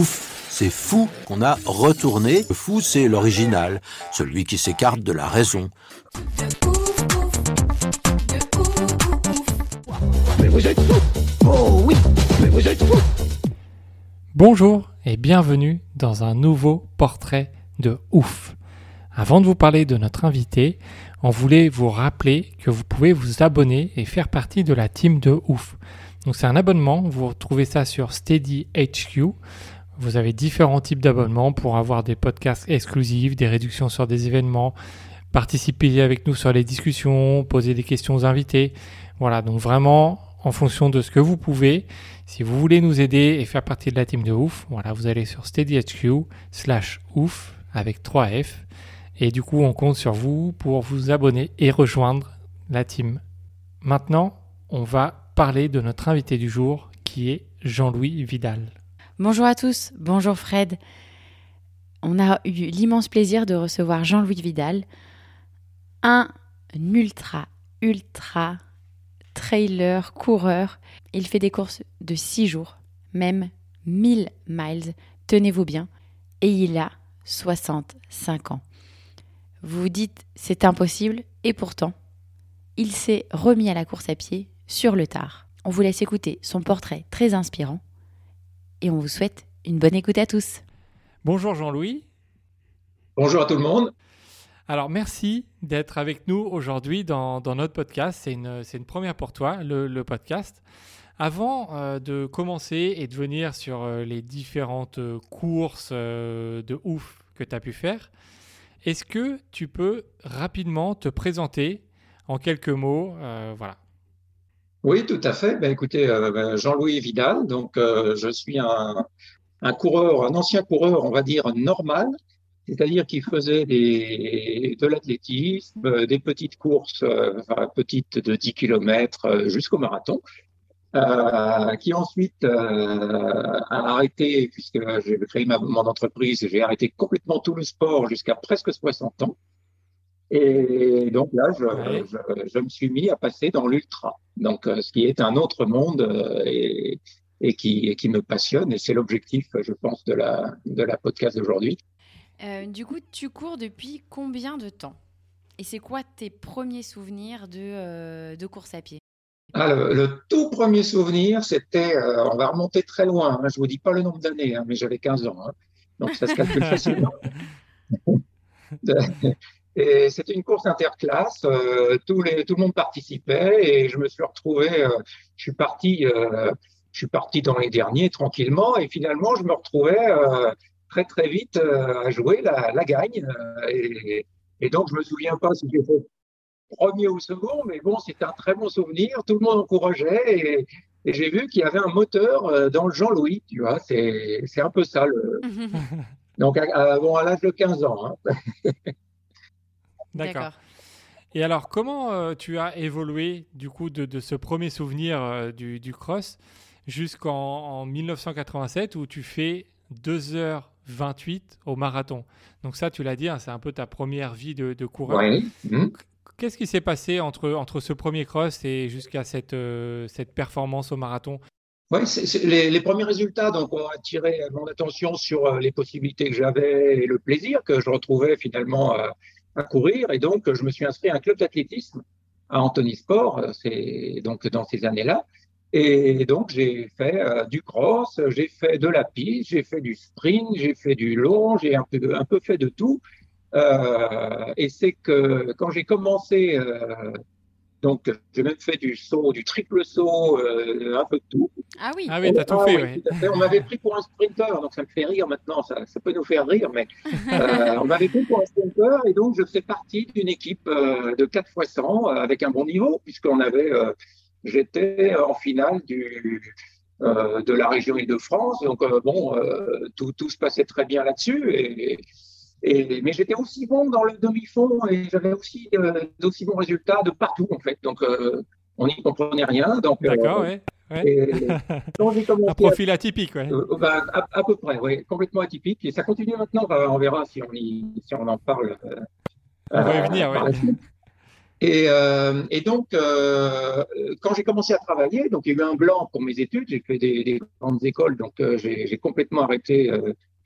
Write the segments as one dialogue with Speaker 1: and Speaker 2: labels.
Speaker 1: Ouf, c'est fou qu'on a retourné. Le fou, c'est l'original, celui qui s'écarte de la raison.
Speaker 2: Bonjour et bienvenue dans un nouveau portrait de ouf. Avant de vous parler de notre invité, on voulait vous rappeler que vous pouvez vous abonner et faire partie de la team de ouf. Donc c'est un abonnement, vous retrouvez ça sur Steady HQ. Vous avez différents types d'abonnements pour avoir des podcasts exclusifs, des réductions sur des événements, participer avec nous sur les discussions, poser des questions aux invités. Voilà, donc vraiment en fonction de ce que vous pouvez. Si vous voulez nous aider et faire partie de la team de ouf, voilà, vous allez sur steadyhq slash ouf avec 3F. Et du coup, on compte sur vous pour vous abonner et rejoindre la team. Maintenant, on va parler de notre invité du jour qui est Jean-Louis Vidal.
Speaker 3: Bonjour à tous, bonjour Fred. On a eu l'immense plaisir de recevoir Jean-Louis Vidal, un ultra, ultra trailer, coureur. Il fait des courses de 6 jours, même 1000 miles, tenez-vous bien, et il a 65 ans. Vous vous dites c'est impossible, et pourtant, il s'est remis à la course à pied sur le tard. On vous laisse écouter son portrait très inspirant et on vous souhaite une bonne écoute à tous.
Speaker 2: Bonjour Jean-Louis.
Speaker 4: Bonjour à tout le monde.
Speaker 2: Alors merci d'être avec nous aujourd'hui dans, dans notre podcast. C'est une, première pour toi, le, le podcast. Avant euh, de commencer et de venir sur euh, les différentes euh, courses euh, de ouf que tu as pu faire, est-ce que tu peux rapidement te présenter en quelques mots euh, Voilà.
Speaker 4: Oui, tout à fait. Ben, écoutez, euh, ben, Jean-Louis Vidal, donc euh, je suis un, un coureur, un ancien coureur, on va dire normal, c'est-à-dire qui faisait des, de l'athlétisme, euh, des petites courses, enfin, petites de 10 km jusqu'au marathon, qui ensuite a arrêté, puisque j'ai créé ma, mon entreprise, j'ai arrêté complètement tout le sport jusqu'à presque 60 ans. Et donc là, je,
Speaker 2: Ouais.
Speaker 4: je, je me suis mis à passer dans l'ultra, donc euh, ce qui est un autre monde euh, et, et, qui, et qui me passionne. Et c'est l'objectif, je pense, de la, de la podcast d'aujourd'hui.
Speaker 3: Euh, du coup, tu cours depuis combien de temps? Et c'est quoi tes premiers souvenirs de, euh, de course à pied?
Speaker 4: Ah, le, le tout premier souvenir, c'était, euh, on va remonter très loin, hein, je vous dis pas le nombre d'années, hein, mais j'avais 15 ans, hein, donc ça se calcule facilement. Et c'était une course interclasse, euh, tous les, tout le monde participait et je me suis retrouvé, euh, je suis parti, euh, je suis parti dans les derniers tranquillement et finalement je me retrouvais très très vite à jouer la, la gagne et, et donc je me souviens pas si fait premier ou second, mais bon c'était un très bon souvenir, tout le monde encourageait et, et j'ai vu qu'il y avait un moteur dans le Jean-Louis, tu vois, c'est c'est un peu ça le, donc à, à- bon à l'âge de 15 ans. Hein.
Speaker 2: D'accord. Et alors, comment euh, tu as évolué du coup de, de ce premier souvenir euh, du, du cross jusqu'en en 1987 où tu fais 2h28 au marathon? Donc ça, tu l'as dit, hein, c'est un peu ta première vie de, de coureur.
Speaker 4: Oui. Mhm.
Speaker 2: Qu'est-ce qui s'est passé entre, entre ce premier cross et jusqu'à cette, euh, cette performance au marathon?
Speaker 4: Oui, c'est, c'est- les, les premiers résultats donc, ont attiré mon attention sur les possibilités que j'avais et le plaisir que je retrouvais finalement euh, à courir. Et donc, je me suis inscrit à un club d'athlétisme à Antony Sport, euh, c'est donc dans ces années-là. Et donc, j'ai fait euh, du cross, j'ai fait de la piste, j'ai fait du sprint, j'ai fait du long, j'ai un peu, un peu fait de tout. Euh, et c'est que quand j'ai commencé, euh, donc j'ai même fait du saut, du triple saut, euh, un peu de tout.
Speaker 3: Ah oui,
Speaker 2: Ah oui, t'as tout
Speaker 4: Ah
Speaker 2: fait,
Speaker 4: oui,
Speaker 2: ouais.
Speaker 4: tout à fait. On m'avait pris pour un sprinter, donc ça me fait rire maintenant, ça, ça peut nous faire rire, mais euh, on m'avait pris pour un sprinter et donc je fais partie d'une équipe euh, de 4 x 100 euh, avec un bon niveau, puisqu'on avait, euh, j'étais en finale du, de la région Île-de-France. Donc, bon, tout, tout, se passait très bien là-dessus. Et, et, mais j'étais aussi bon dans le demi-fond et j'avais aussi d'aussi bons résultats de partout, en fait. Donc, on n'y comprenait rien.
Speaker 2: D'accord, oui. un profil atypique, ouais.
Speaker 4: Bah, à, peu près, oui, complètement atypique. Et ça continue maintenant, on verra si on, y, si on en parle.
Speaker 2: on va y venir, oui.
Speaker 4: Et, euh, et, donc, euh, quand j'ai commencé à travailler, donc il y a eu un blanc pour mes études. J'ai fait des, des, grandes écoles, donc euh, j'ai complètement arrêté.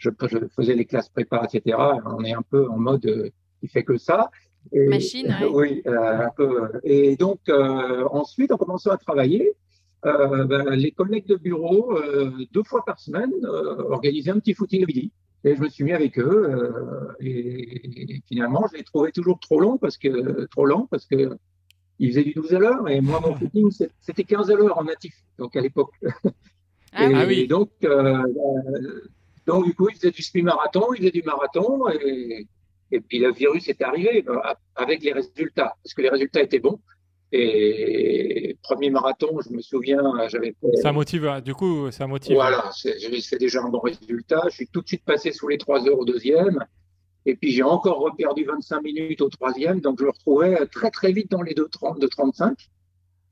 Speaker 4: Euh, je, je, faisais les classes prépa, etc. On est un peu en mode euh, qui fait que ça.
Speaker 3: Et, Machine,
Speaker 4: oui. un peu. Et donc, ensuite, en commençant à travailler, ben, les collègues de bureau, deux fois par semaine, organisaient un petit footing le midi. Et je me suis mis avec eux. Euh, et, finalement, je les trouvais toujours trop longs parce que trop lents parce que ils faisaient du 12 à l'heure et moi mon footing c'était 15 à l'heure en natif donc à l'époque.
Speaker 2: Ah, ah, oui.
Speaker 4: Donc euh, donc du coup ils faisaient du semi-marathon, ils faisaient du marathon et, et puis le virus est arrivé euh, avec les résultats parce que les résultats étaient bons. Et premier marathon, je me souviens, j'avais
Speaker 2: Ça motive, hein. du coup, ça motive.
Speaker 4: Voilà, fait déjà un bon résultat. Je suis tout de suite passé sous les 3 heures au deuxième. Et puis j'ai encore reperdu 25 minutes au troisième. Donc je me retrouvais très très vite dans les 2,30 de 35.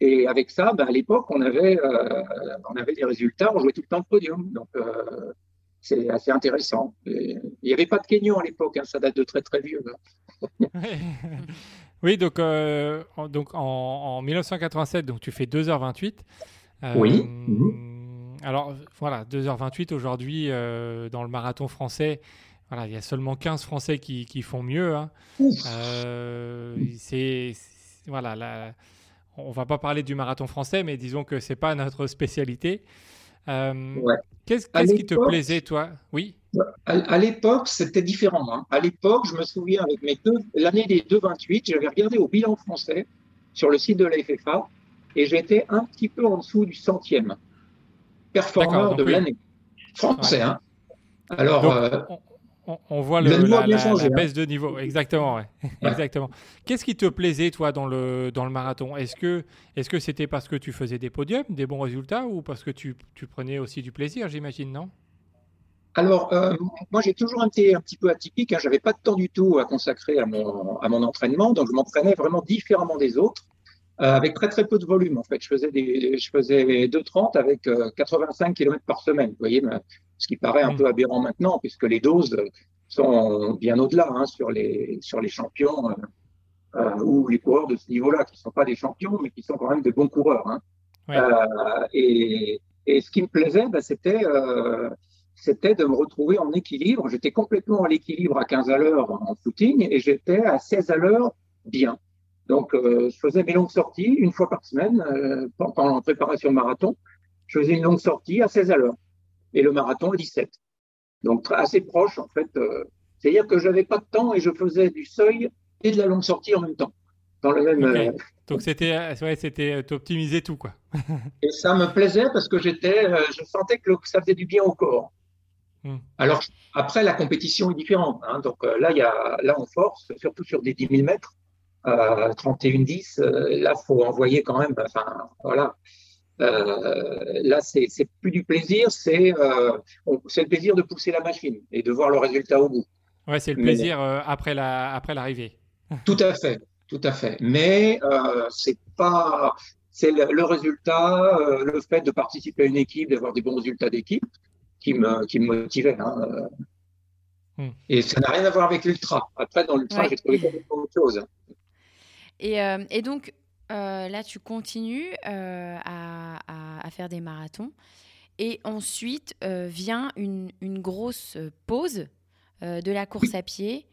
Speaker 4: Et avec ça, ben, à l'époque, on avait, euh, on avait des résultats, on jouait tout le temps le podium. Donc euh, c'est assez intéressant. il n'y avait pas de Kenyon à l'époque, hein, ça date de très très vieux.
Speaker 2: Oui, donc, euh, en, donc en, 1987, donc tu fais 2h28.
Speaker 4: Euh, oui. Mhm.
Speaker 2: Alors voilà, 2h28 aujourd'hui euh, dans le marathon français. Voilà, il y a seulement 15 Français qui, qui font mieux. Hein. c'est voilà, la, on va pas parler du marathon français, mais disons que c'est pas notre spécialité. Qu'est-ce qui te plaisait, toi? Oui?
Speaker 4: À, l'époque, c'était différent. Hein. À l'époque, je me souviens avec mes deux, l'année des 2,28, j'avais regardé au bilan français sur le site de la FFA et j'étais un petit peu en dessous du centième performeur de l'année. Français, hein. Alors, euh,
Speaker 2: on, voit le, la, hein. baisse de niveau, exactement. exactement. Qu'est-ce qui te plaisait, toi, dans le, dans le marathon? Est-ce que que c'était parce que tu faisais des podiums, des bons résultats, ou parce que tu, tu prenais aussi du plaisir, j'imagine, non?
Speaker 4: Alors, euh, moi, j'ai toujours été un petit peu atypique. Hein. J'avais pas de temps du tout à consacrer à mon, à mon entraînement, donc je m'entraînais vraiment différemment des autres, euh, avec très très peu de volume. En fait, je faisais des, je faisais 2,30 avec 85 euh, km par semaine. Vous voyez, ce qui paraît un mm. peu aberrant maintenant, puisque les doses sont bien au-delà hein, sur les sur les champions ou les coureurs de ce niveau-là, qui sont pas des champions, mais qui sont quand même des bons coureurs. Hein. et, et ce qui me plaisait, bah, c'était c'était de me retrouver en équilibre. J'étais complètement à l'équilibre à 15 à l'heure en footing et j'étais à 16 à l'heure bien. Donc, euh, je faisais mes longues sorties une fois par semaine euh, pendant la préparation marathon. Je faisais une longue sortie à 16 à l'heure et le marathon à 17. Donc, assez proche en fait. Euh, c'est-à-dire que j'avais pas de temps et je faisais du seuil et de la longue sortie en même temps. Dans le même.
Speaker 2: Euh, Donc c'était, ouais, c'était, optimisé tout quoi.
Speaker 4: et ça me plaisait parce que j'étais, je sentais que ça faisait du bien au corps. Hmm. Alors, après, la compétition est différente. Hein. Donc euh, là, il y a, là, on force, surtout sur des 10 000 mètres, euh, 31-10. Euh, là, faut envoyer quand même. Enfin, voilà. Euh, là, c'est plus du plaisir, c'est c'est le plaisir de pousser la machine et de voir le résultat au bout.
Speaker 2: Ouais, c'est le plaisir après la après l'arrivée.
Speaker 4: Tout à fait, tout à fait. Mais c'est pas c'est le, résultat, le fait de participer à une équipe, d'avoir des bons résultats d'équipe qui me, qui me motivait. Hein. Hmm. Et ça n'a rien à voir avec l'ultra. Après, dans l'ultra, j'ai trouvé autre chose.
Speaker 3: Et, euh, et donc, euh, là, tu continues euh, à, à, faire des marathons. Et ensuite vient une, une, grosse pause de la course à pied.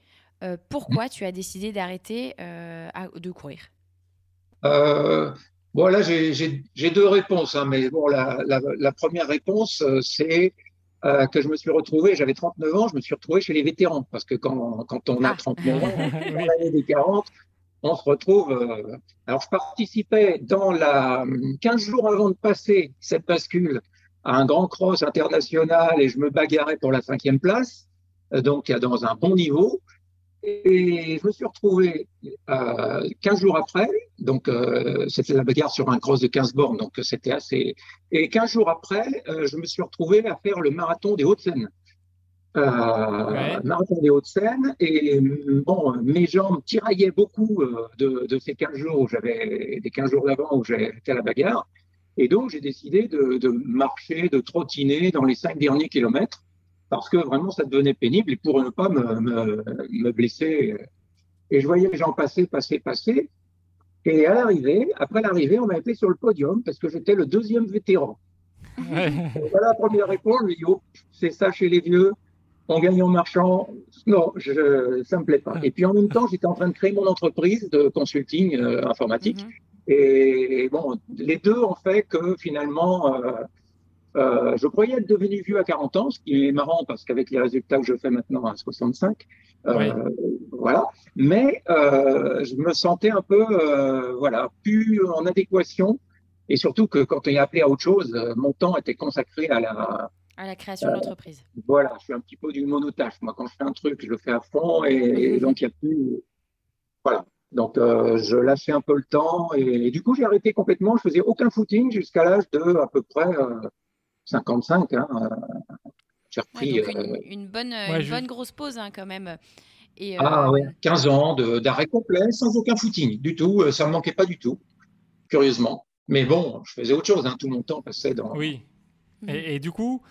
Speaker 3: pourquoi tu as décidé d'arrêter de courir?
Speaker 4: Bon, là, j'ai deux réponses. Hein, mais bon, la, la, la première réponse, c'est euh, que je me suis retrouvé, j'avais 39 ans, je me suis retrouvé chez les vétérans, parce que quand, quand on a 39 ah. ans, dans l'année des 40, on se retrouve. Euh... Alors, je participais dans la 15 jours avant de passer cette bascule à un grand cross international et je me bagarrais pour la cinquième place, euh, donc dans un bon niveau. Et je me suis retrouvé euh, 15 jours après, donc euh, c'était la bagarre sur un cross de 15 bornes, donc c'était assez. Et 15 jours après, euh, je me suis retrouvé à faire le marathon des Hauts-de-Seine. Euh. Marathon des Hauts-de-Seine. Et bon, mes jambes tiraillaient beaucoup euh, de, de ces 15 jours où j'avais, des 15 jours d'avant où j'étais à la bagarre. Et donc, j'ai décidé de, de marcher, de trottiner dans les cinq derniers kilomètres parce que vraiment, ça devenait pénible et pour ne pas me, me, me blesser. Et je voyais les gens passer, passer, passer. Et à l'arrivée, après l'arrivée, on m'a appelé sur le podium parce que j'étais le deuxième vétéran. Voilà la première réponse. Je dis, oh, c'est ça chez les vieux. On gagne en marchant. Non, je, ça me plaît pas. Et puis en même temps, j'étais en train de créer mon entreprise de consulting euh, informatique.
Speaker 3: Mhm.
Speaker 4: Et bon, les deux ont fait que finalement, euh, euh, je croyais être devenu vieux à 40 ans, ce qui est marrant parce qu'avec les résultats que je fais maintenant à 65, euh,
Speaker 2: Oui.
Speaker 4: voilà. Mais je me sentais un peu, voilà, plus en adéquation. Et surtout que quand on est appelé à autre chose, mon temps était consacré à la,
Speaker 3: À la création de l'entreprise.
Speaker 4: voilà, je suis un petit peu du monotâche. Moi, quand je fais un truc, je le fais à fond et, et donc il n'y a plus. Voilà. Donc, euh, je lâchais un peu le temps et, et du coup, j'ai arrêté complètement. Je faisais aucun footing jusqu'à l'âge de à peu près euh, 55. Hein, euh, j'ai
Speaker 3: Ouais,
Speaker 4: repris. euh,
Speaker 3: une, une bonne,
Speaker 2: Ouais,
Speaker 3: une
Speaker 2: je-
Speaker 3: bonne grosse pause hein, quand même. Et,
Speaker 4: ah
Speaker 3: euh,
Speaker 4: ouais, 15 ans de- d'arrêt complet, sans aucun footing du tout. Euh, Ça me manquait pas du tout, curieusement. Mais bon, je faisais autre chose. Hein, tout mon temps passait dans.
Speaker 2: Oui.
Speaker 3: Mhm.
Speaker 2: Et, et du coup,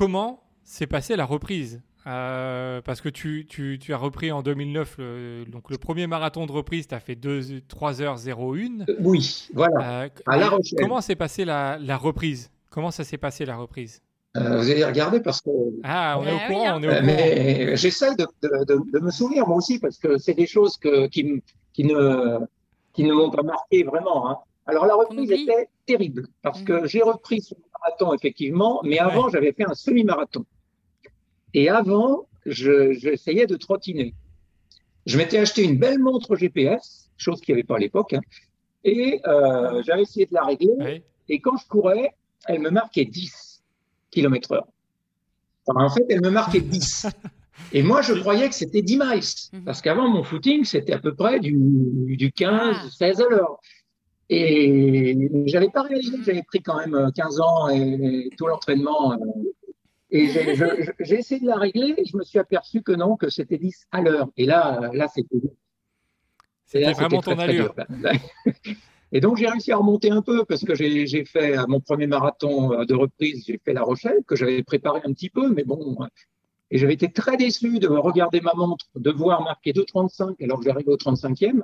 Speaker 2: comment s'est passée la reprise Euh, Parce que tu, tu, tu as repris en 2009, le, donc le premier marathon de reprise, tu as fait 2, 3h01.
Speaker 4: Euh, Oui, voilà.
Speaker 2: Euh,
Speaker 4: À La.
Speaker 2: Comment s'est passée la, la reprise? Comment ça s'est passé la reprise?
Speaker 4: Euh, vous allez regarder parce que
Speaker 2: Ah, on est au
Speaker 3: oui,
Speaker 2: courant,
Speaker 3: hein.
Speaker 2: on est au courant.
Speaker 4: Mais j'essaie de, de, de, de me souvenir moi aussi parce que c'est des choses que, qui, ne, qui ne m'ont pas marqué vraiment. Hein. Alors la reprise était terrible parce que j'ai repris marathon effectivement, mais avant j'avais fait un semi-marathon. Et avant, je- j'essayais de trottiner. Je m'étais acheté une belle montre GPS, chose qu'il n'y avait pas à l'époque, hein, et euh, j'avais essayé de la régler.
Speaker 2: Ouais.
Speaker 4: Et quand je courais, elle me marquait 10 km heure. Enfin, en fait, elle me marquait 10. Et moi, je croyais que c'était 10 miles.
Speaker 3: Mhm.
Speaker 4: Parce qu'avant, mon footing, c'était à peu près du, du 15,
Speaker 3: Ah.
Speaker 4: 16 à l'heure. Et j'avais pas réalisé que j'avais pris quand même euh, 15 ans et tout l'entraînement. euh, Et j'ai essayé de la régler et je me suis aperçu que non, que c'était 10 à l'heure. Et là, euh, là, c'était là,
Speaker 2: vraiment
Speaker 4: très,
Speaker 2: ton allure.
Speaker 4: Et donc, j'ai réussi à remonter un peu parce que j'ai fait euh, mon premier marathon euh, de reprise, j'ai fait La Rochelle, que j'avais préparé un petit peu, mais bon. euh, Et j'avais été très déçu de regarder ma montre, de voir marquer 2,35 alors que j'arrivais au 35e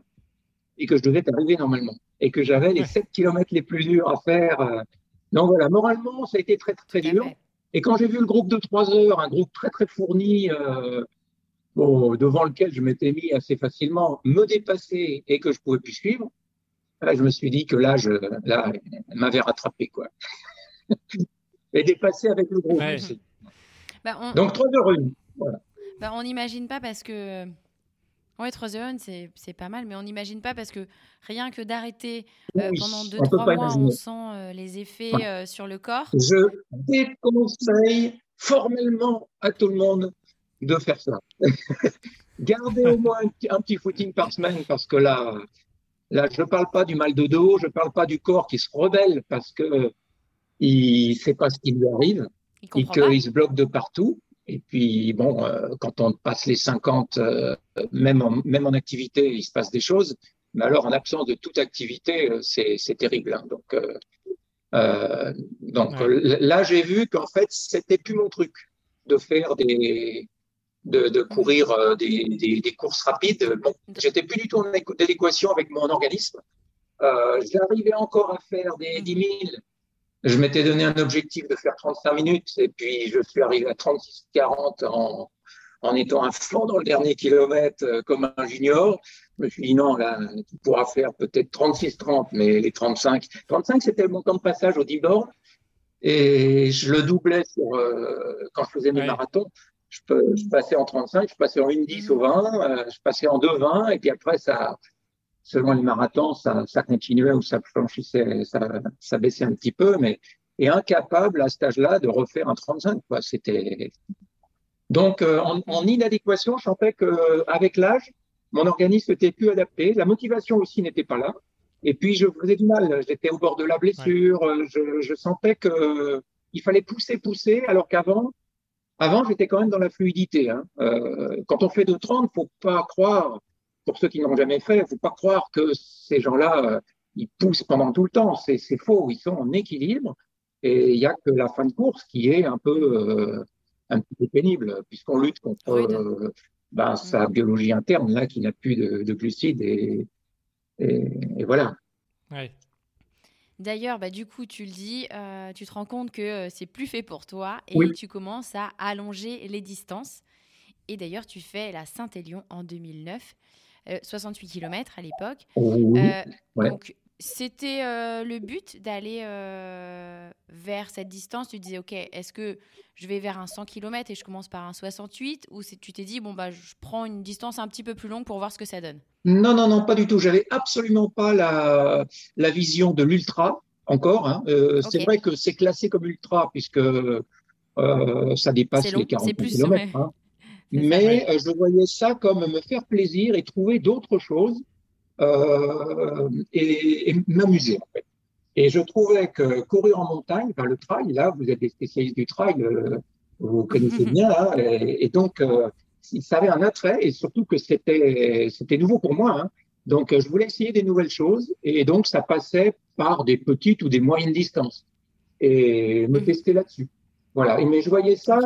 Speaker 4: et que je devais arriver normalement. Et que j'avais les
Speaker 2: Ouais.
Speaker 4: 7 km les plus durs à faire. euh. Donc voilà, moralement, ça a été très, très, très dur. Et quand j'ai vu le groupe de trois heures, un groupe très très fourni, euh, bon, devant lequel je m'étais mis assez facilement, me dépasser et que je pouvais plus suivre, là, je me suis dit que là, je, là, elle m'avait rattrapé quoi. et dépassé avec le groupe.
Speaker 2: Ouais.
Speaker 4: aussi.
Speaker 3: Bah, on,
Speaker 4: Donc trois heures une.
Speaker 3: bah, on n'imagine pas parce que. Ouais, 3 heures, c'est pas mal, mais on n'imagine pas parce que rien que d'arrêter euh,
Speaker 4: Oui,
Speaker 3: pendant
Speaker 4: on peut
Speaker 3: 2-3
Speaker 4: pas
Speaker 3: mois, on sent euh, les effets
Speaker 4: Ouais.
Speaker 3: euh, sur le corps.
Speaker 4: Je déconseille formellement à tout le monde de faire ça. Gardez au moins un, petit- un petit footing par semaine parce que là, là, je ne parle pas du mal de dos, je ne parle pas du corps qui se rebelle parce que il ne sait pas ce qui lui arrive
Speaker 3: Il
Speaker 4: et qu'il se bloque de partout. Et puis, bon, euh, quand on passe les 50, euh, même, en, même en activité, il se passe des choses. Mais alors, en absence de toute activité, euh, c'est terrible. hein. Donc, euh, donc
Speaker 2: Ouais.
Speaker 4: là, j'ai vu qu'en fait, c'était plus mon truc de faire des, de, de courir des, des, des courses rapides. Bon, j'étais plus du tout en adéquation avec mon organisme. J'arrivais encore à faire des 10 000. Je m'étais donné un objectif de faire 35 minutes et puis je suis arrivé à 36-40 en, en étant un flanc dans le dernier kilomètre euh, comme un junior. Je me suis dit non, là, tu pourras faire peut-être 36-30, mais les 35. 35, c'était mon temps de passage au 10 bornes et je le doublais sur, euh, quand je faisais mes
Speaker 2: Ouais.
Speaker 4: marathons. Je passais en 35, je passais en 1,10 au 20, euh, je passais en 2,20 et puis après, ça, selon les marathons, ça, ça continuait ou ça franchissait, ça, ça baissait un petit peu, mais et incapable à cet âge-là de refaire un 35. Quoi. C'était, Donc, euh, en, inadéquation, je sentais qu'avec l'âge, mon organisme n'était plus adapté. La motivation aussi n'était pas là. Et puis, je faisais du mal. J'étais au bord de la blessure. Je, je, sentais que il fallait pousser, pousser, alors qu'avant, avant, j'étais quand même dans la fluidité. Hein. Euh, quand on fait de 30, faut pas croire, pour ceux qui n'ont jamais fait, faut pas croire que ces gens-là, euh, ils poussent pendant tout le temps. C'est faux. Ils sont en équilibre. Et il y a que la fin de course qui est un peu, euh, un peu pénible, puisqu'on lutte contre euh, ben, sa biologie interne, là, qui n'a plus de, de glucides. Et, et, voilà.
Speaker 2: Ouais.
Speaker 3: D'ailleurs, bah, du coup, tu le dis, euh, tu te rends compte que c'est plus fait pour toi et tu commences à allonger les distances. Et d'ailleurs, tu fais la Saint-Élion en 2009, 68 km à l'époque. Donc, c'était le but d'aller vers cette distance. Tu disais, OK, est-ce que je vais vers un 100 km et je commence par un 68 Ou tu t'es dit, bon, bah, je prends une distance un petit peu plus longue pour voir ce que ça donne?
Speaker 4: Non, non, non, pas du tout. J'avais absolument pas la, la vision de l'ultra encore. Hein. Euh, c'est vrai que c'est classé comme ultra puisque euh, ça dépasse les 40 km. Hein. Mais euh, je voyais ça comme me faire plaisir et trouver d'autres choses et, et m'amuser en fait. Et je trouvais que courir en montagne, ben, le trail, là, vous êtes des spécialistes du trail, euh, vous connaissez bien, hein, et, donc euh, ça avait un attrait, et surtout que c'était c'était nouveau pour moi. Hein. Donc je voulais essayer des nouvelles choses, et donc ça passait par des petites ou des moyennes distances, et me mmh. tester là-dessus. Voilà. Mais je voyais ça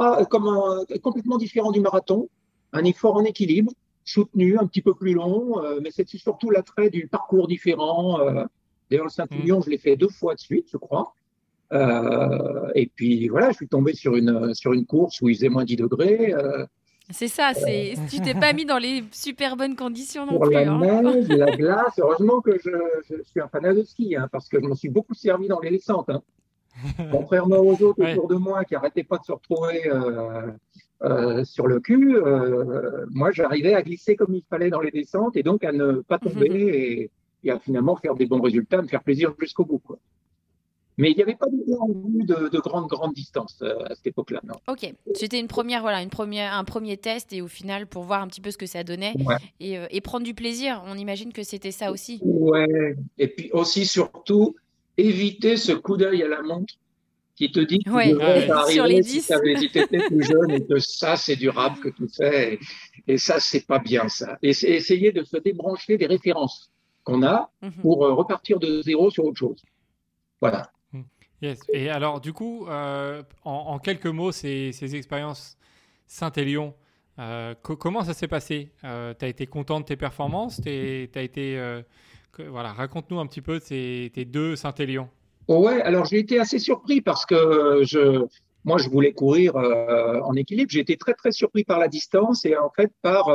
Speaker 4: pas comme un, complètement différent du marathon, un effort en équilibre, soutenu, un petit peu plus long, euh, mais c'est surtout l'attrait du parcours différent. Euh, D'ailleurs, le Saint-Élion, mm. je l'ai fait deux fois de suite, je crois. Euh, et puis voilà, je suis tombé sur une, sur une course où il faisait moins 10 degrés. Euh,
Speaker 3: c'est ça, c'est tu t'es pas mis dans les super bonnes conditions non
Speaker 4: pour
Speaker 3: plus.
Speaker 4: La hein. neige, la glace, heureusement que je, je suis un fanat de ski, hein, parce que je m'en suis beaucoup servi dans les descentes. Hein. Contrairement aux autres autour de moi qui n'arrêtaient pas de se retrouver euh, euh, sur le cul, euh, moi j'arrivais à glisser comme il fallait dans les descentes et donc à ne pas tomber et, et à finalement faire des bons résultats, me faire plaisir jusqu'au bout. Quoi. Mais il n'y avait pas en vue de, de grandes, grandes distances euh, à cette époque-là. Non.
Speaker 3: Ok, c'était une première, voilà, une première, un premier test et au final pour voir un petit peu ce que ça donnait et, et, prendre du plaisir. On imagine que c'était ça aussi.
Speaker 4: Ouais, et puis aussi surtout éviter ce coup d'œil à la montre qui te dit que
Speaker 3: ouais,
Speaker 4: tu sur les 10. si tu étais plus jeune et que ça c'est durable que tu fais et, et ça c'est pas bien ça. Et c'est essayer de se débrancher des références qu'on a mhm. pour euh, repartir de zéro sur autre chose. Voilà.
Speaker 2: Hmm. Yes. Et alors, du coup, euh, en, quelques mots, ces, ces expériences Saint-Élion, euh, comment ça s'est passé? Tu as été content de tes performances? As été, voilà, Raconte-nous un petit peu tes, deux Saint-Élion.
Speaker 4: ouais, alors j'ai été assez surpris parce que je, moi, je voulais courir en équilibre. J'ai été très, très surpris par la distance et en fait par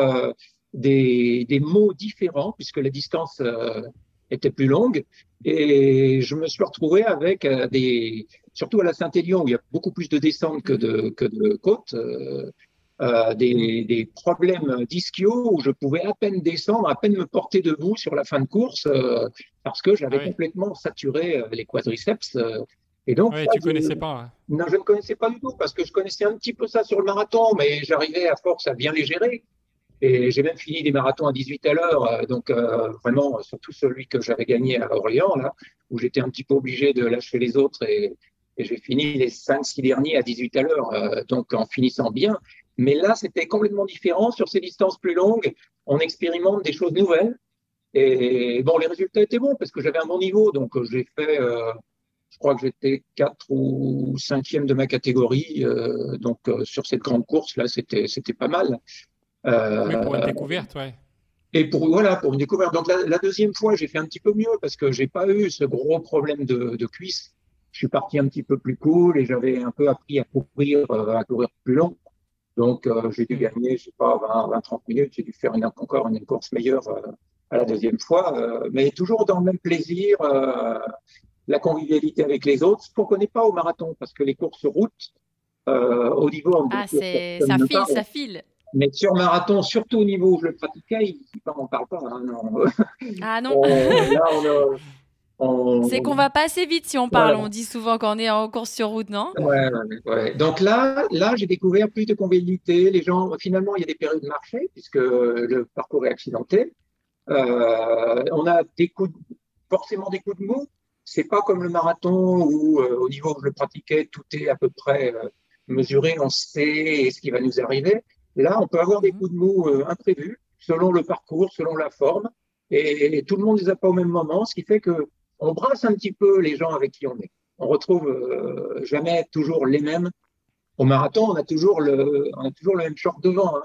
Speaker 4: des, des mots différents puisque la distance euh, était plus longue. Et je me suis retrouvé avec euh, des, surtout à la Saint-Élion où il y a beaucoup plus de descentes que de, que de côtes, euh, euh des, des, problèmes d'ischio où je pouvais à peine descendre, à peine me porter debout sur la fin de course parce que j'avais complètement saturé les quadriceps.
Speaker 2: Et donc, ouais, tu connaissais pas. Hein.
Speaker 4: Non, je ne connaissais pas du tout parce que je connaissais un petit peu ça sur le marathon, mais j'arrivais à force à bien les gérer. Et j'ai même fini des marathons à 18 à l'heure, euh, donc euh, vraiment, surtout celui que j'avais gagné à Orléans, là, où j'étais un petit peu obligé de lâcher les autres et, et j'ai fini les 5-6 derniers à 18 à l'heure, euh, donc en finissant bien. Mais là, c'était complètement différent. Sur ces distances plus longues, on expérimente des choses nouvelles. Et bon, les résultats étaient bons parce que j'avais un bon niveau, donc j'ai fait, euh, je crois que j'étais 4 ou 5e de ma catégorie, euh, donc sur cette grande course là, c'était c'était pas mal.
Speaker 2: Euh, oui, pour une découverte, ouais.
Speaker 4: Et pour voilà, pour une découverte. Donc la, deuxième fois, j'ai fait un petit peu mieux parce que j'ai pas eu ce gros problème de, de cuisse. Je suis parti un petit peu plus cool et j'avais un peu appris à courir, euh, à courir plus long. Donc euh, j'ai dû mm. gagner, je sais pas, 20, 20 30 minutes. J'ai dû faire une, encore une course meilleure à la deuxième fois, mais toujours dans le même plaisir, la convivialité avec les autres, ce qu'on connaît pas au marathon parce que les courses routes au niveau
Speaker 3: ah, c'est ça file, ça file.
Speaker 4: Mais sur marathon, surtout au niveau où je le pratiquais, il, on n'en parle pas. Hein, non.
Speaker 3: Ah non. Euh,
Speaker 4: là,
Speaker 3: C'est qu'on va pas assez vite si on parle. On dit souvent qu'on est en course sur route, non?
Speaker 4: Ouais, ouais, Donc là, là, j'ai découvert plus de convivialité. Les gens, finalement, il y a des périodes de marché puisque le parcours est accidenté. Euh, on a des coups, forcément des coups de mou. C'est pas comme le marathon où, euh, au niveau où je le pratiquais, tout est à peu près euh, mesuré, on sait ce qui va nous arriver. Là, on peut avoir des mhm. coups de mou imprévus selon le parcours, selon la forme, et, tout le monde ne les a pas au même moment, ce qui fait que on brasse un petit peu les gens avec qui on est. On retrouve euh, jamais toujours les mêmes. Au marathon, on a toujours le, on a toujours le même short devant. Hein.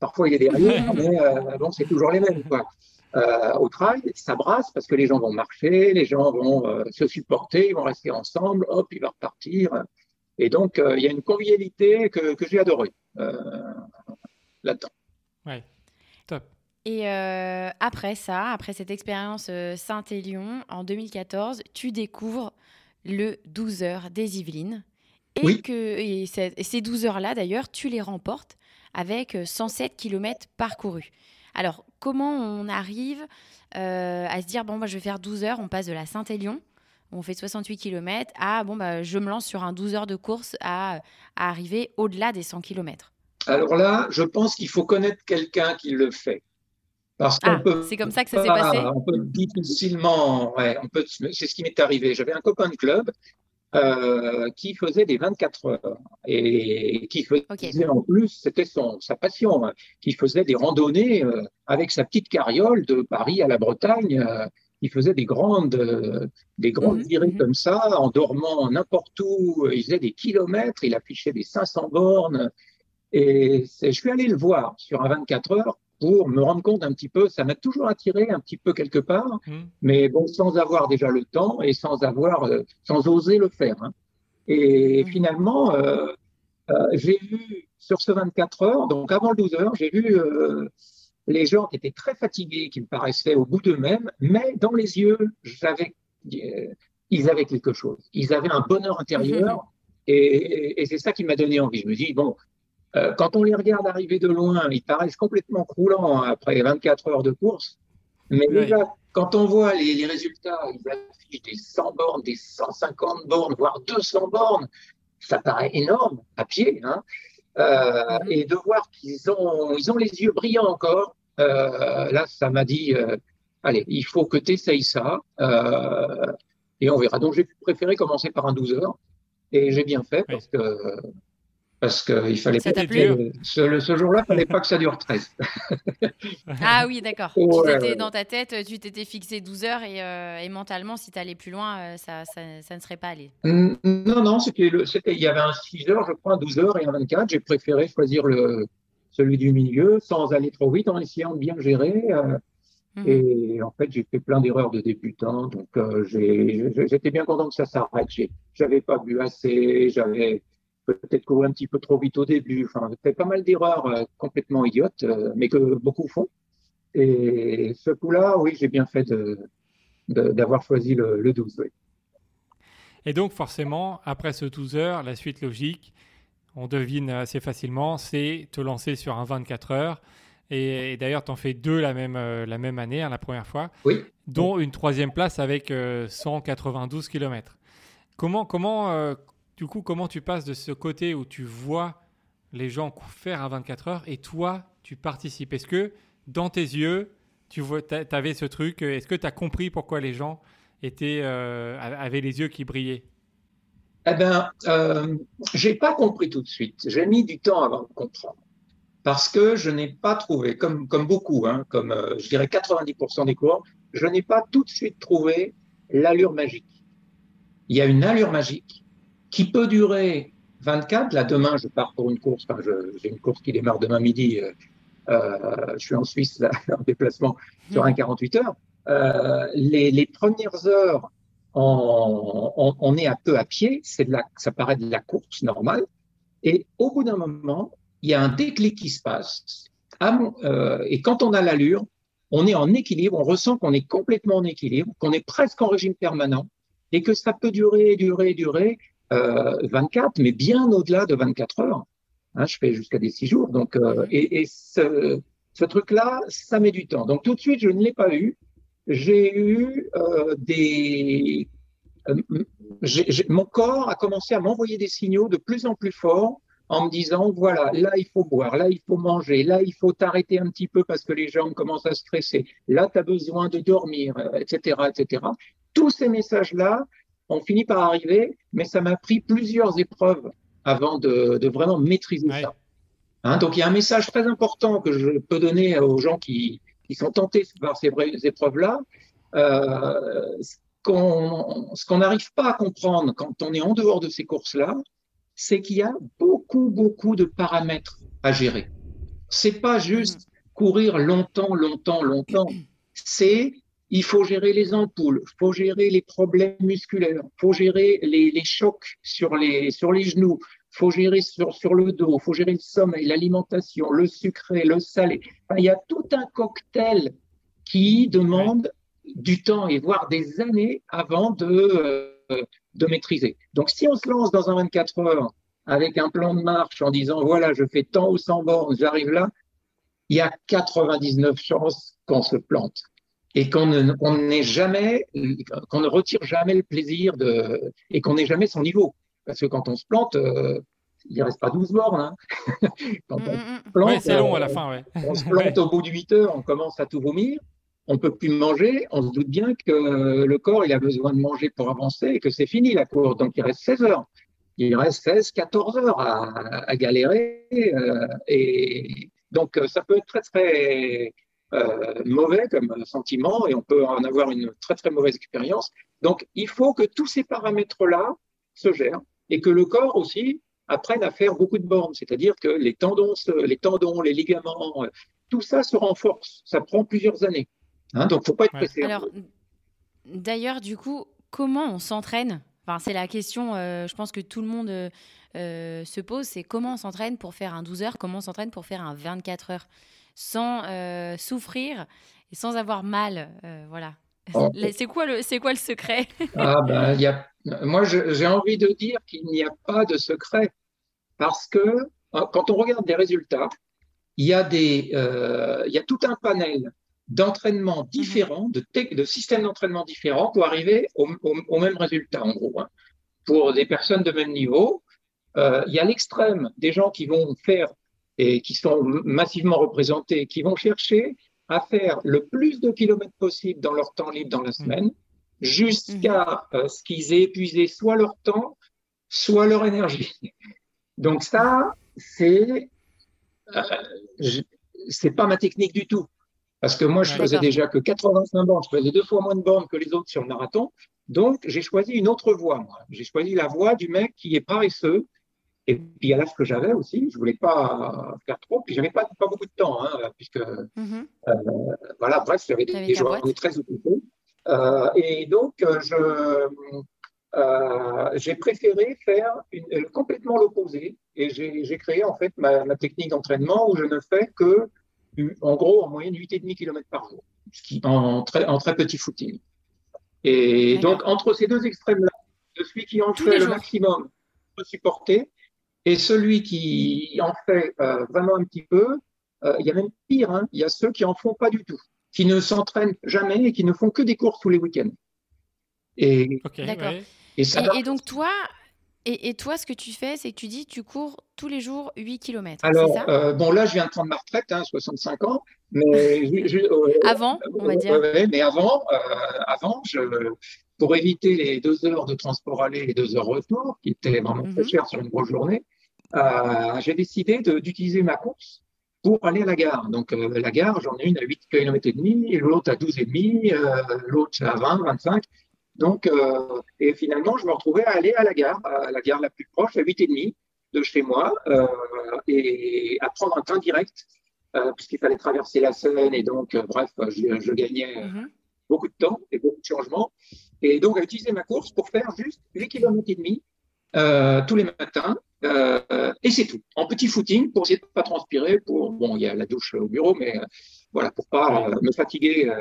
Speaker 4: Parfois, il y a des rayures, mais euh, bon, c'est toujours les mêmes. Quoi. Euh, au trail, ça brasse parce que les gens vont marcher, les gens vont se supporter, ils vont rester ensemble, hop, il va repartir. Et donc, il y a une convivialité que, que j'ai adorée là-dedans.
Speaker 2: Ouais.
Speaker 3: Et euh, après ça, après cette expérience euh, Saint-Élion, en 2014, tu découvres le 12 heures des Yvelines. Et, que, et, ces 12 heures-là, d'ailleurs, tu les remportes avec 107 euh, km parcourus. Alors, comment on arrive à se dire, bon, bah, je vais faire 12 heures, on passe de la Saint-Élion, on fait 68 km, à, bon, bah, je me lance sur un 12 heures de course à, à arriver au-delà des 100 km
Speaker 4: Alors là, je pense qu'il faut connaître quelqu'un qui le fait.
Speaker 3: Ah, c'est comme ça que ça s'est passé?
Speaker 4: On peut difficilement, ouais, on peut, c'est ce qui m'est arrivé. J'avais un copain de club euh, qui faisait des 24 heures et qui faisait en plus, c'était son sa passion, hein, qui faisait des randonnées euh, avec sa petite carriole de Paris à la Bretagne. Euh, il faisait des grandes, des grandes mhm, virées mhm. comme ça, en dormant n'importe où. Il faisait des kilomètres, il affichait des 500 bornes. Et je suis allé le voir sur un 24 heures pour me rendre compte un petit peu, ça m'a toujours attiré un petit peu quelque part, mmh. mais bon, sans avoir déjà le temps et sans avoir, euh, sans oser le faire. Hein. Et mmh. finalement, euh, euh, j'ai vu sur ce 24 heures, donc avant le 12 heures, j'ai vu les gens qui étaient très fatigués, qui me paraissaient au bout d'eux-mêmes, mais dans les yeux, j'avais, ils avaient quelque chose. Ils avaient un bonheur intérieur. Mmh. Et, et c'est ça qui m'a donné envie. Je me dis, bon, euh, quand on les regarde arriver de loin, ils paraissent complètement croulants après 24 heures de course. Mais déjà, quand on voit les, résultats, ils affichent des 100 bornes, des 150 bornes, voire 200 bornes. Ça paraît énorme à pied. Hein. Euh, et de voir qu'ils ont, ils ont les yeux brillants encore, euh, là, ça m'a dit, allez, il faut que tu essayes ça. et on verra. Donc, j'ai préféré commencer par un 12 heures. Et j'ai bien fait parce que parce qu'il fallait pas. Ce, ce jour-là, il fallait pas que ça dure 13.
Speaker 3: ah oui, d'accord. tu dans ta tête, tu t'étais fixé 12 heures et, euh, et mentalement, si tu allais plus loin, euh, ça, ça, ça, ne serait pas allé.
Speaker 4: Non, non, c'était il y avait un 6 heures, je crois, un 12 heures et un 24. J'ai préféré choisir le, celui du milieu sans aller trop vite en essayant de bien gérer. Euh, mhm. Et en fait, j'ai fait plein d'erreurs de débutant. Donc, j'étais bien content que ça s'arrête. J'avais pas bu assez, j'avais peut-être courir un petit peu trop vite au début. Enfin, fait pas mal d'erreurs euh, complètement idiotes, euh, mais que beaucoup font. Et ce coup-là, oui, j'ai bien fait d'avoir choisi le, 12.
Speaker 2: Et donc, forcément, après ce 12 heures, la suite logique, on devine assez facilement, c'est te lancer sur un 24 heures. Et, d'ailleurs, tu en fais deux la même, euh, la même année, hein, la première fois,
Speaker 4: oui.
Speaker 2: dont une troisième place avec 192 km. Comment, comment, du coup, comment tu passes de ce côté où tu vois les gens faire à 24 heures et toi, tu participes? Est-ce que dans tes yeux, tu avais ce truc Est-ce que tu as compris pourquoi les gens euh, avaient les yeux qui brillaient?
Speaker 4: Eh bien, euh, j'ai pas compris tout de suite. J'ai mis du temps avant de comprendre. Parce que je n'ai pas trouvé, comme, beaucoup, hein, comme euh, je dirais 90% des coureurs, je n'ai pas tout de suite trouvé l'allure magique. Il y a une allure magique qui peut durer 24. Là, demain, je pars pour une course. Enfin, j'ai une course qui démarre demain midi. Euh, euh je suis en Suisse là, en déplacement sur un 48 heures. Euh, les, les, premières heures, on, on, on, est un peu à pied. C'est de la, ça paraît de la course normale. Et au bout d'un moment, il y a un déclic qui se passe. Euh, et quand on a l'allure, on est en équilibre, on ressent qu'on est complètement en équilibre, qu'on est presque en régime permanent et que ça peut durer, durer, durer. 24, euh, mais bien au-delà de 24 heures. Hein, je fais jusqu'à des 6 jours. Donc, euh, et, ce, truc-là, ça met du temps. Donc tout de suite, je ne l'ai pas eu. j'ai eu des... mon corps a commencé à m'envoyer des signaux de plus en plus forts en me disant, voilà, là, il faut boire, là, il faut manger, là, il faut t'arrêter un petit peu parce que les jambes commencent à stresser, là, tu as besoin de dormir, etc., etc. Tous ces messages-là ont fini par arriver, mais ça m'a pris plusieurs épreuves avant de, vraiment maîtriser ça. Hein, donc, il y a un message très important que je peux donner aux gens qui, sont tentés par ces épreuves-là. Euh, ce qu'on n'arrive pas à comprendre quand on est en dehors de ces courses-là, c'est qu'il y a beaucoup, beaucoup de paramètres à gérer. C'est pas juste courir longtemps, longtemps, longtemps. C'est il faut gérer les ampoules, il faut gérer les problèmes musculaires, il faut gérer les, chocs sur les, genoux, il faut gérer sur, sur le dos, il faut gérer le sommeil, l'alimentation, le sucré, le salé. il y a tout un cocktail qui demande du temps et voire des années avant de, euh, de maîtriser. Donc, si on se lance dans un 24 heures avec un plan de marche en disant voilà, je fais tant ou 100 bornes, j'arrive là, il y a 99 chances qu'on se plante et qu'on ne, jamais, qu'on ne retire jamais le plaisir de, et qu'on n'ait jamais son niveau. Parce que quand on se plante, euh, il ne reste pas 12 bornes. Hein.
Speaker 2: quand on mm, mm, mm. c'est long à la fin. Ouais.
Speaker 4: on se plante au bout de 8 heures, on commence à tout vomir on peut plus manger, on se doute bien que le corps il a besoin de manger pour avancer et que c'est fini la course. Donc il reste 16 heures. Il reste 16, 14 heures à, galérer. Euh, et donc ça peut être très très euh, mauvais comme sentiment et on peut en avoir une très très mauvaise expérience. Donc il faut que tous ces paramètres-là se gèrent et que le corps aussi apprenne à faire beaucoup de bornes, c'est-à-dire que les tendons, les tendons, les ligaments, tout ça se renforce. Ça prend plusieurs années. Hein, donc, faut pas être pressé.
Speaker 3: Alors, d'ailleurs, du coup, comment on s'entraîne? Enfin, C'est la question, euh, je pense que tout le monde euh, euh, se pose, c'est comment on s'entraîne pour faire un 12 heures, comment on s'entraîne pour faire un 24 heures, sans souffrir et sans avoir mal. voilà. Oh. C'est quoi, le, quoi le secret?
Speaker 4: Ah, ben, y a... Moi, j'ai envie de dire qu'il n'y a pas de secret. Parce que quand on regarde des résultats, il y, a des, il y a tout un panel d'entraînement mhm. différents, de, de systèmes d'entraînement différents pour arriver au, même résultat, en gros. Hein. Pour des personnes de même niveau, euh, il y a l'extrême des gens qui vont faire et qui sont massivement représentés, qui vont chercher à faire le plus de kilomètres possible dans leur temps libre dans la mhm. semaine, jusqu'à mhm. euh, ce qu'ils aient épuisé soit leur temps, soit leur énergie. Donc ça, c'est euh, c'est pas ma technique du tout. Parce que moi, je faisais déjà que 85 bornes, je faisais deux fois moins de bornes que les autres sur le marathon. Donc, j'ai choisi une autre voie, J'ai choisi la voie du mec qui est paresseux. Et puis, à l'âge que j'avais aussi, je voulais pas faire trop. Puis, j'avais pas, pas beaucoup de temps, hein, puisque, mm-hmm. euh, voilà, bref, j'avais des, des joueurs très occupés. Euh, et donc, je, euh, j'ai préféré faire une, complètement l'opposé. Et j'ai créé, en fait, ma, ma technique d'entraînement où je ne fais que en gros, en moyenne 8,5 km par jour, ce qui, en, très, en très petit footing. Et donc, entre ces deux extrêmes-là, celui qui en fait le maximum peut supporter et celui qui en fait euh, vraiment un petit peu, euh, il y a même pire, hein, il y a ceux qui en font pas du tout, qui ne s'entraînent jamais et qui ne font que des courses tous les week-ends.
Speaker 3: Et, et, donc, toi, et, toi, ce que tu fais, c'est que tu dis tu cours tous les jours 8 km.
Speaker 4: Alors, euh, bon, là, je viens de prendre ma retraite, hein, 65 ans. Mais
Speaker 3: euh, avant, on va dire.
Speaker 4: mais avant, euh, avant je, pour éviter les deux heures de transport aller et deux heures retour, qui étaient vraiment très mhm. chères sur une grosse journée, j'ai décidé d'utiliser ma course pour aller à la gare. Donc, la gare, j'en ai une à 8 km et demi, l'autre à 12 et demi, l'autre à 20, 25. Donc, euh, et finalement, je me retrouvais à aller à la gare, à la gare la plus proche, à 8h30 de chez moi, euh, et à prendre un train direct, euh, puisqu'il fallait traverser la Seine, et donc, bref, je, gagnais mhm. beaucoup de temps et beaucoup de changements. Et donc, à utiliser ma course pour faire juste 8 km et demi tous les matins, et c'est tout, en petit footing, pour essayer de ne pas transpirer, pour, bon, il y a la douche au bureau, mais voilà, pour pas me fatiguer.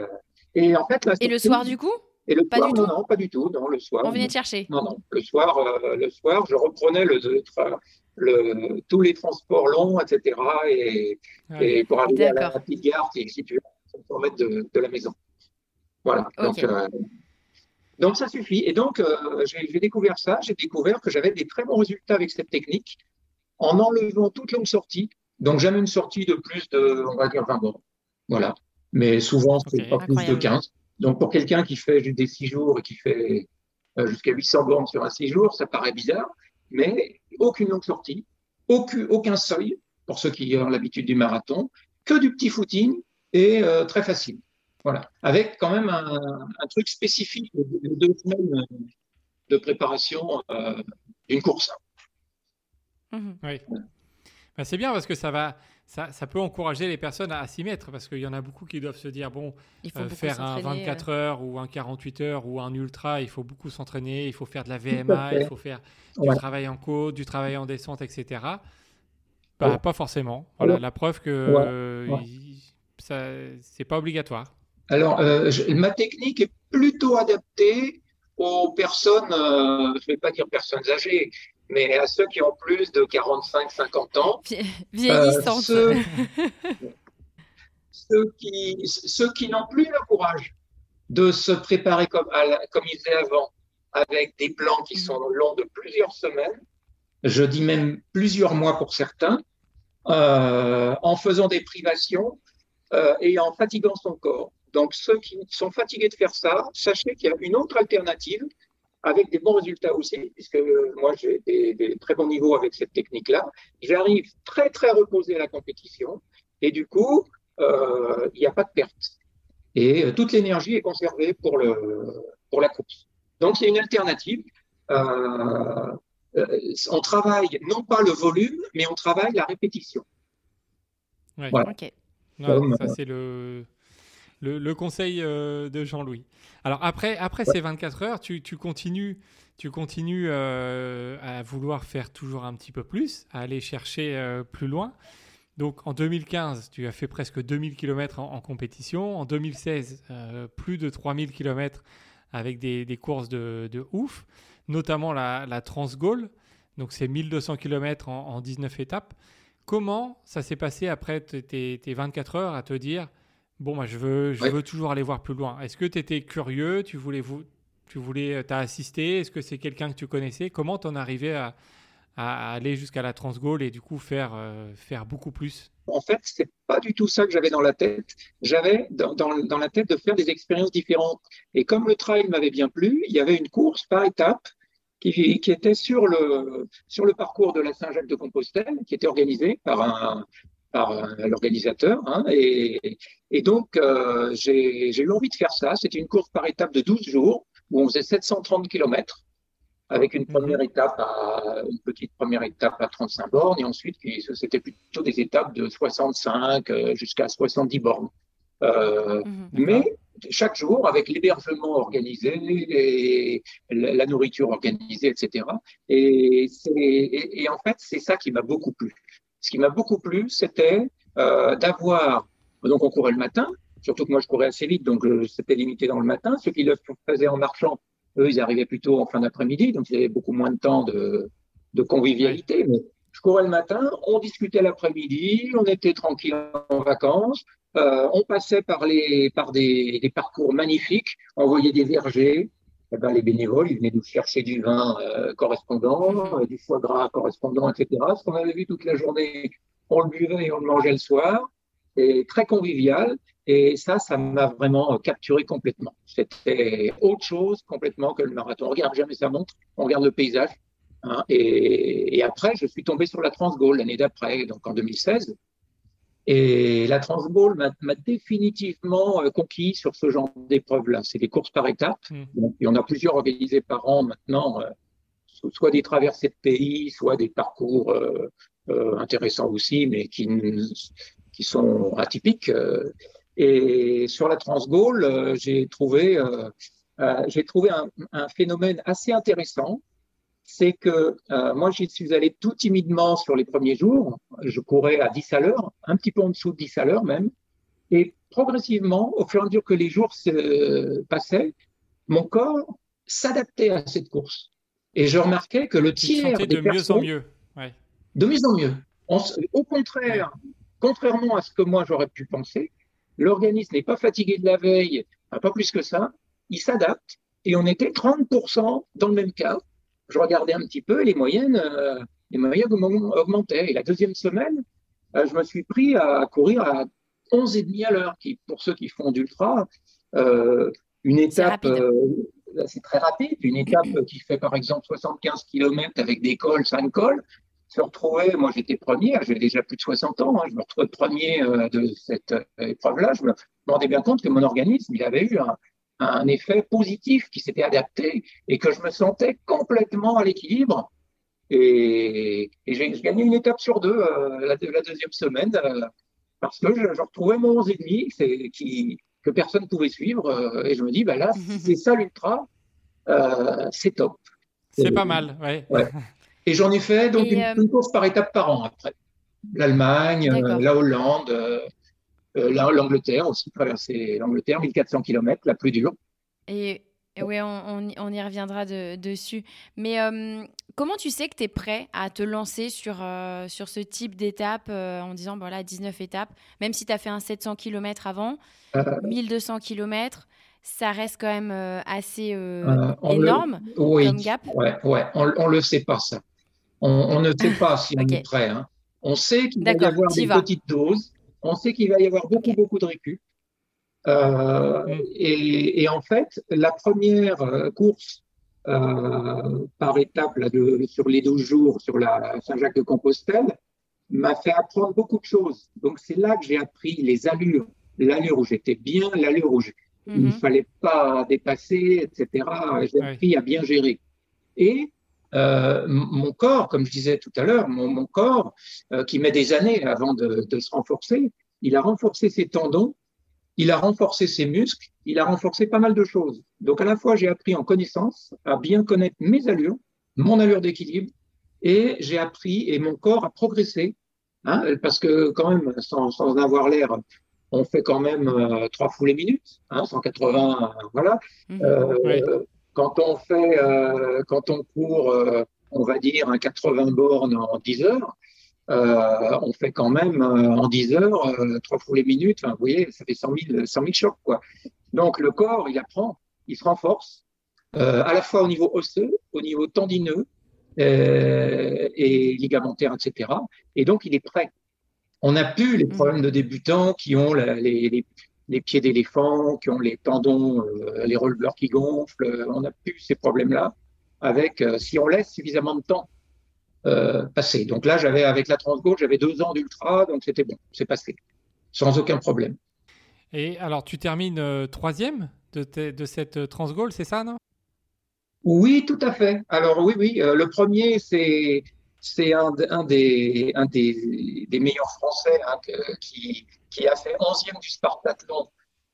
Speaker 4: et en fait,
Speaker 3: et le soir, du coup?
Speaker 4: Et le soir, non, non, pas du tout. Non, le soir.
Speaker 3: On venait te chercher?
Speaker 4: Non, non. Le soir, euh, le soir, je reprenais le, le, tous les transports longs, etc. Et, et pour arriver à la petite gare qui est située à 100 mètres de, de la maison. Voilà. Donc, donc, ça suffit. Et donc, j'ai découvert ça. J'ai découvert que j'avais des très bons résultats avec cette technique en enlevant toute longue sortie. Donc, jamais une sortie de plus de, on va dire, 20 bornes. Voilà. Mais souvent, c'est pas plus de 15. Donc, pour quelqu'un qui fait des 6 jours et qui fait jusqu'à 800 bornes sur un 6 jours, ça paraît bizarre. Mais aucune longue sortie, aucun, aucun seuil, pour ceux qui ont l'habitude du marathon, que du petit footing et euh, très facile. Voilà. Avec quand même un, truc spécifique de deux semaines de préparation euh, d'une course.
Speaker 2: Mhm. Oui. Ben, c'est bien parce que ça va, ça, ça, peut encourager les personnes à, s'y mettre parce qu'il y en a beaucoup qui doivent se dire bon, euh, faire un 24 heures ou un 48 heures ou un ultra, il faut beaucoup s'entraîner, il faut faire de la VMA, il faut faire du travail en côte, du travail en descente, etc. Bah, pas forcément. Voilà, la preuve que ce c'est pas obligatoire.
Speaker 4: Alors, euh, ma technique est plutôt adaptée aux personnes, euh, je ne vais pas dire personnes âgées, mais à ceux qui ont plus de 45-50 ans.
Speaker 3: Vieillissantes.
Speaker 4: Euh, ceux, qui, ceux qui n'ont plus le courage de se préparer comme, comme ils faisaient avant, avec des plans qui sont longs de plusieurs semaines, je dis même plusieurs mois pour certains, euh, en faisant des privations euh, et en fatiguant son corps. Donc ceux qui sont fatigués de faire ça, sachez qu'il y a une autre alternative avec des bons résultats aussi, puisque moi j'ai des, très bons niveaux avec cette technique-là. J'arrive très très reposé à la compétition et du coup euh, il n'y a pas de perte et toute l'énergie est conservée pour le pour la course. Donc il y a une alternative. Euh, euh, on travaille non pas le volume, mais on travaille la répétition.
Speaker 2: Ouais. ça, c'est le, le, conseil euh, de Jean-Louis. Alors, après, après ces 24 heures, tu, continues, tu continues euh, à vouloir faire toujours un petit peu plus, à aller chercher plus loin. Donc, en 2015, tu as fait presque 2000 km en, compétition. En 2016, plus de 3000 km avec des, courses de, ouf notamment la, la. Donc c'est 1200 km en, 19 étapes. Comment ça s'est passé après tes, 24 heures à te dire bon, moi, je veux, je veux toujours aller voir plus loin. Est-ce que tu étais curieux? Tu voulais, vous, tu voulais t'as assisté? Est-ce que c'est quelqu'un que tu connaissais? Comment t'en arrivé à, à aller jusqu'à la Transgaulle et du coup faire, euh, faire beaucoup plus?
Speaker 4: En fait, c'est pas du tout ça que j'avais dans la tête. J'avais dans, dans, la tête de faire des expériences différentes. Et comme le trail m'avait bien plu, il y avait une course par étapes qui, qui, était sur le, sur le parcours de la Saint-Jacques de Compostelle, qui était organisé par un, par l'organisateur. Hein, et, et, donc, euh, j'ai eu envie de faire ça. C'était une course par étape de 12 jours, où on faisait 730 km, avec une première étape à, une petite première étape à 35 bornes, et ensuite, c'était plutôt des étapes de 65 euh, jusqu'à 70 bornes. Euh, mhm. mais chaque jour avec l'hébergement organisé et la nourriture organisée, etc. Et, et, et en fait, c'est ça qui m'a beaucoup plu. Ce qui m'a beaucoup plu, c'était euh, d'avoir, donc on courait le matin, surtout que moi je courais assez vite, donc c'était limité dans le matin. Ceux qui le faisaient en marchant, eux, ils arrivaient plutôt en fin d'après-midi, donc il y avait beaucoup moins de temps de, de convivialité. Mais je courais le matin, on discutait l'après-midi, on était tranquille en vacances, euh, on passait par, les, par des, des, parcours magnifiques, on voyait des vergers. Les bénévoles, ils venaient nous chercher du vin euh, correspondant, euh, du foie gras correspondant, etc. Ce qu'on avait vu toute la journée, on le buvait et on le mangeait le soir. Et très convivial. Et ça, ça m'a vraiment capturé complètement. C'était autre chose complètement que le marathon. On regarde jamais sa montre, on regarde le paysage. Hein. et, après, je suis tombé sur la Transgaulle l'année d'après, donc en 2016. Et la Transball m'a définitivement euh, conquis sur ce genre d'épreuve-là. C'est des courses par étapes. Hmm. il y en a plusieurs organisées par an maintenant, euh, soit des traversées de pays, soit des parcours euh, intéressants aussi, mais qui, qui sont atypiques. Et sur la Transgaulle, j'ai trouvé, j'ai trouvé un, un, phénomène assez intéressant c'est que euh, moi, j'y suis allé tout timidement sur les premiers jours. Je courais à 10 à l'heure, un petit peu en dessous de 10 à l'heure même. Et progressivement, au fur et à mesure que les jours se passaient, mon corps s'adaptait à cette course. Et je remarquais que le tiers des
Speaker 2: de
Speaker 4: mieux
Speaker 2: en mieux.
Speaker 4: De mieux en mieux. au contraire, contrairement à ce que moi j'aurais pu penser, l'organisme n'est pas fatigué de la veille pas plus que ça. Ils s'adaptent et on était 30% dans le même cas. Je regardais un petit peu et les moyennes, euh, les moyennes augmentaient. Et la deuxième semaine, euh, je me suis pris à courir à 11,5 à l'heure, qui, pour ceux qui font d'ultra, euh, une étape, c'est très rapide, une étape qui fait par exemple 75 km avec des cols, 5 cols, se retrouver, moi j'étais premier, j'ai déjà plus de 60 ans, hein, je me retrouvais premier de cette épreuve-là, je me rendais bien compte que mon organisme, il avait eu un, un effet positif qui s'était adapté et que je me sentais complètement à l'équilibre. Et, j'ai gagné une étape sur deux euh, la, deuxième semaine euh, parce que je, retrouvais mon 11,5 qui, que personne ne pouvait suivre. Euh, et je me dis, bah là, c'est ça l'ultra, c'est top.
Speaker 2: C'est pas mal, ouais.
Speaker 4: Et j'en ai fait donc une, course par étape par an après. L'Allemagne, la Hollande, euh, L'Angleterre aussi, traverser l'Angleterre, 1400 km, la plus dure.
Speaker 3: Et, oui, on, y reviendra dessus. Mais euh, comment tu sais que tu es prêt à te lancer sur, euh, sur ce type d'étape en disant, voilà, 19 étapes, même si tu as fait un 700 km avant, 1200 km ça reste quand même assez énorme comme gap?
Speaker 4: Ouais, ouais. on ne le sait pas ça. On, ne sait pas si on est prêt. Hein. On sait qu'il va y avoir des petites doses on sait qu'il va y avoir beaucoup, beaucoup de récup. Euh, mm. et, en fait, la première euh, course euh, par étape là, de, sur les 12 jours sur la Saint-Jacques-de-Compostelle m'a fait apprendre beaucoup de choses. Donc, c'est là que j'ai appris les allures, l'allure où j'étais bien, l'allure où il ne mm-hmm. fallait pas dépasser, etc. J'ai appris à bien gérer. Et euh, mon corps, comme je disais tout à l'heure, mon, corps, euh, qui met des années avant de, se renforcer, il a renforcé ses tendons, il a renforcé ses muscles, il a renforcé pas mal de choses. Donc à la fois, j'ai appris en connaissance à bien connaître mes allures, mon allure d'équilibre, et j'ai appris, et mon corps a progressé, hein, parce que quand même, sans, sans avoir l'air, on fait quand même euh, trois foulées minutes, hein, 180, voilà. Mmh. Quand on fait, euh, quand on court, euh, on va dire un 80 bornes en 10 heures, euh, on fait quand même en 10 heures, trois fois les minutes, vous voyez, ça fait 100 000, 100 000 chocs. Quoi. Donc le corps, il apprend, il se renforce, à la fois au niveau osseux, au niveau tendineux et ligamentaire, etc. Et donc il est prêt. On n'a plus les mmh. problèmes de débutants qui ont les, les, les pieds d'éléphant, qui ont les tendons, euh, les releveurs qui gonflent. Euh, on n'a plus ces problèmes-là avec euh, si on laisse suffisamment de temps passer. Donc là, j'avais avec la Transgold, j'avais deux ans d'ultra, donc c'était bon, c'est passé, sans aucun problème.
Speaker 2: Et alors, tu termines troisième de, de cette Transgold, c'est ça, non?
Speaker 4: Oui, tout à fait. Alors oui, oui. le premier, c'est c'est un, un, des, un des, des meilleurs Français hein, qui, qui a fait 11e du Spartathlon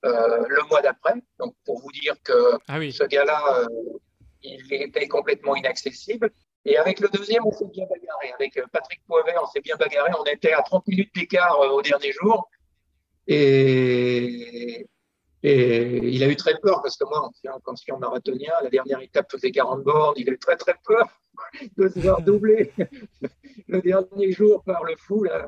Speaker 4: euh, le mois d'après. Donc, pour vous dire que ah ce gars-là, euh, il était complètement inaccessible. Et avec le deuxième, on s'est bien bagarré. Avec euh, Patrick Poivet, on s'est bien bagarré. On était à 30 minutes d'écart au dernier jour. Et, et il a eu très peur parce que moi, quand je suis en marathonien, la dernière étape faisait 40 bornes. Il a eu très, très peur de se voir doubler le dernier jour par le fou. Là.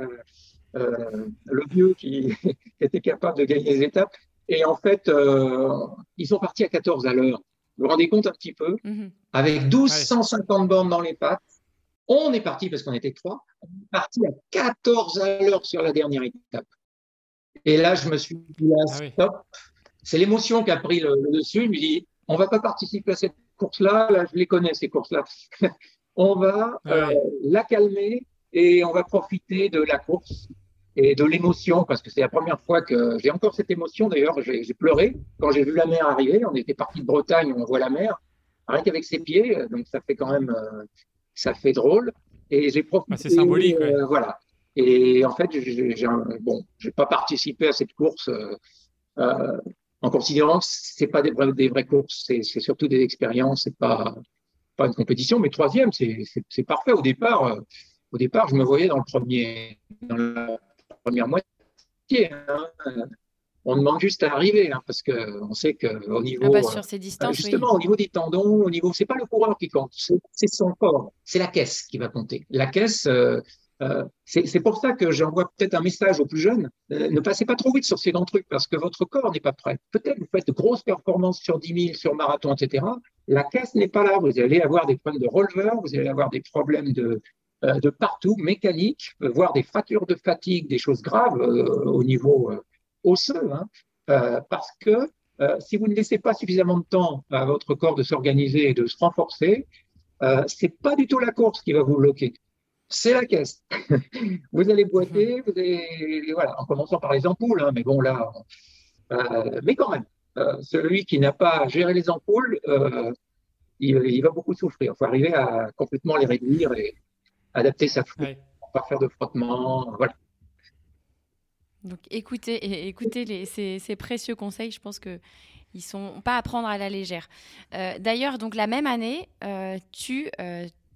Speaker 4: Euh, le vieux qui était capable de gagner les étapes. Et en fait, euh, ils sont partis à 14 à l'heure. Vous vous rendez compte un petit peu? Mhm. Avec 1250 bornes dans les pattes, on est parti, parce qu'on était trois, on est parti à 14 à l'heure sur la dernière étape. Et là, je me suis dit, là, ah stop. C'est l'émotion qui a pris le, dessus. Je me dis, on va pas participer à cette course-là. Là, je les connais, ces courses-là. on va ah euh, la calmer et on va profiter de la course et de l'émotion, parce que c'est la première fois que j'ai encore cette émotion. D'ailleurs, j'ai pleuré quand j'ai vu la mer arriver. On était parti de Bretagne, on voit la mer, rien qu'avec ses pieds, donc ça fait quand même, euh, ça fait drôle. Et j'ai profité.
Speaker 2: c'est symbolique.
Speaker 4: Euh, voilà. Et en fait, j'ai bon, j'ai pas participé à cette course euh, en considérant que c'est pas des, vraies, des vraies courses, c'est surtout des expériences, c'est pas pas une compétition. Mais troisième, c'est parfait. Au départ, au départ, je me voyais dans le premier, dans la première moitié. Hein. On demande juste à arriver, hein, parce qu'on sait qu'au niveau.
Speaker 3: Ah bah, sur ces distances,
Speaker 4: justement, au niveau des tendons, au niveau. C'est pas le coureur qui compte, c'est son corps, c'est la caisse qui va compter. La caisse, euh, Euh, c'est pour ça que j'envoie peut-être un message aux plus jeunes. Euh, ne passez pas trop vite sur ces grands trucs parce que votre corps n'est pas prêt. Peut-être vous faites de grosses performances sur 10 000, sur marathon, etc. La caisse n'est pas là. Vous allez avoir des problèmes de releveur, vous allez avoir des problèmes de, euh, partout, mécaniques, voire des fractures de fatigue, des choses graves au niveau osseux. Hein, parce que si vous ne laissez pas suffisamment de temps à votre corps de s'organiser et de se renforcer, euh, c'est pas du tout la course qui va vous bloquer c'est la caisse. vous allez boiter, vous allez, voilà, en commençant par les ampoules, hein, mais bon là, euh, mais quand même, euh, celui qui n'a pas géré les ampoules, euh, il, va beaucoup souffrir. Il faut arriver à complètement les réduire et adapter sa flou, pas faire de frottement, voilà.
Speaker 3: Donc écoutez, écoutez les, ces, ces, précieux conseils, je pense que ils sont pas à prendre à la légère. D'ailleurs, donc la même année, tu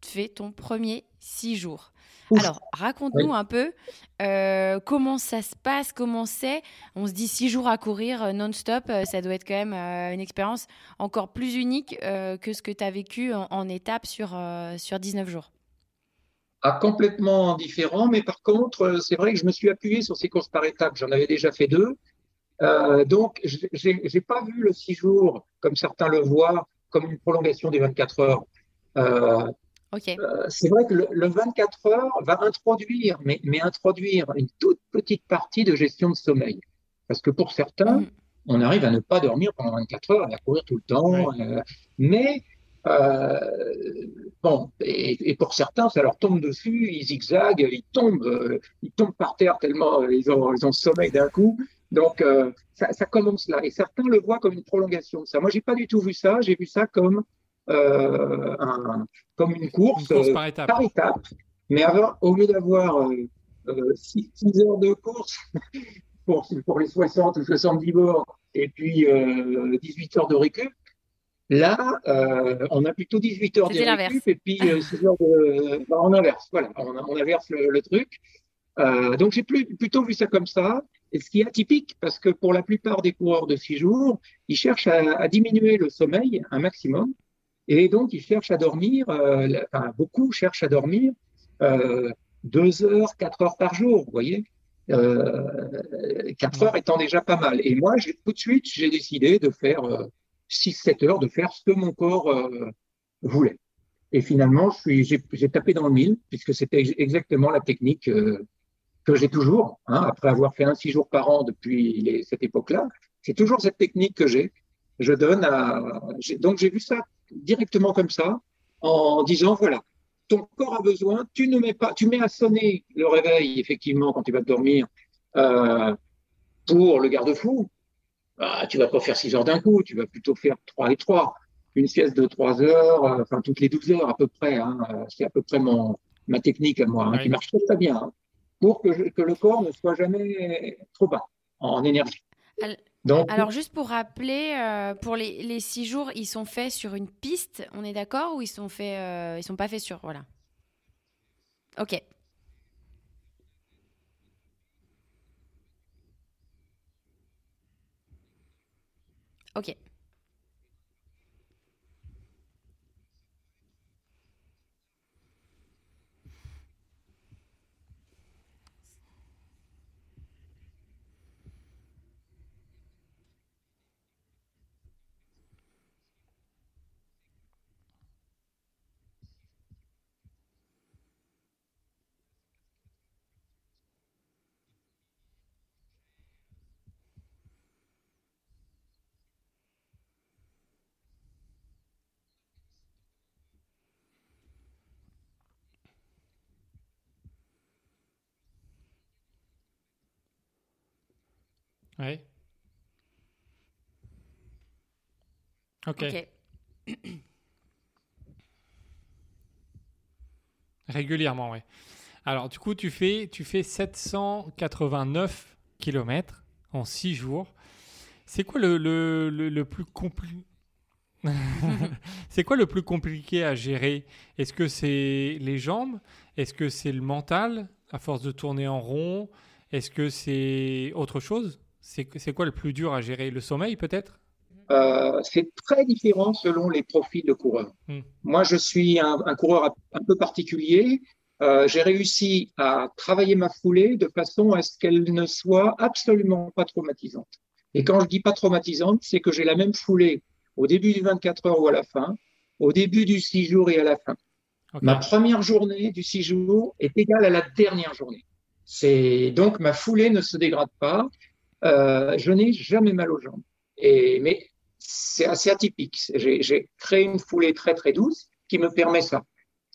Speaker 3: fais ton premier six jours. Alors, raconte-nous un peu euh, comment ça se passe, comment c'est? On se dit six jours à courir euh, non-stop, euh, ça doit être quand même une expérience encore plus unique que ce que tu as vécu en, étape sur, sur 19 jours.
Speaker 4: Ah, complètement différent, mais par contre, c'est vrai que je me suis appuyé sur ces courses par étapes. J'en avais déjà fait deux. donc, je n'ai pas vu le six jours, comme certains le voient, comme une prolongation des 24 heures. Euh, c'est vrai que le, 24 heures va introduire, mais, mais, introduire une toute petite partie de gestion de sommeil. Parce que pour certains, mm. on arrive à ne pas dormir pendant 24 heures, à courir tout le temps. Euh, mais euh, bon, et, pour certains, ça leur tombe dessus, ils zigzaguent, ils tombent, ils tombent par terre tellement ils ont, ils ont sommeil d'un coup. Donc ça, ça, commence là. Et certains le voient comme une prolongation. Ça, moi, j'ai pas du tout vu ça. J'ai vu ça comme un, comme une course,
Speaker 2: euh, par, étape.
Speaker 4: Mais alors, au lieu d'avoir 6 euh, heures de course pour, pour les 60 ou 70 bords et puis 18 heures de récup, Là, on a plutôt 18 heures de récup et puis 6 heures de. Bah, on inverse, voilà, on, inverse le, truc. donc j'ai plutôt vu ça comme ça. Et ce qui est atypique, parce que pour la plupart des coureurs de 6 jours, ils cherchent à, à diminuer le sommeil un maximum. Et donc, ils cherchent à dormir, euh, beaucoup cherchent à dormir euh, deux heures, quatre heures par jour, vous voyez. Euh, quatre heures étant déjà pas mal. Et moi, tout de suite, j'ai décidé de faire euh, six, sept heures, de faire ce que mon corps euh, voulait. Et finalement, j'ai tapé dans le mille, puisque c'était exactement la technique que j'ai toujours, hein, après avoir fait un six jours par an depuis cette époque-là. C'est toujours cette technique que j'ai. Je donne à. Donc j'ai vu ça directement comme ça, en disant voilà, ton corps a besoin, tu ne mets pas, tu mets à sonner le réveil effectivement quand tu vas te dormir euh, pour le garde-fou. Bah, tu vas pas faire 6 heures d'un coup, tu vas plutôt faire 3 et 3. Une sieste de 3 heures, euh, enfin toutes les 12 heures à peu près. Hein, euh, c'est à peu près mon, ma technique à moi, hein, qui marche très, bien, hein, pour que, que, le corps ne soit jamais trop bas en énergie.
Speaker 3: Alors juste pour rappeler, euh, pour les, six jours, ils sont faits sur une piste, on est d'accord, ou ils sont faits, euh, ils sont pas faits sur, voilà. Ok. Ok.
Speaker 2: Oui. Ok. Régulièrement, oui. Alors, du coup, tu fais, tu fais 789 km en 6 jours. C'est quoi le, le, le, plus compliqué C'est quoi le plus compliqué à gérer? Est-ce que c'est les jambes? Est-ce que c'est le mental à force de tourner en rond? Est-ce que c'est autre chose? C'est quoi le plus dur à gérer? Le sommeil peut-être?
Speaker 4: Euh, c'est très différent selon les profils de coureurs. Hmm. Moi, je suis un, coureur un peu particulier. euh, j'ai réussi à travailler ma foulée de façon à ce qu'elle ne soit absolument pas traumatisante. Et quand je dis pas traumatisante, c'est que j'ai la même foulée au début du 24 heures ou à la fin, au début du 6 jours et à la fin. Ma première journée du 6 jours est égale à la dernière journée. C'est donc ma foulée ne se dégrade pas. Euh, je n'ai jamais mal aux jambes. Et, mais c'est assez atypique. J'ai créé une foulée très très douce qui me permet ça.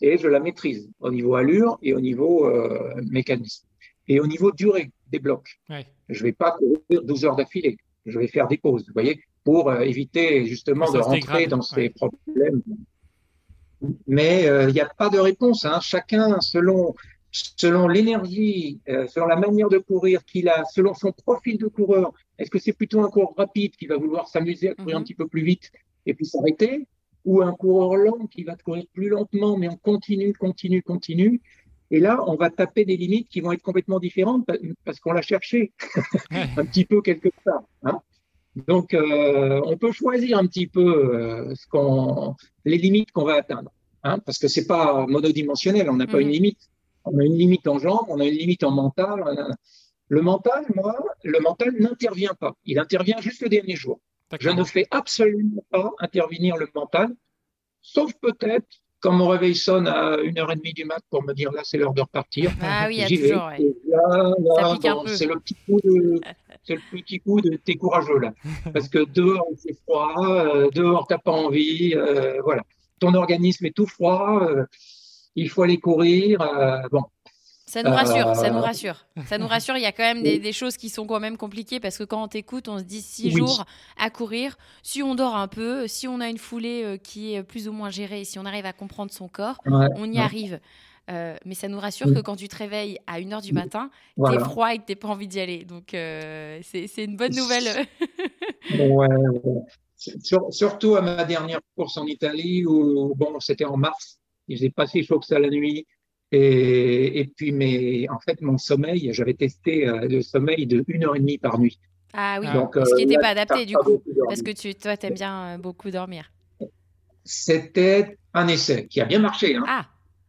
Speaker 4: Et je la maîtrise au niveau allure et au niveau euh, mécanisme. Et au niveau durée des blocs. Je ne vais pas courir 12 heures d'affilée. Je vais faire des pauses, vous voyez, pour euh, éviter justement de rentrer dans ces problèmes. Mais il n'y a pas de réponse. Hein. Chacun, selon selon l'énergie, euh, selon la manière de courir qu'il a, selon son profil de coureur, est-ce que c'est plutôt un coureur rapide qui va vouloir s'amuser à courir un mhm. petit peu plus vite et puis s'arrêter, ou un coureur lent qui va courir plus lentement, mais on continue, continue, continue. Et là, on va taper des limites qui vont être complètement différentes parce qu'on l'a cherché un petit peu quelque part. Hein. Donc, euh, on peut choisir un petit peu euh, ce les limites qu'on va atteindre, hein, parce que c'est pas monodimensionnel. On n'a pas une mhm. limite. On a une limite en jambes, on a une limite en mental. Le mental, moi, le mental n'intervient pas. Il intervient juste le dernier jour. Je ne fais absolument pas intervenir le mental, sauf peut-être quand mon réveil sonne à 1h30 du mat pour me dire là, c'est l'heure de repartir.
Speaker 3: Ah oui, il y a toujours. Ouais.
Speaker 4: c'est le petit coup de, c'est le petit coup de t'es courageux là. Parce que dehors, c'est froid, euh, dehors, t'as pas envie, euh, voilà. Ton organisme est tout froid, euh, il faut aller courir, bon.
Speaker 3: Ça nous rassure, ça nous rassure. Ça nous rassure, il y a quand même des, choses qui sont quand même compliquées parce que quand on t'écoute, on se dit six jours à courir. Si on dort un peu, si on a une foulée euh, qui est plus ou moins gérée, si on arrive à comprendre son corps, on y arrive. Euh, mais ça nous rassure que quand tu te réveilles à 1h du matin, tu es froid et que tu n'as pas envie d'y aller. Donc, euh, c'est une bonne nouvelle.
Speaker 4: ouais, surtout à ma dernière course en Italie où, bon, c'était en mars, il faisait pas si chaud que ça la nuit. Et, et puis, mais en fait, mon sommeil, j'avais testé euh, le sommeil de une heure et demie par nuit.
Speaker 3: Ah oui, Donc, ce qui n'était euh, pas adapté du coup, parce que tu, toi, tu aimes bien euh, beaucoup dormir.
Speaker 4: C'était un essai qui a bien marché. Hein. Ah.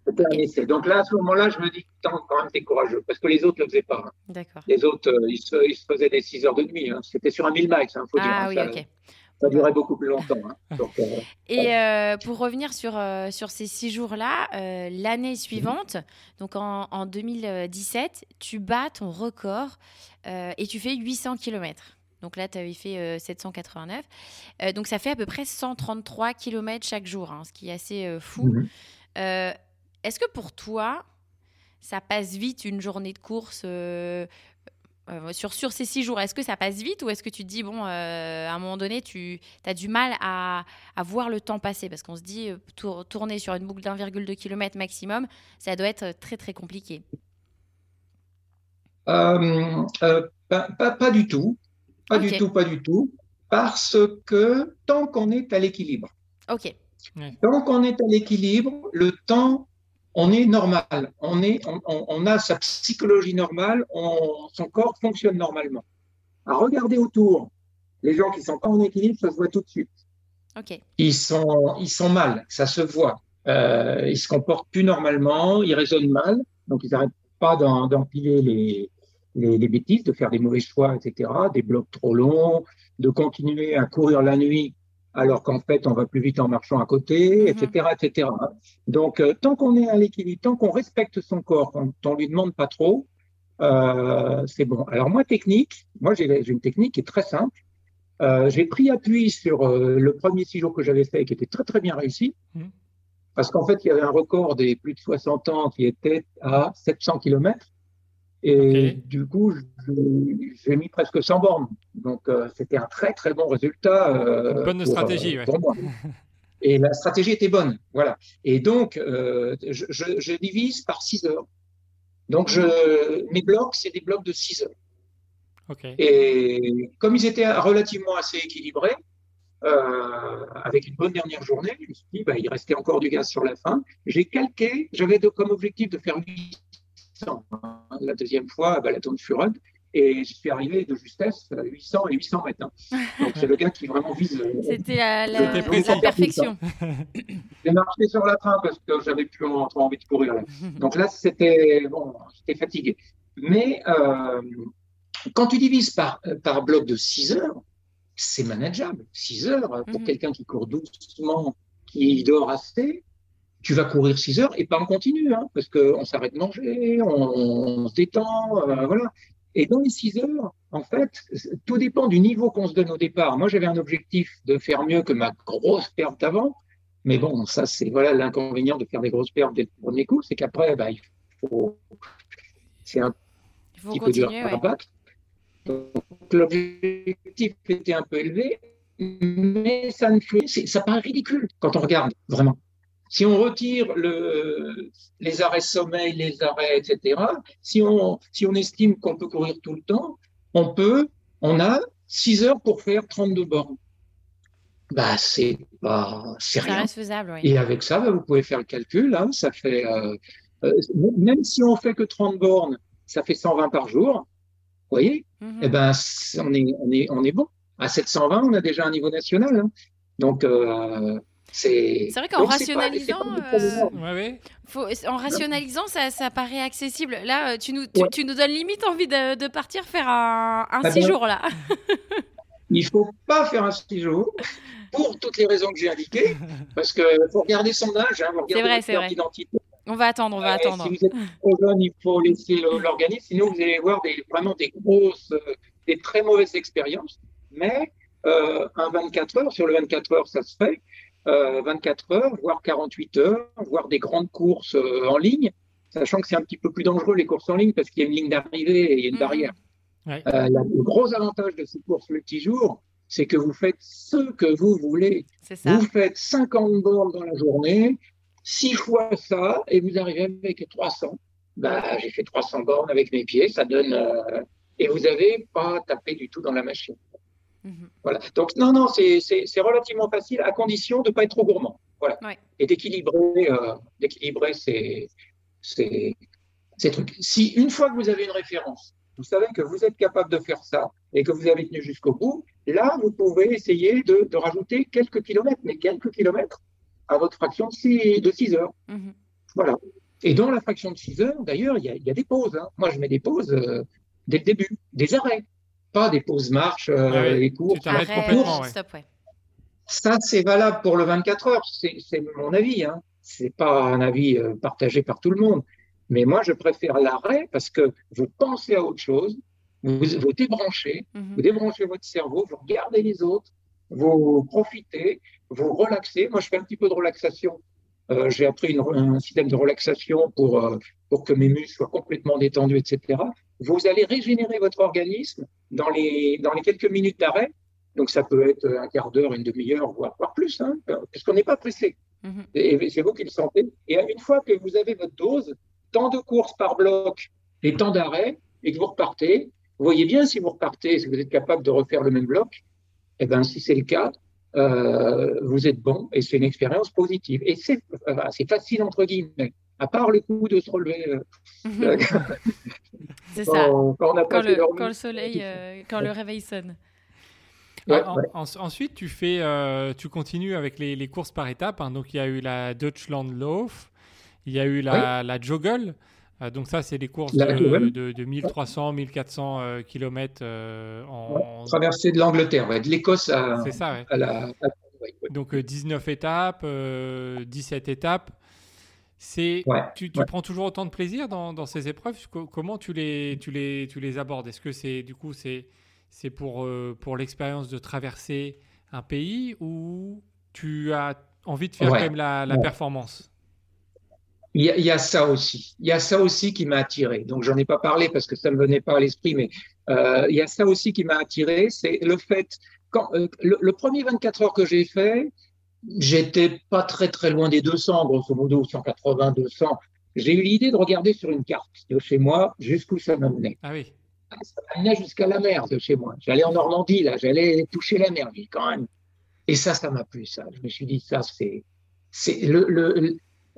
Speaker 4: C'était un essai. Donc là, à ce moment-là, je me dis, quand même, t'es courageux, parce que les autres ne le faisaient pas. Hein.
Speaker 3: D'accord.
Speaker 4: Les autres, ils se, ils, se, faisaient des 6 heures de nuit. Hein. C'était sur un 1000 miles, il hein, faut
Speaker 3: ah,
Speaker 4: dire.
Speaker 3: Ah oui, ok
Speaker 4: ça durait beaucoup plus longtemps. Hein. Euh,
Speaker 3: et euh, pour revenir sur, euh, sur ces six jours-là, l'année suivante, donc en, 2017, tu bats ton record et tu fais 800 km. Donc là, tu avais fait 789. donc ça fait à peu près 133 km chaque jour, hein, ce qui est assez fou. Mhm. Est-ce que pour toi, ça passe vite une journée de course euh, sur, sur ces six jours, est-ce que ça passe vite ou est-ce que tu te dis, bon, euh, à un moment donné, tu as du mal à, à voir le temps passer? Parce qu'on se dit, euh, tourner sur une boucle d'1,2 km maximum, ça doit être très, très compliqué.
Speaker 4: pas, pas, du tout. Pas du tout, pas du tout. Parce que tant qu'on est à l'équilibre.
Speaker 3: OK.
Speaker 4: Tant qu'on est à l'équilibre, le temps on est normal, on, est, on, a sa psychologie normale, son corps fonctionne normalement. À regarder autour, les gens qui sont pas en équilibre, ça se voit tout de suite. Ils, sont, ils sont mal, ça se voit. Euh, ils se comportent plus normalement, ils raisonnent mal, donc ils n'arrêtent pas d'empiler les, les, les, bêtises, de faire des mauvais choix, etc., des blocs trop longs, de continuer à courir la nuit alors qu'en fait, on va plus vite en marchant à côté, etc., mhm. etc. Donc, euh, tant qu'on est à l'équilibre, tant qu'on respecte son corps, quand on lui demande pas trop, euh, c'est bon. Alors moi, technique, moi j'ai une technique qui est très simple. Euh, j'ai pris appui sur le premier six jours que j'avais fait, qui était très très bien réussi, mhm. parce qu'en fait, il y avait un record des plus de 60 ans qui était à 700 km. Et du coup, j'ai mis presque 100 bornes. Donc, euh, c'était un très, très bon résultat.
Speaker 2: Euh, bonne stratégie,
Speaker 4: euh, moi. Et la stratégie était bonne. Voilà. Et donc, je, je, divise par 6 heures. Donc, je, mes blocs, c'est des blocs de 6 heures. Et comme ils étaient relativement assez équilibrés, avec une bonne dernière journée, je me suis dit, bah, il restait encore du gaz sur la fin. J'ai calqué, j'avais comme objectif de faire 8 Hein. La deuxième fois à Balaton de Furon. Et je suis arrivé de justesse à 800 et 800 mètres. hein. Donc c'est le gars qui vraiment vise. euh,
Speaker 3: C'était la, la- la perfection.
Speaker 4: J'ai marché sur la train parce que j'avais plus en- trop envie de courir. Là. Donc là, c'était bon, j'étais fatigué. Mais euh, quand tu divises par, par bloc de 6 heures, c'est manageable. 6 heures euh, pour
Speaker 3: Mhm.
Speaker 4: quelqu'un qui court doucement, qui dort assez. Tu vas courir 6 heures et pas en continu, hein, parce qu'on s'arrête de manger, on, on se détend, euh, voilà. Et dans les 6 heures, en fait, tout dépend du niveau qu'on se donne au départ. Moi, j'avais un objectif de faire mieux que ma grosse perte avant. Mais bon, ça, c'est voilà l'inconvénient de faire des grosses pertes dès le premier coup, c'est qu'après, bah, il faut. C'est un
Speaker 3: Il faut
Speaker 4: petit peu dur
Speaker 3: ouais.
Speaker 4: battre. Donc, l'objectif était un peu élevé, mais ça ne fait, ça paraît ridicule quand on regarde vraiment. Si on retire le, les arrêts sommeil, les arrêts, etc., si on, si on estime qu'on peut courir tout le temps, on peut, on a 6 heures pour faire 32 bornes. Bah, c'est pas, c'est rien.
Speaker 3: faisable, oui.
Speaker 4: Et avec ça, bah, vous pouvez faire le calcul. Hein, ça fait, euh, euh, même si on fait que 30 bornes, ça fait 120 par jour. Vous voyez
Speaker 3: Mhm.
Speaker 4: Eh ben, on est, on est, on est bon. À 720, on a déjà un niveau national. hein. Donc, euh, c'est.
Speaker 3: Vrai qu'en
Speaker 4: pas-
Speaker 3: rationalisant, euh,
Speaker 4: énorme.
Speaker 2: Ouais, ouais.
Speaker 3: Faut- en rationalisant, ça, ça paraît accessible. Là, euh, tu nous, tu,
Speaker 4: Ouais.
Speaker 3: tu nous donnes limite envie de, de partir faire un, un
Speaker 4: Ah
Speaker 3: six
Speaker 4: ben,
Speaker 3: jours là.
Speaker 4: Il faut pas faire un 6 jours pour toutes les raisons que j'ai indiquées, parce que faut regarder son âge, hein, regarder
Speaker 3: vrai.
Speaker 4: d'identité.
Speaker 3: On va attendre, on va
Speaker 4: Euh,
Speaker 3: attendre.
Speaker 4: Si vous êtes trop jeune, il faut laisser l'organisme. Sinon, vous allez voir des, vraiment des grosses, des très mauvaises expériences. Mais euh, un 24 heures, sur le 24 heures, ça se fait. Euh, 24 heures, voire 48 heures, voire des grandes courses euh, en ligne, sachant que c'est un petit peu plus dangereux les courses en ligne parce qu'il y a une ligne d'arrivée et il y a une
Speaker 3: Mhm.
Speaker 4: barrière.
Speaker 2: Ouais.
Speaker 4: Euh, le gros avantage de ces courses multijours, c'est que vous faites ce que vous voulez.
Speaker 3: C'est ça.
Speaker 4: Vous faites 50 bornes dans la journée, 6 fois ça, et vous arrivez avec 300. Bah, j'ai fait 300 bornes avec mes pieds, ça donne. euh, et vous n'avez pas tapé du tout dans la machine.
Speaker 3: Mhm.
Speaker 4: Voilà. Donc, non, non, c'est relativement facile à condition de ne pas être trop gourmand. Voilà.
Speaker 3: Ouais.
Speaker 4: Et d'équilibrer euh, ces, ces, ces trucs. Si une fois que vous avez une référence, vous savez que vous êtes capable de faire ça et que vous avez tenu jusqu'au bout, là, vous pouvez essayer de, de rajouter quelques kilomètres, mais quelques kilomètres à votre fraction de 6, de six heures.
Speaker 3: Mhm.
Speaker 4: Voilà. Et dans la fraction de 6 heures, d'ailleurs, il y y a des pauses. hein. Moi, je mets des pauses euh, dès le début, des arrêts, pas des pauses marche euh,
Speaker 2: oui,
Speaker 4: et courses.
Speaker 2: ouais.
Speaker 3: ouais.
Speaker 4: Ça, c'est valable pour le 24 heures. C'est mon avis. Hein. C'est pas un avis euh, partagé par tout le monde. Mais moi, je préfère l'arrêt parce que vous pensez à autre chose, vous vous débranchez,
Speaker 3: Mhm.
Speaker 4: vous débranchez votre cerveau, vous regardez les autres, vous profitez, vous relaxez. Moi, je fais un petit peu de relaxation. Euh, J'ai appris une- un système de relaxation pour, euh, pour que mes muscles soient complètement détendus, etc. Vous allez régénérer votre organisme dans les, dans les quelques minutes d'arrêt. Donc, ça peut être un quart d'heure, une demi-heure, voire, voire plus, hein, parce qu'on n'est pas pressé.
Speaker 3: Mhm.
Speaker 4: Et c'est vous qui le sentez. Et une fois que vous avez votre dose, tant de courses par bloc et tant d'arrêts, et que vous repartez, vous voyez bien si vous repartez, si vous êtes capable de refaire le même bloc, eh ben, si c'est le cas, euh, vous êtes bon et c'est une expérience positive. Et c'est euh, facile, entre guillemets, à part le coup de se relever euh,
Speaker 3: Mhm. C'est ça.
Speaker 4: quand, quand on a
Speaker 3: Quand
Speaker 4: passé
Speaker 3: le, quand soleil, euh, quand le réveil sonne.
Speaker 4: Ouais,
Speaker 2: En-
Speaker 4: ouais.
Speaker 2: en- ensuite, tu fais, euh, tu continues avec les, les courses par étapes. hein. Donc, il y a eu la Deutschland Lauf, il y a eu la, la Joggle. Euh, donc ça, c'est des courses
Speaker 4: La
Speaker 2: de,
Speaker 4: Joggle.
Speaker 2: de, de 1300, 1400 euh, km euh, en.
Speaker 4: Traversée de l'Angleterre, ouais, de l'Écosse à,
Speaker 2: C'est ça,
Speaker 4: à la. à-.
Speaker 2: Donc euh, 19 étapes, euh, 17 étapes. C'est, tu, prends toujours autant de plaisir dans, dans ces épreuves? Co- Comment tu les, tu les, tu les abordes? Est-ce que c'est du coup c'est, c'est pour, euh, pour l'expérience de traverser un pays ou tu as envie de faire quand même la, performance?
Speaker 4: Il y, a, il y a ça aussi. Il y a ça aussi qui m'a attiré. Donc, j'en ai pas parlé parce que ça me venait pas à l'esprit, mais euh, il y a ça aussi qui m'a attiré. C'est le fait, quand, euh, le, le premier 24 heures que j'ai fait, j'étais pas très très loin des 200, grosso modo 180, 200. J'ai eu l'idée de regarder sur une carte de chez moi jusqu'où ça m'amenait.
Speaker 2: Ah oui,
Speaker 4: Ça m'amenait jusqu'à la mer de chez moi. J'allais en Normandie, là, j'allais toucher la mer, quand même. Et ça, ça m'a plu, ça. Je me suis dit, ça, c'est, c'est le-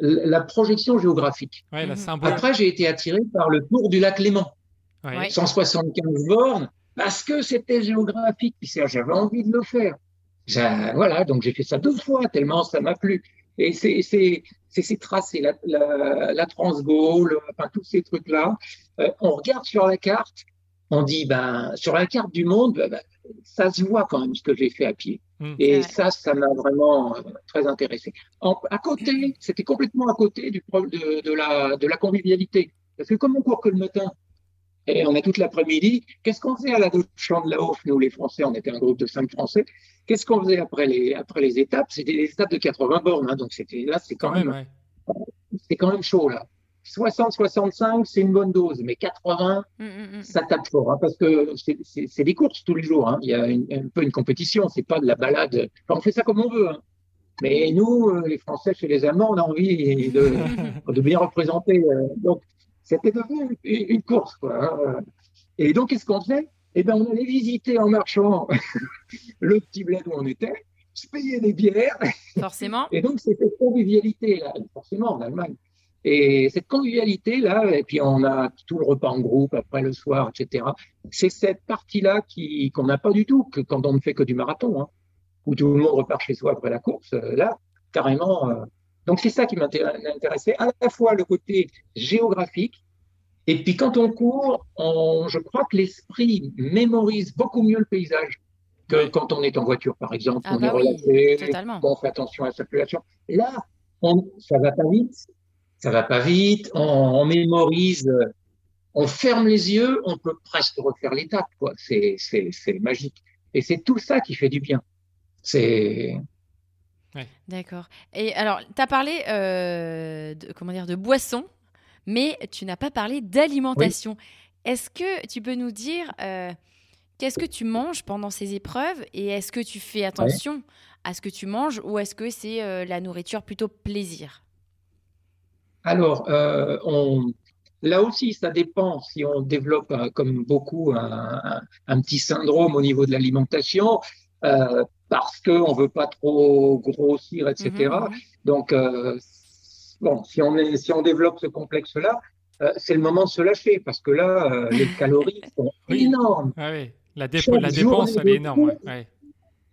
Speaker 4: la projection géographique.
Speaker 2: ouais, la
Speaker 3: Mhm.
Speaker 4: Après, j'ai été attiré par le tour du lac Léman. Ouais. 175 bornes, parce que c'était géographique. Puis j'avais envie de le faire. Voilà, donc j'ai fait ça deux fois, tellement ça m'a plu. Et c'est ces tracés, la, la, la Transgo, enfin, tous ces trucs-là. Euh, on regarde sur la carte, on dit, ben, sur la carte du monde, ben, ben ça se voit quand même ce que j'ai fait à pied. Mmh. Et ça, ça m'a vraiment euh, très intéressé. à côté, c'était complètement à côté du de, de, la, de la convivialité. Parce que comme on court que le matin, et on a toute l'après-midi, qu'est-ce qu'on faisait à la champ de la Haute Nous, les Français, on était un groupe de cinq Français. Qu'est-ce qu'on faisait après les, après les étapes? C'était des étapes de 80 bornes. Hein, donc c'était là, c'est quand, même, c'est quand même chaud là. 60, 65, c'est une bonne dose, mais 80, mm, mm, mm. ça tape fort, hein, parce que c'est des courses tous les jours. Hein. Il y a un peu une compétition, c'est pas de la balade. on fait ça comme on veut. Hein. Mais nous, euh, les Français chez les Allemands, on a envie de, de bien représenter. Euh. donc, c'était devenu une, course. Quoi, Et donc, qu'est-ce qu'on faisait? Eh bien, on allait visiter en marchant le petit bled où on était, se payer des bières.
Speaker 3: Forcément.
Speaker 4: Et donc, c'est cette convivialité-là, forcément, en Allemagne. Et cette convivialité-là, et puis on a tout le repas en groupe après le soir, etc. C'est cette partie-là qui qu'on n'a pas du tout que quand on ne fait que du marathon, hein, où tout le monde repart chez soi après la course. Euh, là, carrément. Euh. Donc c'est ça qui m'intéressait, à la fois le côté géographique, et puis quand on court, on, je crois que l'esprit mémorise beaucoup mieux le paysage que quand on est en voiture, par exemple.
Speaker 3: Ah
Speaker 4: on
Speaker 3: bah
Speaker 4: est
Speaker 3: relaxé,
Speaker 4: on fait attention à la circulation. Là, on, ça va pas vite, ça va pas vite, on, mémorise, on ferme les yeux, on peut presque refaire l'étape, quoi. C'est, c'est, c'est magique. Et c'est tout ça qui fait du bien. C'est.
Speaker 3: D'accord. Et alors, tu as parlé euh, de, comment dire, de boissons, mais tu n'as pas parlé d'alimentation. Est-ce que tu peux nous dire euh, qu'est-ce que tu manges pendant ces épreuves et est-ce que tu fais attention à ce que tu manges ou est-ce que c'est euh, la nourriture plutôt plaisir?
Speaker 4: Alors, euh, on, là aussi, ça dépend si on développe, euh, comme beaucoup, un, un, petit syndrome au niveau de l'alimentation, euh, parce qu'on ne veut pas trop grossir, etc. Mhm. Donc, euh, bon, si on, est, si on développe ce complexe-là, euh, c'est le moment de se lâcher, parce que là, les calories sont énormes.
Speaker 2: Ah oui. La, la dépense, elle est énorme. Ouais.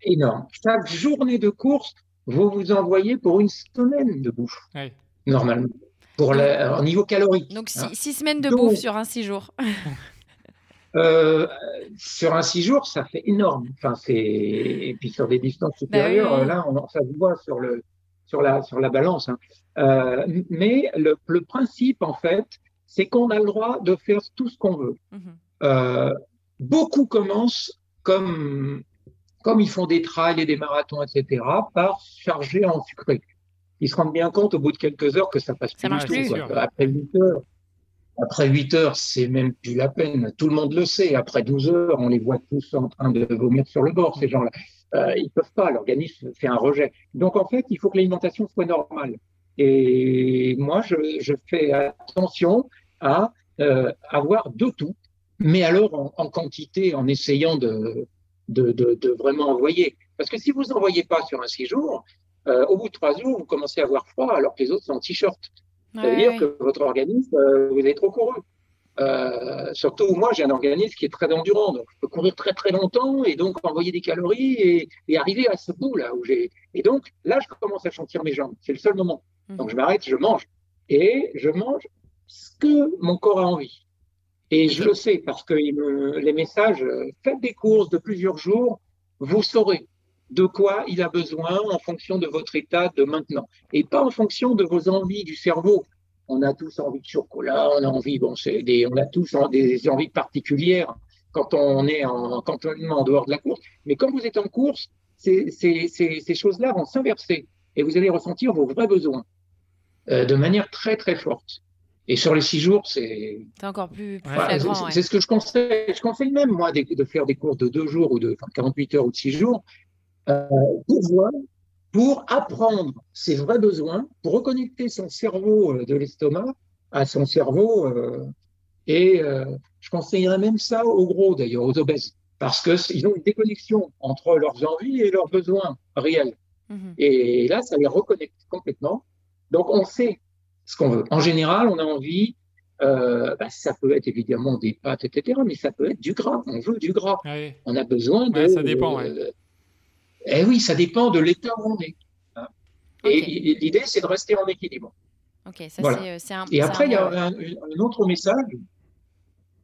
Speaker 4: Énorme. Chaque journée de course, vous vous envoyez pour une semaine de bouffe, normalement pour le, niveau calories.
Speaker 3: Donc hein. six, semaine semaines de bouffe sur un six jours.
Speaker 4: euh, sur un six jours, ça fait énorme. Enfin, c'est et puis sur des distances bah supérieures, là, on, ça se voit sur le sur la sur la balance. Hein. Euh, mais le, le, principe, en fait, c'est qu'on a le droit de faire tout ce qu'on veut. Mhm. euh, beaucoup commencent comme comme ils font des trails et des marathons, etc., par charger en sucré ils se rendent bien compte au bout de quelques heures que ça passe
Speaker 3: ça plus.
Speaker 4: Après 8 heures, après 8 heures, c'est même plus la peine. Tout le monde le sait. Après 12 heures, on les voit tous en train de vomir sur le bord, ces gens-là. Euh, ils peuvent pas, l'organisme fait un rejet. Donc en fait, il faut que l'alimentation soit normale. Et moi, je, je fais attention à euh, avoir de tout, mais alors en, en quantité, en essayant de, de, de, de, vraiment envoyer. Parce que si vous envoyez pas sur un six jours, euh, au bout de trois jours, vous commencez à avoir froid alors que les autres sont en t-shirt. Ça veut dire que votre organisme, euh, vous avez trop couru. Euh, surtout, moi, j'ai un organisme qui est très endurant, donc je peux courir très très longtemps et donc envoyer des calories et, et arriver à ce bout là où j'ai. Et donc là, je commence à sentir mes jambes. C'est le seul moment. Mhm. Donc je m'arrête, je mange et je mange ce que mon corps a envie. Et je le sais parce que me, les messages, faites des courses de plusieurs jours, vous saurez de quoi il a besoin en fonction de votre état de maintenant et pas en fonction de vos envies du cerveau. On a tous envie de chocolat, on a envie, bon, c'est des, on a tous des envies particulières quand on est en, quand on est en dehors de la course. Mais quand vous êtes en course, ces, ces, ces, ces choses-là vont s'inverser et vous allez ressentir vos vrais besoins euh, de manière très très forte. Et sur les six jours, c'est
Speaker 3: encore plus, plus
Speaker 4: C'est ce que je conseille. Je conseille même moi de, de, faire des courses de deux jours ou de enfin, 48 heures ou de six jours euh, pour pour apprendre ses vrais besoins, pour reconnecter son cerveau euh, de l'estomac à son cerveau. Euh, et je conseillerais même ça aux gros, d'ailleurs, aux obèses, parce qu'ils ont une déconnexion entre leurs envies et leurs besoins réels. Mhm. Et là, ça les reconnecte complètement. Donc, on sait ce qu'on veut. En général, on a envie euh, bah, ça peut être évidemment des pâtes, etc., mais ça peut être du gras. On veut du gras.
Speaker 2: Ouais.
Speaker 4: On a besoin de.
Speaker 2: Ouais, ça dépend, ouais.
Speaker 4: euh, eh oui, ça dépend de l'état où on est. hein. Et l'idée, c'est de rester en équilibre.
Speaker 3: Ok, ça
Speaker 4: Voilà.
Speaker 3: c'est, euh, c'est un.
Speaker 4: Et après, il y a
Speaker 3: un-
Speaker 4: autre message.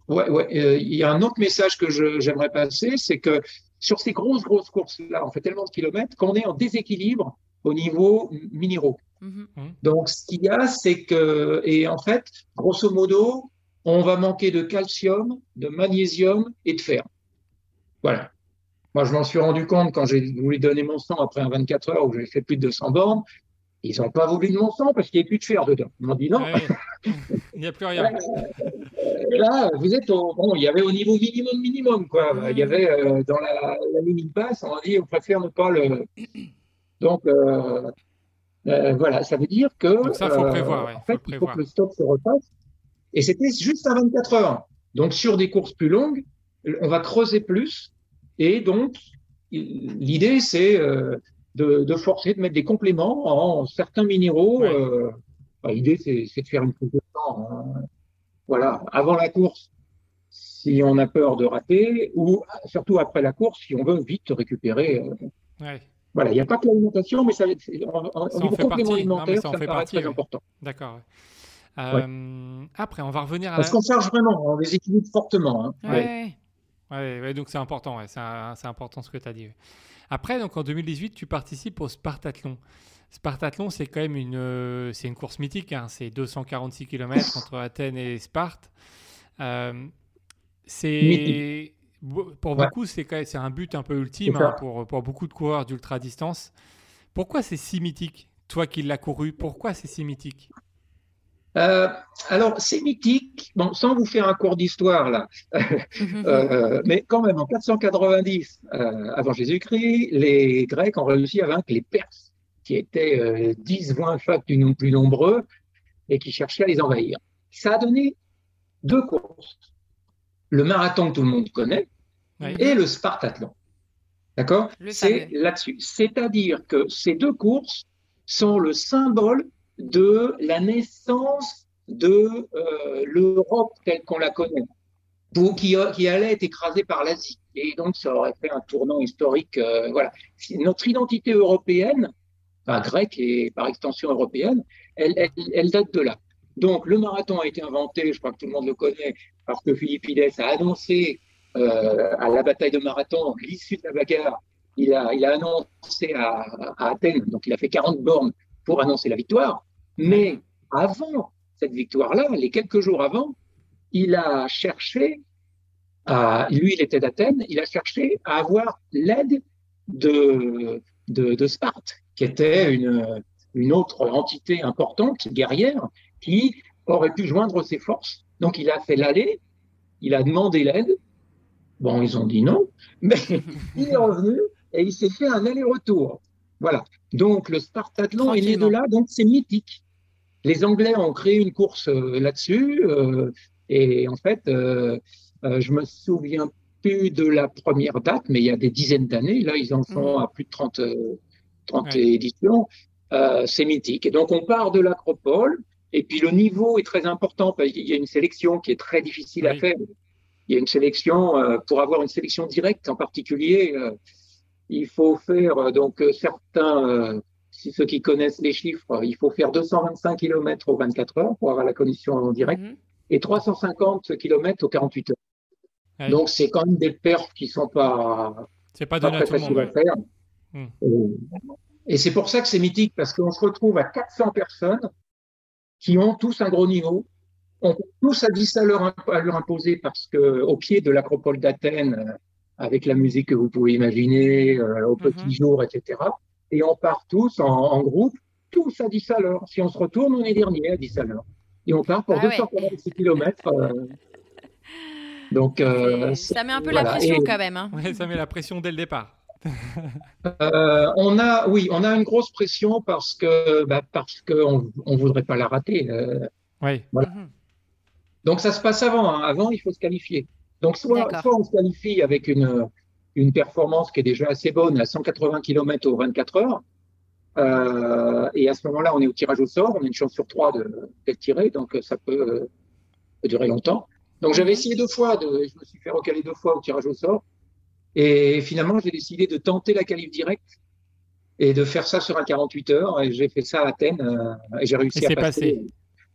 Speaker 4: Ouais, ouais, euh, il y a un autre message que j'aimerais passer, c'est que sur ces grosses, grosses courses-là, on fait tellement de kilomètres qu'on est en déséquilibre au niveau minéraux.
Speaker 3: Mhm.
Speaker 4: Donc, ce qu'il y a, c'est que, et en fait, grosso modo, on va manquer de calcium, de magnésium et de fer. Voilà. Moi, je m'en suis rendu compte quand j'ai voulu donner mon sang après un 24 heures où j'ai fait plus de 200 bornes. Ils n'ont pas voulu de mon sang parce qu'il n'y avait plus de fer dedans. Ils m'ont dit non.
Speaker 2: Ouais. Il n'y a plus rien.
Speaker 4: Là, vous êtes au, bon, il y avait au niveau minimum, minimum, quoi.
Speaker 3: Mhm.
Speaker 4: Il y avait euh, dans la, la limite basse, on a dit, on préfère ne pas le. Donc, euh, euh, voilà, ça veut dire que.
Speaker 2: Donc ça, faut prévoir, ouais,
Speaker 4: en fait, il faut que le stock se repasse. Et c'était juste à 24 heures. Donc, sur des courses plus longues, on va creuser plus. Et donc, l'idée, c'est euh, de, de forcer, de mettre des compléments en certains minéraux.
Speaker 2: Ouais.
Speaker 4: euh, L'idée, c'est de faire une de temps. hein. Voilà, avant la course, si on a peur de rater, ou surtout après la course, si on veut vite récupérer. euh,
Speaker 2: Ouais.
Speaker 4: voilà, il n'y a pas que l'alimentation, mais ça, en, en-
Speaker 2: Ça en fait
Speaker 4: complément
Speaker 2: partie. Non,
Speaker 4: alimentaire,
Speaker 2: ça en
Speaker 4: ça me
Speaker 2: fait
Speaker 4: paraît
Speaker 2: partie,
Speaker 4: très
Speaker 2: ouais.
Speaker 4: important.
Speaker 2: D'accord. ouais. Euh, Après, on va revenir à la...
Speaker 4: Parce qu'on charge vraiment, on les équilibre fortement. hein.
Speaker 3: Ouais,
Speaker 4: Ouais.
Speaker 2: donc c'est important, ouais, c'est important ce que tu as dit. Après, donc en 2018, tu participes au Spartathlon. Spartathlon, c'est quand même une, euh, c'est une course mythique, hein, c'est 246 km entre Athènes et Sparte. Euh, c'est pour
Speaker 4: Ouais.
Speaker 2: beaucoup, c'est un but un peu ultime hein, pour, pour beaucoup de coureurs d'ultra distance. Pourquoi c'est si mythique Toi qui l'as couru, pourquoi c'est si mythique?
Speaker 4: Euh, alors, c'est mythique, bon, sans vous faire un cours d'histoire là,
Speaker 3: Mhm.
Speaker 4: euh, mais quand même en 490 euh, avant Jésus-Christ, les Grecs ont réussi à vaincre les Perses, qui étaient euh, 10 fois fois plus, nom- plus nombreux et qui cherchaient à les envahir. Ça a donné deux courses. Le marathon que tout le monde connaît et le Spartathlon. D'accord? C'est là-dessus. C'est-à-dire que ces deux courses sont le symbole de la naissance de euh, l'Europe telle qu'on la connaît, pour- qui, allait être écrasée par l'Asie. Et donc, ça aurait fait un tournant historique. euh, voilà. Notre identité européenne, grecque et par extension européenne, elle, date de là. Donc, le marathon a été inventé, je crois que tout le monde le connaît, parce que Philippides a annoncé euh, à la bataille de Marathon, l'issue de la bagarre, il a, il a annoncé à, à Athènes, donc il a fait 40 bornes pour annoncer la victoire. Mais avant cette victoire-là, les quelques jours avant, il a cherché, à, lui il était d'Athènes, il a cherché à avoir l'aide de, de, de Sparte, qui était une, une autre entité importante, guerrière, qui aurait pu joindre ses forces. Donc il a fait l'aller, il a demandé l'aide. Bon, ils ont dit non, mais il est revenu et il s'est fait un aller-retour. Voilà. Donc le Spartathlon est né de là, donc c'est mythique. Les Anglais ont créé une course euh, là-dessus euh, et en fait, euh, euh, je me souviens plus de la première date, mais il y a des dizaines d'années. Là, ils en sont à plus de 30, euh, 30
Speaker 2: Ouais.
Speaker 4: éditions. C'est mythique. Et donc, on part de l'acropole. Et puis, le niveau est très important parce qu'il y a une sélection qui est très difficile à faire. Il y a une sélection, pour avoir une sélection directe en particulier, il faut faire, euh, donc, euh, certains, euh, si ceux qui connaissent les chiffres, il faut faire 225 km aux 24 heures pour avoir la connexion en direct
Speaker 3: Mhm.
Speaker 4: et 350 km aux 48 heures.
Speaker 2: Ouais.
Speaker 4: Donc, c'est quand même des perfs qui sont pas,
Speaker 2: C'est pas
Speaker 4: pas
Speaker 2: donné à
Speaker 4: très
Speaker 2: tout le monde.
Speaker 4: faciles à faire.
Speaker 2: Hmm.
Speaker 4: Et, c'est pour ça que c'est mythique, parce qu'on se retrouve à 400 personnes qui ont tous un gros niveau, ont tous à 10 à leur, imp- à leur imposer, parce que au pied de l'acropole d'Athènes, euh, avec la musique que vous pouvez imaginer, euh, au petit
Speaker 3: Mhm.
Speaker 4: jour, etc. Et on part tous en, en groupe, tous à 10 à l'heure. Si on se retourne, on est dernier à 10 à l'heure. Et on part pour
Speaker 3: Ah ouais.
Speaker 4: 246 km. donc, euh,
Speaker 3: Et
Speaker 4: c'est-
Speaker 3: ça met un peu
Speaker 4: voilà.
Speaker 3: la pression
Speaker 4: Et-
Speaker 3: quand même. hein.
Speaker 2: Ouais, ça met la pression dès le départ.
Speaker 4: Euh, on a, oui, on a une grosse pression parce que, bah, parce qu'on on voudrait pas la rater. euh.
Speaker 2: Oui.
Speaker 4: Voilà.
Speaker 3: Mhm.
Speaker 4: donc ça se passe avant. hein. Avant, il faut se qualifier. Donc soit, soit on se qualifie avec une une performance qui est déjà assez bonne à 180 km aux 24 heures. Euh, et à ce moment-là, on est au tirage au sort. On a une chance sur trois de- d'être tiré, donc euh, ça peut peut durer longtemps. Donc j'avais essayé deux fois, de, je me suis fait recaler deux fois au tirage au sort. Et finalement, j'ai décidé de tenter la qualif directe et de faire ça sur un 48 heures. Et j'ai fait ça à Athènes euh, et j'ai réussi
Speaker 2: et
Speaker 4: à passer.
Speaker 2: Passé.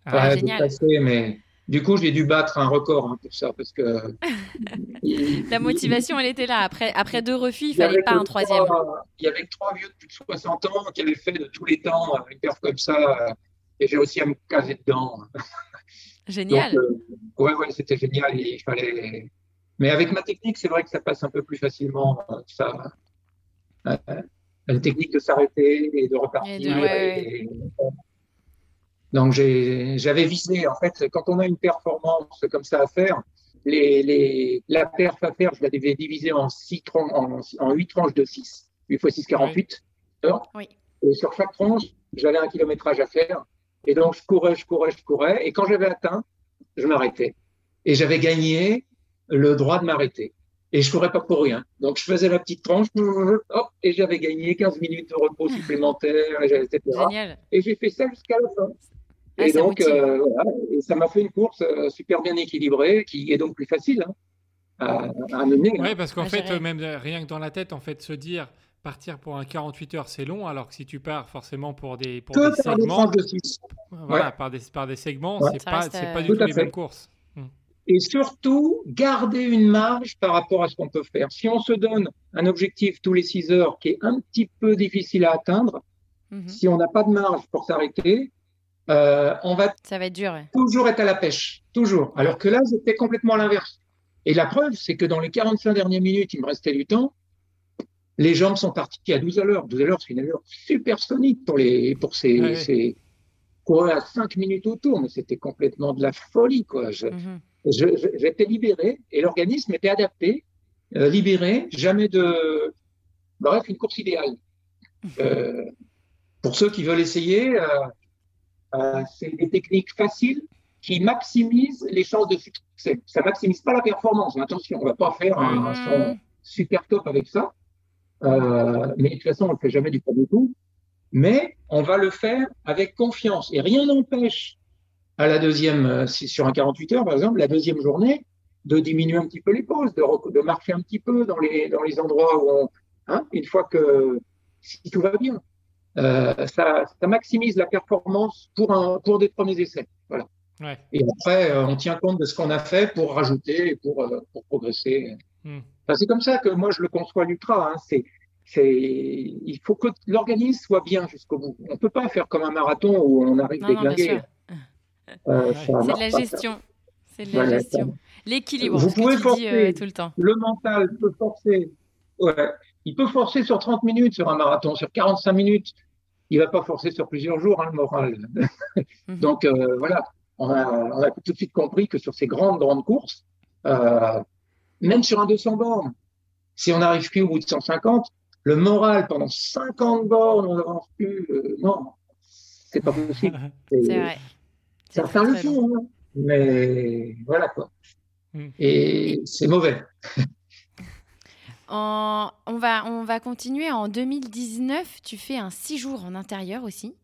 Speaker 3: Ah, génial.
Speaker 4: Passé, mais du coup, j'ai dû battre un record hein, pour ça parce que
Speaker 3: la motivation, elle était là. Après, après deux refus, il fallait pas un troisième.
Speaker 4: il y avait trois vieux de plus de 60 ans qui avaient fait de tous les temps une perf comme ça. Euh, et j'ai aussi à me caser dedans.
Speaker 3: Génial.
Speaker 4: Donc, euh, ouais, ouais, c'était génial. Il fallait. Mais avec ma technique, c'est vrai que ça passe un peu plus facilement. euh, Ça, euh, la technique de s'arrêter et de repartir.
Speaker 3: Et de- ouais,
Speaker 4: et- Donc j'avais visé, en fait, quand on a une performance comme ça à faire, les, les, la perf à faire, je l'avais divisée en, six en, en 8 tranches de 6, 8 x 6, 48 heures.
Speaker 3: Oui.
Speaker 4: Et sur chaque tranche, j'avais un kilométrage à faire. Et donc je courais, je courais, je courais. Et quand j'avais atteint, je m'arrêtais. Et j'avais gagné le droit de m'arrêter. Et je courais pas pour rien. Donc je faisais la petite tranche, hop, et j'avais gagné 15 minutes de repos et j'avais- etc.
Speaker 3: Génial.
Speaker 4: Et j'ai fait ça jusqu'à la fin.
Speaker 3: Ah,
Speaker 4: et donc, euh, voilà, et ça m'a fait une course euh, super bien équilibrée, qui est donc plus facile hein, à, à mener. hein.
Speaker 2: Ouais, parce qu'en
Speaker 3: Ah,
Speaker 2: fait, euh, même euh, rien que dans la tête, en fait, se dire partir pour un 48 heures, c'est long, alors que si tu pars forcément pour des, pour
Speaker 4: Que
Speaker 2: des
Speaker 4: par des
Speaker 2: segments,
Speaker 4: tranches de 6.
Speaker 2: voilà,
Speaker 4: Ouais.
Speaker 2: par, des, par des segments,
Speaker 4: Ouais.
Speaker 2: c'est pas, pas
Speaker 3: euh,
Speaker 2: du
Speaker 4: Tout
Speaker 2: tout les
Speaker 4: fait.
Speaker 2: mêmes courses.
Speaker 4: Et surtout, garder une marge par rapport à ce qu'on peut faire. Si on se donne un objectif tous les 6 heures qui est un petit peu difficile à atteindre,
Speaker 3: Mhm.
Speaker 4: si on n'a pas de marge pour s'arrêter, euh, on va
Speaker 3: Ça va être dur. ouais.
Speaker 4: toujours être à la pêche, toujours. Alors que là, j'étais complètement à l'inverse. Et la preuve, c'est que dans les 45 dernières minutes, il me restait du temps. Les jambes sont parties à 12 à l'heure. 12 à l'heure, c'est une allure supersonique pour les, pour ces,
Speaker 2: Ouais.
Speaker 4: ces à 5 minutes autour, mais c'était complètement de la folie, quoi. Je-
Speaker 3: Mhm.
Speaker 4: J'étais libéré et l'organisme était adapté, euh, libéré, jamais de. Bref, une course idéale. Euh, pour ceux qui veulent essayer, euh, c'est des techniques faciles qui maximisent les chances de succès. Ça maximise pas la performance, mais attention, on va pas faire un, un son
Speaker 3: Mhm.
Speaker 4: super top avec ça. Mais de toute façon, on le fait jamais du premier coup. Mais on va le faire avec confiance. Et rien n'empêche à la deuxième, euh, sur un 48 heures, par exemple, la deuxième journée, de diminuer un petit peu les pauses, de, marcher un petit peu dans les, dans les endroits où on, hein, une fois que, si tout va bien, euh, ça, ça maximise la performance pour un, pour des premiers essais. Voilà.
Speaker 2: Ouais.
Speaker 4: Et après, euh, on tient compte de ce qu'on a fait pour rajouter et pour, pour progresser. Enfin, c'est comme ça que moi je le conçois l'ultra. Hein. C'est, c'est, il faut que l'organisme soit bien jusqu'au bout. On peut pas faire comme un marathon où on arrive déglingué. Euh,
Speaker 3: C'est de la gestion. C'est de la gestion. L'équilibre,
Speaker 4: Vous
Speaker 3: ce que
Speaker 4: pouvez
Speaker 3: dis
Speaker 4: forcer.
Speaker 3: euh, tout le temps.
Speaker 4: Le mental peut forcer. Ouais. Il peut forcer sur 30 minutes sur un marathon, sur 45 minutes. Il va pas forcer sur plusieurs jours, hein, le moral.
Speaker 3: Mhm.
Speaker 4: Donc euh, voilà, on a, on a tout de suite compris que sur ces grandes, grandes courses, euh, même sur un 200 bornes, si on n'arrive plus au bout de 150, le moral pendant 50 bornes, on n'avance plus. euh, non, c'est pas possible.
Speaker 3: C'est vrai. C'est
Speaker 4: Certains
Speaker 3: très,
Speaker 4: le font, hein, mais voilà quoi.
Speaker 2: Mm.
Speaker 4: Et c'est mauvais.
Speaker 3: En- on, va, on va continuer. En 2019, tu fais un 6 jours en intérieur aussi.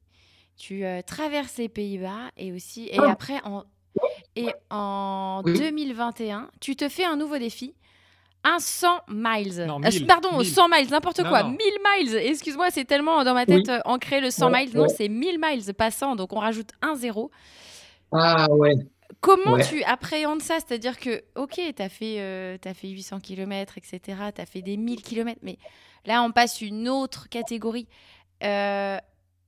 Speaker 3: Tu euh, traverses les Pays-Bas et aussi. Et
Speaker 4: Ah.
Speaker 3: après, en, et en
Speaker 4: Oui.
Speaker 3: 2021, tu te fais un nouveau défi. Un 100 miles.
Speaker 2: Non,
Speaker 3: Euh,
Speaker 2: 1000,
Speaker 3: pardon,
Speaker 2: 1000.
Speaker 3: 100 miles, n'importe quoi.
Speaker 2: non.
Speaker 3: 1000 miles. Excuse-moi, c'est tellement dans ma tête euh, ancré le 100
Speaker 4: Ouais,
Speaker 3: miles. Non,
Speaker 4: ouais.
Speaker 3: c'est 1000 miles passant, donc on rajoute un zéro.
Speaker 4: Ah ouais.
Speaker 3: Comment
Speaker 4: Ouais.
Speaker 3: tu appréhendes ça? C'est-à-dire que, ok, tu as, fait 800 km, etc., tu as fait des 1000 km, mais là, on passe une autre catégorie. Euh,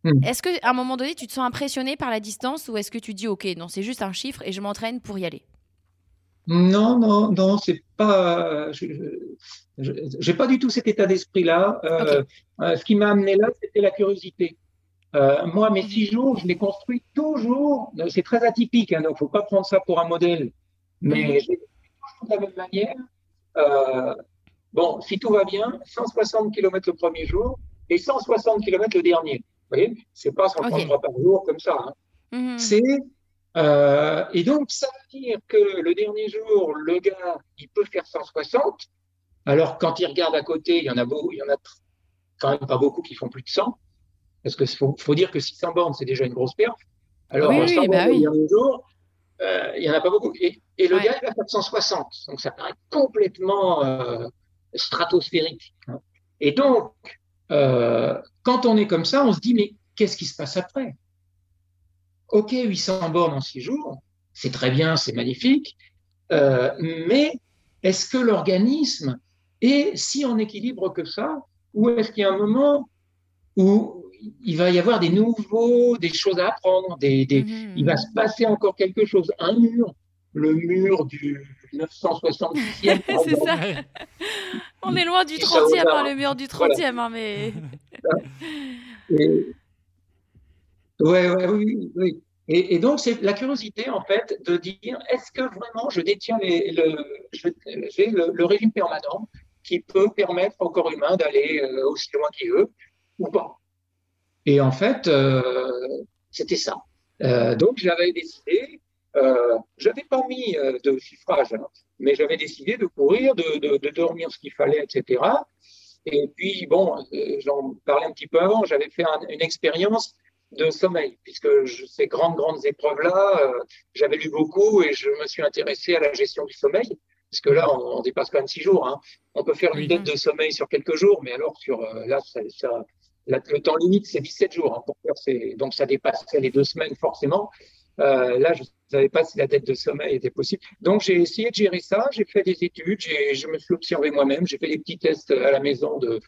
Speaker 4: Hmm.
Speaker 3: Est-ce qu'à un moment donné, tu te sens impressionné par la distance ou est-ce que tu dis, ok, non, c'est juste un chiffre et je m'entraîne pour y aller?
Speaker 4: Non, non, non, c'est pas. J'ai pas du tout cet état d'esprit-là. Euh, euh, ce qui m'a amené là, c'était la curiosité. Euh, moi, mes six jours, je les construis toujours. C'est très atypique, hein, donc faut pas prendre ça pour un modèle. Mais
Speaker 3: Mhm.
Speaker 4: je les toujours de la même manière. Euh, bon, si tout va bien, 160 km le premier jour et 160 km le dernier. Vous voyez, c'est pas 133 par jour comme ça. hein.
Speaker 3: Mhm.
Speaker 4: C'est euh, et donc ça veut dire que le dernier jour, le gars, il peut faire 160. Alors quand il regarde à côté, il y en a beaucoup, il y en a quand même pas beaucoup qui font plus de 100, parce que faut, faut dire que 600 bornes c'est déjà une grosse perf. Alors
Speaker 3: Oui,
Speaker 4: en
Speaker 3: oui,
Speaker 4: 100
Speaker 3: bah
Speaker 4: bornes
Speaker 3: oui.
Speaker 4: le dernier jour, euh, il n'y en a pas beaucoup. Et, le gars, il a 460. Donc, ça paraît complètement euh, stratosphérique. Hein. Et donc, euh, quand on est comme ça, on se dit, mais qu'est-ce qui se passe après? Ok, 800 bornes en 6 jours, c'est très bien, c'est magnifique, mais est-ce que l'organisme est si en équilibre que ça? Ou est-ce qu'il y a un moment où il va y avoir des nouveaux, des choses à apprendre, des, mhm. il va se passer encore quelque chose, un mur, le mur du 970e.
Speaker 3: c'est ça. On est loin du 30e, hein, le mur du 30e, hein, mais.
Speaker 4: et... Ouais, ouais, oui, oui. Et, donc, c'est la curiosité, en fait, de dire est-ce que vraiment je détiens les, le, le, le, régime permanent qui peut permettre au corps humain d'aller euh, aussi loin qu'il veut ou pas? Et en fait, euh, c'était ça. Euh, donc j'avais décidé, euh, j'avais pas mis de chiffrage, hein, mais j'avais décidé de courir, de, de, de dormir ce qu'il fallait, etc. Et puis bon, j'en parlais un petit peu avant, j'avais fait une expérience de sommeil, puisque je, ces grandes grandes épreuves là, euh, j'avais lu beaucoup et je me suis intéressé à la gestion du sommeil. Parce que là, on, on dépasse quand même six jours. Hein. On peut faire une dette de sommeil sur quelques jours, mais alors sur là, ça, ça, le temps limite, c'est 17 jours hein, pour faire ces... Donc, ça dépassait les deux semaines forcément. Euh, là, je ne savais pas si la dette de sommeil était possible. Donc, j'ai essayé de gérer ça. J'ai fait des études. Je me suis observé moi-même. J'ai fait des petits tests à la maison de,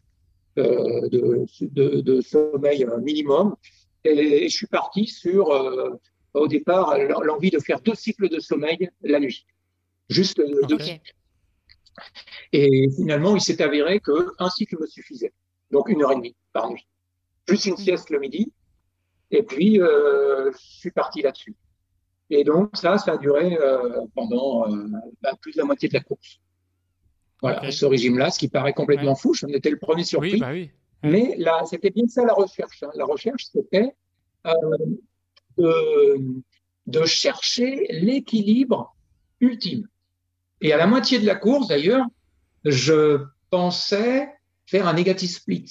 Speaker 4: euh, de, de, de, sommeil minimum. Et, je suis parti sur, euh, au départ, l'envie de faire deux cycles de sommeil la nuit. Juste deux cycles. Et finalement, il s'est avéré qu'un cycle me suffisait donc une heure et demie par nuit, plus une sieste le midi. Et puis, euh, je suis parti là-dessus. Et donc, ça, ça a duré euh, pendant euh, bah, plus de la moitié de la course. Voilà, ce régime-là, ce qui paraît complètement fou, j'en étais le premier surpris. Oui, bah oui. Mais là, c'était bien ça la recherche. Hein. La recherche, c'était de, de chercher l'équilibre ultime. Et à la moitié de la course, d'ailleurs, je pensais faire un negative split.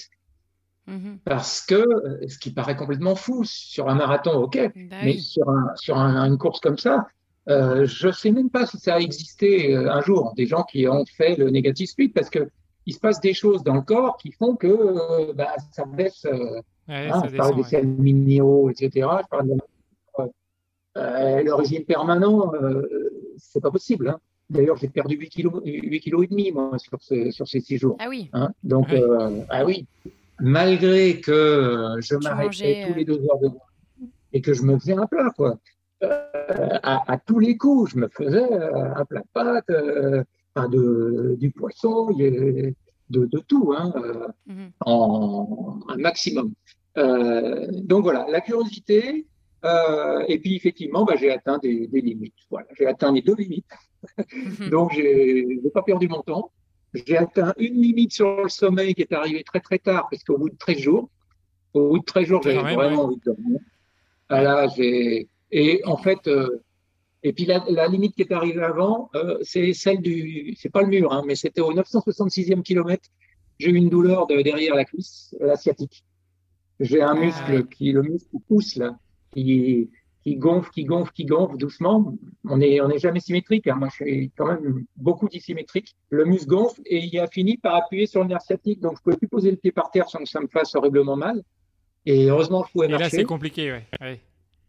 Speaker 4: Mhm. Parce que, euh, ce qui paraît complètement fou, sur un marathon, ok, bah mais sur, un, sur un, une course comme ça, euh, je ne sais même pas si ça a existé euh, un jour, des gens qui ont fait le negative split, parce que il se passe des choses dans le corps qui font que bah, ça baisse. Euh, hein, je parle des cellules minéraux, etc. Je parle de, le régime permanent, c'est pas possible. Hein. D'ailleurs, j'ai perdu 8 kilos, 8 kilos et demi, moi, sur, sur ces 6 jours.
Speaker 3: Ah oui.
Speaker 4: Hein Donc, euh, ah oui. Malgré que je m'arrêtais tous les deux heures de et que je me faisais un plat, quoi. Euh, à, à, tous les coups, je me faisais euh, un plat de pâtes, euh, de, du poisson, de, de tout, hein, mm-hmm. en un maximum. donc voilà, la curiosité, euh, et puis effectivement, bah, j'ai atteint des, des, limites. Voilà, j'ai atteint mes deux limites. Mhm. Donc j'ai pas perdu mon temps. J'ai atteint une limite sur le sommeil qui est arrivée très très tard, parce qu'au bout de 13 jours, au bout de 13 jours, j'avais vraiment envie de dormir. Ah j'ai et en fait, euh, et puis la, la, limite qui est arrivée avant, euh, c'est celle du, c'est pas le mur, hein, mais c'était au 966e kilomètre. J'ai eu une douleur de, derrière la cuisse, la sciatique. J'ai un ah muscle qui, le muscle pousse là, qui, qui gonfle, qui gonfle, qui gonfle doucement. On n'est on est jamais symétrique. Hein. Moi, je suis quand même beaucoup dissymétrique. Le muscle gonfle et il a fini par appuyer sur le nerf sciatique. Donc, je pouvais plus poser le pied par terre sans que ça me fasse horriblement mal. Et heureusement, je pouvais marcher. Et
Speaker 2: là, c'est compliqué, ouais.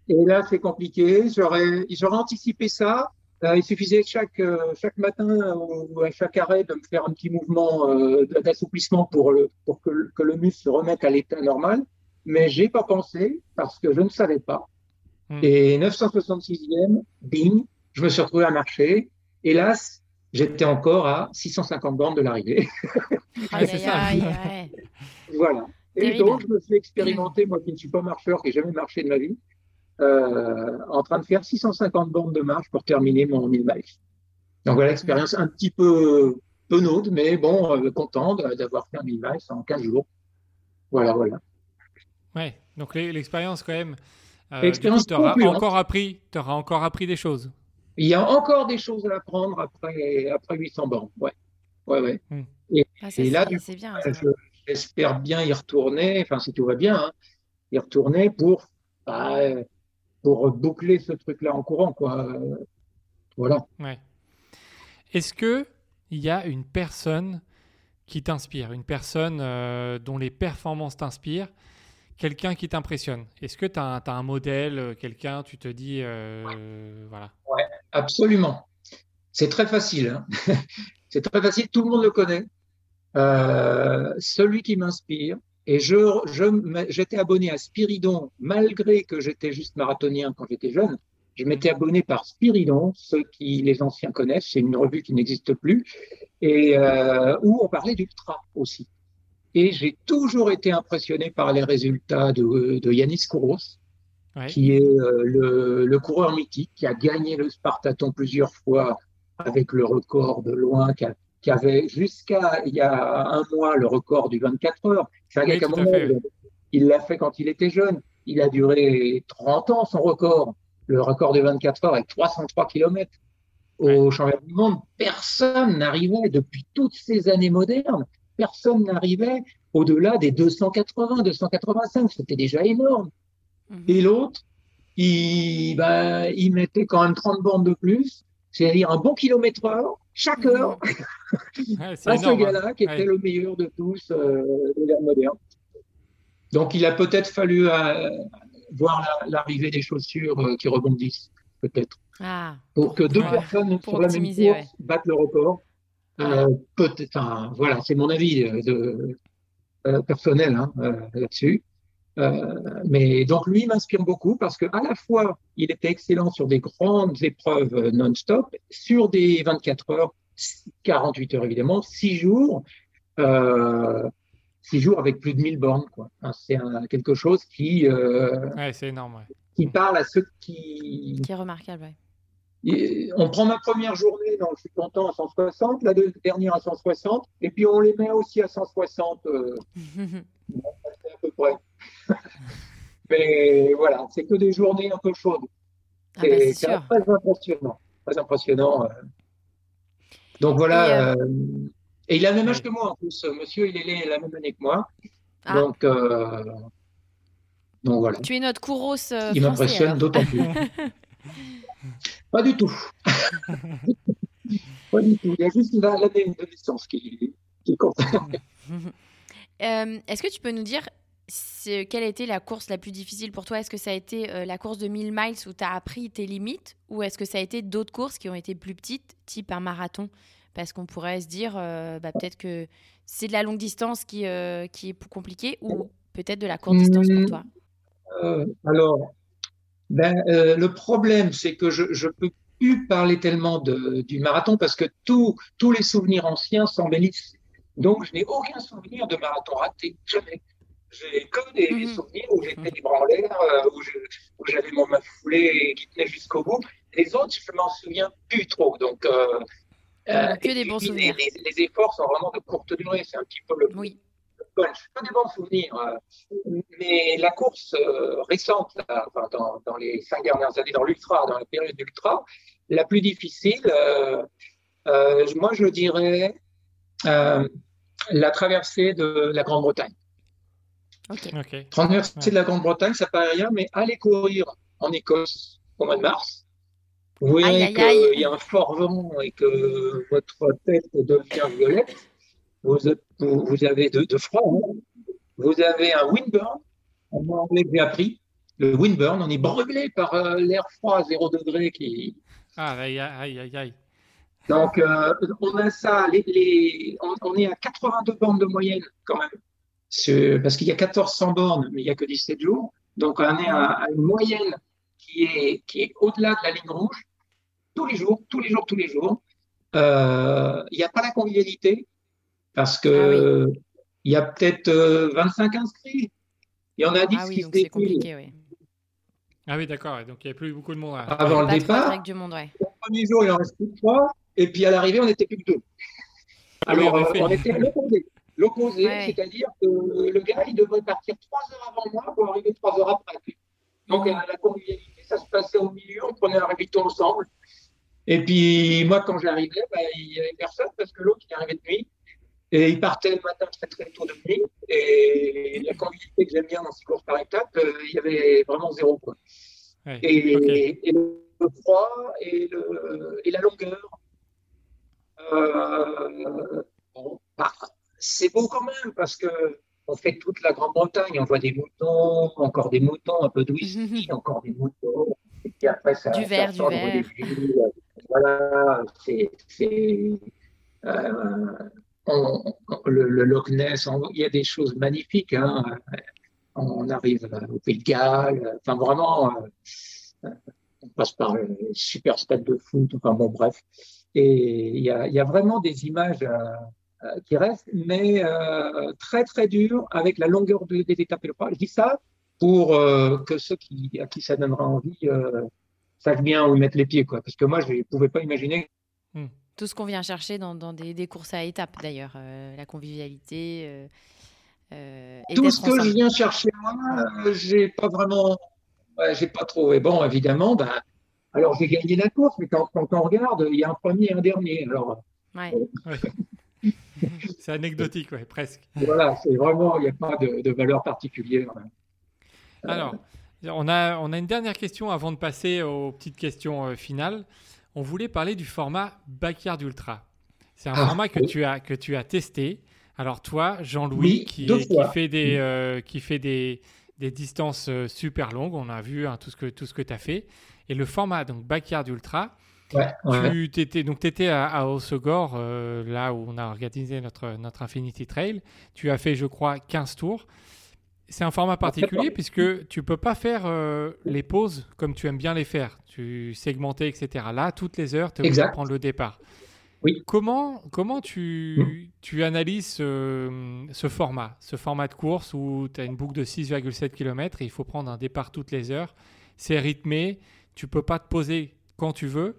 Speaker 4: Et là, c'est compliqué. J'aurais, j'aurais anticipé ça. Euh, il suffisait chaque euh, chaque matin ou à chaque arrêt de me faire un petit mouvement euh, d'assouplissement pour le pour que, que le muscle se remette à l'état normal mais j'ai pas pensé parce que je ne savais pas. Hmm. Et 966e, bing, je me suis retrouvé à marcher. Hélas, j'étais encore à 650 bornes de l'arrivée. voilà. Et donc, je me suis expérimenté, moi qui ne suis pas marcheur, qui n'ai jamais marché de ma vie, euh, en train de faire 650 bornes de marche pour terminer mon 1000 miles. Donc voilà, expérience un petit peu penaude, mais bon, euh, content d'avoir fait un 1000 miles en 15 jours. Voilà, voilà.
Speaker 2: Ouais, donc l'expérience quand même. Euh, l'expérience tu auras encore appris, auras encore appris des choses.
Speaker 4: Il y a encore des choses à apprendre après, après 800 bornes. Ouais, ouais, ouais. Hmm. Et,
Speaker 3: ah, là, bien,
Speaker 4: j'espère bien y retourner, enfin si tout va bien, hein, y retourner pour bah, pour boucler ce truc-là en courant, quoi. Voilà.
Speaker 2: Ouais. Est-ce que il y a une personne qui t'inspire, une personne euh, dont les performances t'inspirent, quelqu'un qui t'impressionne Est-ce que tu as, un modèle, euh, quelqu'un, tu te dis, euh, voilà
Speaker 4: Ouais, absolument. C'est très facile. Hein. C'est très facile, tout le monde le connaît. celui qui m'inspire, et je, j'étais abonné à Spiridon malgré que j'étais juste marathonien quand j'étais jeune. Je m'étais abonné par Spiridon, ceux qui les anciens connaissent, c'est une revue qui n'existe plus, et euh, où on parlait d'ultra aussi. Et j'ai toujours été impressionné par les résultats de, de Yanis Kouros, qui est euh, le, le, coureur mythique, qui a gagné le Spartaton plusieurs fois avec le record de loin, qui, qui avait jusqu'à il y a un mois le record du 24 heures. Il l'a fait quand il était jeune. Il a duré 30 ans son record le record de 24 heures avec 303 km au championnat du monde. Personne n'arrivait, depuis toutes ces années modernes, personne n'arrivait au-delà des 280, 285. C'était déjà énorme. Mhm. Et l'autre, il, bah, il mettait quand même 30 bornes de plus, c'est-à-dire un bon kilomètre heure chaque mhm. heure à ce gars-là hein. qui était le meilleur de tous euh, de l'ère moderne. Donc il a peut-être fallu euh, voir l'arrivée des chaussures euh, qui rebondissent, peut-être. Ah, pour que deux personnes sur la même course battent le record. Euh, peut-être, voilà, c'est mon avis euh, de, personnel hein, là-dessus. mais donc lui m'inspire beaucoup parce que à la fois il était excellent sur des grandes épreuves non-stop, sur des 24 heures, 48 heures évidemment, 6 jours. Euh, six jours avec plus de 1000 bornes. Quoi. c'est quelque chose qui,
Speaker 2: euh, ouais, c'est énorme,
Speaker 4: qui parle à ceux qui...
Speaker 3: Qui est remarquable,
Speaker 4: on prend ma première journée, donc je suis content, à 160, la dernière à 160, et puis on les met aussi à 160, euh, à peu près. Mais voilà, c'est que des journées un peu chaudes.
Speaker 3: Ah bah, c'est très
Speaker 4: impressionnant. Très impressionnant. Euh. Donc voilà, et il a le même âge que moi en plus. Monsieur, il est la même année que moi. Ah. Donc, euh, donc voilà.
Speaker 3: Tu es notre Kouros. Euh,
Speaker 4: il m'impressionne d'autant plus. Pas du tout. Pas du tout. Il y a juste l'année de naissance qui, qui compte.
Speaker 3: Euh, est-ce que tu peux nous dire quelle a été la course la plus difficile pour toi? Est-ce que ça a été la course de 1000 miles où tu as appris tes limites? Ou est-ce que ça a été d'autres courses qui ont été plus petites, type un marathon? Parce qu'on pourrait se dire euh, bah, peut-être que c'est de la longue distance qui, euh, qui est plus compliqué ou peut-être de la courte distance pour toi?
Speaker 4: Euh, Alors, ben, le problème, c'est que je ne peux plus parler tellement de, du marathon parce que tous les souvenirs anciens s'embellissent. Donc, je n'ai aucun souvenir de marathon raté, jamais. J'ai que des, mhm. souvenirs où j'étais bras en l'air, où j'avais mon main foulée qui tenait jusqu'au bout. Les autres, je m'en souviens plus trop. Donc,
Speaker 3: euh, que des bons souvenirs.
Speaker 4: Les, efforts sont vraiment de courte durée, c'est un petit peu le, oui. Punch. Que des bons souvenirs. Euh, mais la course euh, récente, dans, les cinq dernières années, dans l'ultra, dans la période d'ultra, la plus difficile, moi je dirais la traversée de la Grande-Bretagne. Okay. Traversée de la Grande-Bretagne, ça paraît rien, mais aller courir en Écosse au mois de mars, vous voyez qu'il y a un fort vent et que votre tête devient violette. Vous, vous avez de, de froid. Hein. Vous avez un windburn. En anglais, j'ai appris. Le windburn, on est brûlé par euh, l'air froid à 0 degré qui.
Speaker 2: Ah, aïe, aïe, aïe, aïe.
Speaker 4: Donc, euh, on a ça. Les, les, on, est à 82 bornes de moyenne quand même. Parce qu'il y a 1400 bornes, mais il n'y a que 17 jours. Donc, on est à, une moyenne qui est, qui est au-delà de la ligne rouge tous les jours, tous les jours, tous les jours. Euh, il n'y a pas la convivialité parce que ah il y a peut-être 25 euh, inscrits. Il y en a 10 ah qui se
Speaker 3: défilent.
Speaker 2: Ah oui, d'accord. Donc il n'y a plus beaucoup de monde.
Speaker 4: Avant le départ,
Speaker 3: du monde, ouais.
Speaker 4: le premier jour, il en reste plus que 3. Et puis à l'arrivée, on n'était plus que 2. Ah Alors, euh, on était à l'opposé. L'opposé, c'est-à-dire que le gars, il devrait partir 3 heures avant moi pour arriver 3 heures après. Donc, la convivialité, ça se passait au milieu, on prenait un ravito ensemble. Et puis, moi, quand j'arrivais, bah, il n'y avait personne parce que l'autre, il arrivait de nuit. Et il partait le matin très, très tôt de nuit. Et la convivialité que j'aime bien dans ces courses par étapes, euh, il y avait vraiment zéro. Quoi. et, le froid et, le, et la longueur. Euh, bah, c'est beau quand même parce que on fait toute la Grande-Bretagne, on voit des moutons, encore des moutons, un peu de whisky, encore des moutons. Et puis après, ça,
Speaker 3: du verre, du verre.
Speaker 4: Voilà, c'est. Euh, le, Loch Ness, il y a des choses magnifiques. Hein. On arrive au Pays de Galles, enfin vraiment, euh, on passe par le super stade de foot, enfin bon, bref. Et il y a, vraiment des images euh, euh, qui restent, mais euh, très très dures avec la longueur des étapes et le Je dis ça pour que ceux qui, à qui ça donnera envie savent bien où mettre les pieds, quoi. Parce que moi, je ne pouvais pas imaginer.
Speaker 3: Hmm. Tout ce qu'on vient chercher dans, dans des, des, courses à étapes, d'ailleurs, la convivialité.
Speaker 4: Euh, Tout ce que je viens chercher moi, j'ai pas vraiment, j'ai pas trouvé. Bon, évidemment, ben, alors, j'ai gagné la course, mais quand, on regarde, il y a un premier et un dernier. Alors,
Speaker 2: ouais. c'est anecdotique, ouais, presque.
Speaker 4: Voilà, c'est vraiment, il n'y a pas de, valeur particulière.
Speaker 2: Alors, on a, on a une dernière question avant de passer aux petites questions euh, finales. On voulait parler du format Backyard Ultra. C'est un ah, format que, tu as, que tu as testé. Alors toi, Jean-Louis, qui, qui, fait des, euh, qui fait des, des distances euh, super longues, on a vu hein, tout ce que, tout ce que tu as fait. Et le format, donc Backyard Ultra, Tu étais, donc étais à, à Osogor, euh, là où on a organisé notre, notre Infinity Trail. Tu as fait, je crois, 15 tours. C'est un format particulier puisque tu peux pas faire euh, les pauses comme tu aimes bien les faire. Tu segmenter, etc. Là, toutes les heures, tu vas prendre le départ.
Speaker 4: Oui.
Speaker 2: Comment, comment tu, hmm. tu analyses ce, ce, format, ce format de course où tu as une boucle de 6,7 km et il faut prendre un départ toutes les heures C'est rythmé, tu peux pas te poser quand tu veux.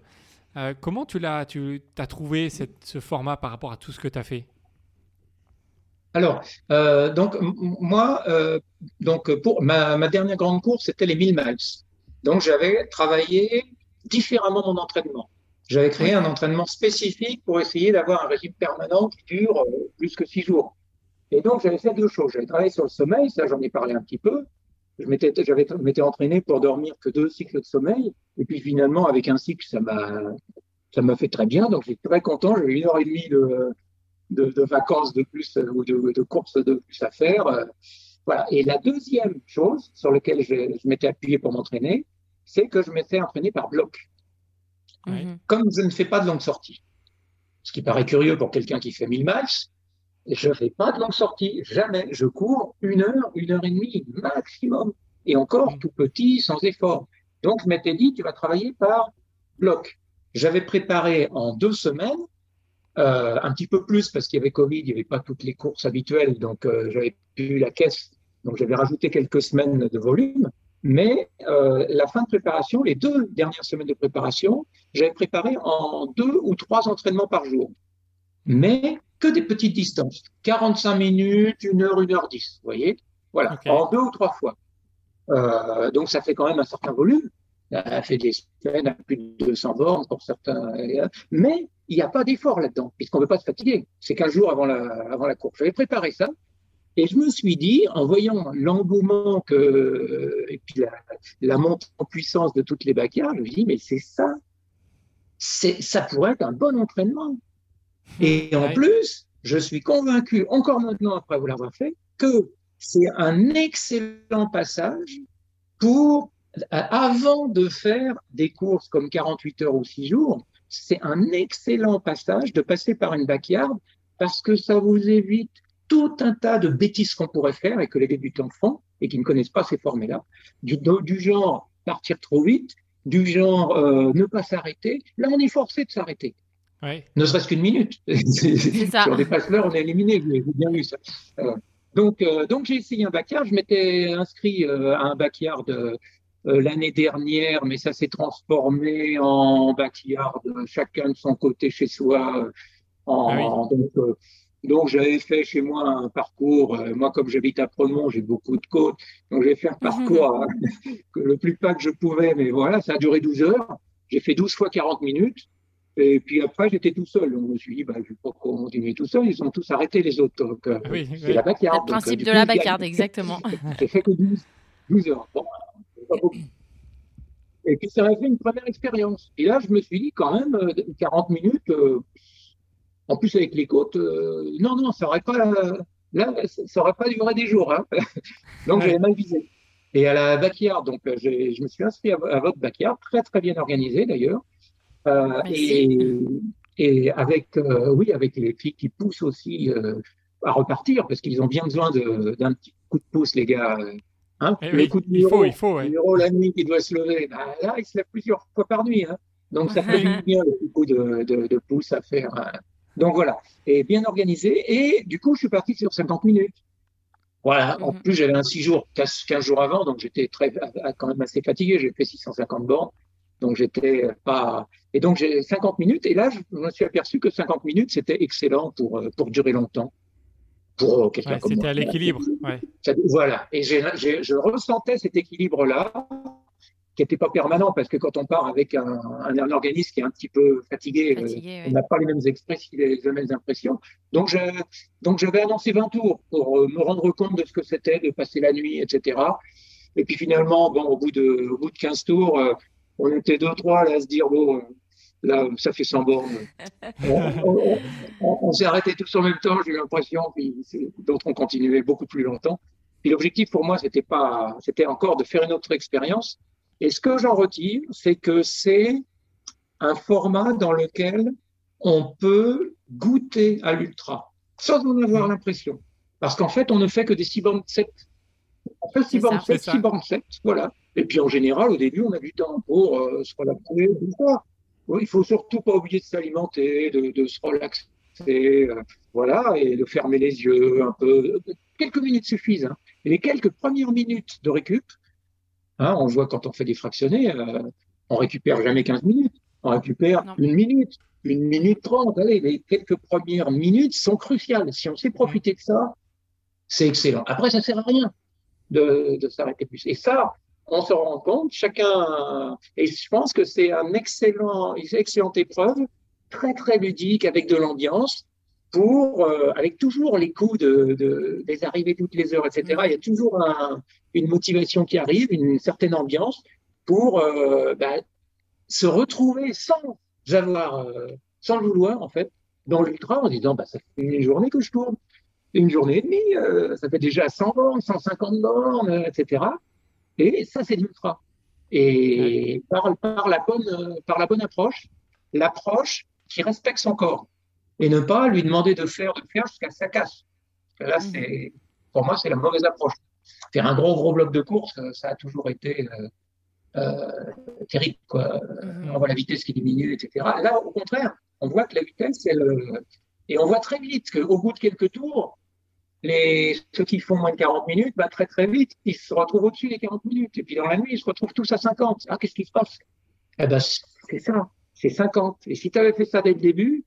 Speaker 2: Euh, comment tu l'as, tu as trouvé cette, ce format par rapport à tout ce que tu as fait?
Speaker 4: Alors, euh, donc moi, euh, donc pour ma, ma, dernière grande course, c'était les 1000 miles. Donc j'avais travaillé différemment mon entraînement. J'avais créé un entraînement spécifique pour essayer d'avoir un régime permanent qui dure plus que six jours. Et donc j'avais fait deux choses. J'avais travaillé sur le sommeil, ça j'en ai parlé un petit peu, je m'étais, j'avais, m'étais entraîné pour dormir que deux cycles de sommeil. Et puis finalement, avec un cycle, ça m'a, ça m'a fait très bien. Donc j'étais très content. J'avais une heure et demie de, de, vacances de plus euh, ou de, de courses de plus à faire. Euh, voilà. Et la deuxième chose sur laquelle je, je m'étais appuyé pour m'entraîner, c'est que je m'étais entraîné par bloc. Comme je ne fais pas de longue sortie, ce qui paraît curieux pour quelqu'un qui fait 1000 matchs, je ne fais pas de longue sortie, jamais. Je cours une heure, une heure et demie maximum. Et encore tout petit, sans effort. Donc, je m'étais dit, tu vas travailler par bloc. J'avais préparé en deux semaines, euh, un petit peu plus parce qu'il y avait Covid, il n'y avait pas toutes les courses habituelles, donc euh, j'avais eu la caisse, donc j'avais rajouté quelques semaines de volume. Mais euh, la fin de préparation, les deux dernières semaines de préparation, j'avais préparé en deux ou trois entraînements par jour. Mais que des petites distances. 45 minutes, 1 heure, 1 heure 10, vous voyez? Voilà, en deux ou trois fois. Euh, donc ça fait quand même un certain volume. Ça fait des semaines à plus de 200 bornes pour certains. Mais il n'y a pas d'effort là-dedans, puisqu'on ne veut pas se fatiguer. C'est 15 jours avant la, avant la course. J'avais préparé ça. Et je me suis dit, en voyant l'engouement que, et puis la, la, montée en puissance de toutes les backyards, je me suis dit, mais c'est ça. C'est, ça pourrait être un bon entraînement. Et en plus, je suis convaincu, encore maintenant après vous l'avoir fait, que c'est un excellent passage pour, avant de faire des courses comme 48 heures ou 6 jours, c'est un excellent passage de passer par une backyard parce que ça vous évite tout un tas de bêtises qu'on pourrait faire et que les débutants font et qui ne connaissent pas ces formules-là, du, du genre partir trop vite, du genre euh, ne pas s'arrêter. Là, on est forcé de s'arrêter. Ne serait-ce qu'une minute. si on dépasse l'heure, on est éliminé. Vous avez bien vu ça. Euh, donc, euh, donc j'ai essayé un backyard. Je m'étais inscrit euh, à un backyard l'année dernière, mais ça s'est transformé en backyard chacun de son côté chez soi. En, ah Donc, donc j'avais fait chez moi un parcours. moi, comme j'habite à Premont, j'ai beaucoup de côtes. Donc j'ai fait un parcours le plus pas que je pouvais, mais voilà, ça a duré 12 heures. J'ai fait 12 fois 40 minutes. Et puis après, j'étais tout seul. Donc, je me suis dit, bah, je ne vais pas continuer tout seul. Ils ont tous arrêté les autres. Donc, euh,
Speaker 3: oui, c'est la backyard. Le principe de la backyard, exactement.
Speaker 4: J'ai fait que 12, 12 heures. Bon, pas beaucoup. Et puis ça m'a fait une première expérience. Et là, je me suis dit quand même, 40 minutes, en plus avec les côtes, non, non, ça aurait pas, là, ça aurait pas duré des jours. Hein. donc j'avais mal visé. Et à la backyard, donc je me suis inscrit à, votre backyard, très très bien organisé d'ailleurs. et, et avec, oui, avec les filles qui poussent aussi à repartir parce qu'ils ont bien besoin d'un petit coup de pouce, les gars. Hein
Speaker 2: eh coup de il faut, il faut. Ouais.
Speaker 4: la nuit qui doit se lever, bah, là, il se lève plusieurs fois par nuit. Hein. Donc, ça fait du bien le coup de, de, de, pouce à faire. Hein. Donc, voilà. Et bien organisé. Et du coup, je suis parti sur 50 minutes. Voilà. En mhm. plus, j'avais un 6 jours, 15, jours avant, donc j'étais très, quand même assez fatigué. J'ai fait 650 bornes. Donc, j'étais pas. Et donc, j'ai 50 minutes. Et là, je me suis aperçu que 50 minutes, c'était excellent pour, pour durer longtemps
Speaker 2: pour quelqu'un C'était à l'équilibre.
Speaker 4: Voilà. Et je ressentais cet équilibre-là, qui n'était pas permanent, parce que quand on part avec un, un, organisme qui est un petit peu fatigué, euh, on n'a pas les mêmes, les mêmes impressions. Donc, j'avais annoncé 20 tours pour euh, me rendre compte de ce que c'était de passer la nuit, etc. Et puis finalement, bon, au bout de, au bout de 15 tours, euh, on était deux, trois là à se dire, bon, Là, ça fait 100 bornes. on, s'est arrêté tous en même temps, j'ai eu l'impression, puis d'autres ont continué beaucoup plus longtemps. Puis l'objectif pour moi, c'était pas, c'était encore de faire une autre expérience. Et ce que j'en retire, c'est que c'est un format dans lequel on peut goûter à l'ultra sans en avoir l'impression. Parce qu'en fait, on ne fait que des 6 bornes 7. On fait 6 bornes 7, 6 bornes 7, voilà. Et puis en général, au début, on a du temps pour euh, se relaxer, il faut surtout pas oublier de s'alimenter, de, se relaxer, euh, voilà, et de fermer les yeux un peu. Quelques minutes suffisent. Hein. Et les quelques premières minutes de récup, hein, on voit quand on fait des fractionnés, euh, on récupère jamais 15 minutes, on récupère une minute, une minute trente. Allez, les quelques premières minutes sont cruciales. Si on sait profiter de ça, c'est excellent. Après, ça sert à rien de, de s'arrêter plus. Et ça, on se rend compte, chacun, et je pense que c'est un excellent, une excellente épreuve, très très ludique avec de l'ambiance, pour, euh, avec toujours les coups de, des arrivées toutes les heures, etc. Il y a toujours une motivation qui arrive, une, certaine ambiance pour euh, bah, se retrouver sans avoir, euh, sans le vouloir en fait, dans l'ultra en disant bah, ça fait une journée que je tourne, une journée et demie, ça fait déjà 100 bornes, 150 bornes, etc. Et ça, c'est l'ultra. Et par, par, la bonne, par la bonne approche, l'approche qui respecte son corps et ne pas lui demander de faire, de faire jusqu'à sa casse. Là, c'est, pour moi, c'est la mauvaise approche. Faire un gros, gros bloc de course, ça a toujours été euh, euh, terrible. Quoi. Mmh. On voit la vitesse qui diminue, etc. Là, au contraire, on voit que la vitesse, elle, et on voit très vite qu'au bout de quelques tours, les, ceux qui font moins de 40 minutes, bah, très très vite, ils se retrouvent au-dessus des 40 minutes. Et puis dans la nuit, ils se retrouvent tous à 50. Ah, qu'est-ce qui se passe? Eh ben, c'est ça, c'est 50. Et si tu avais fait ça dès le début,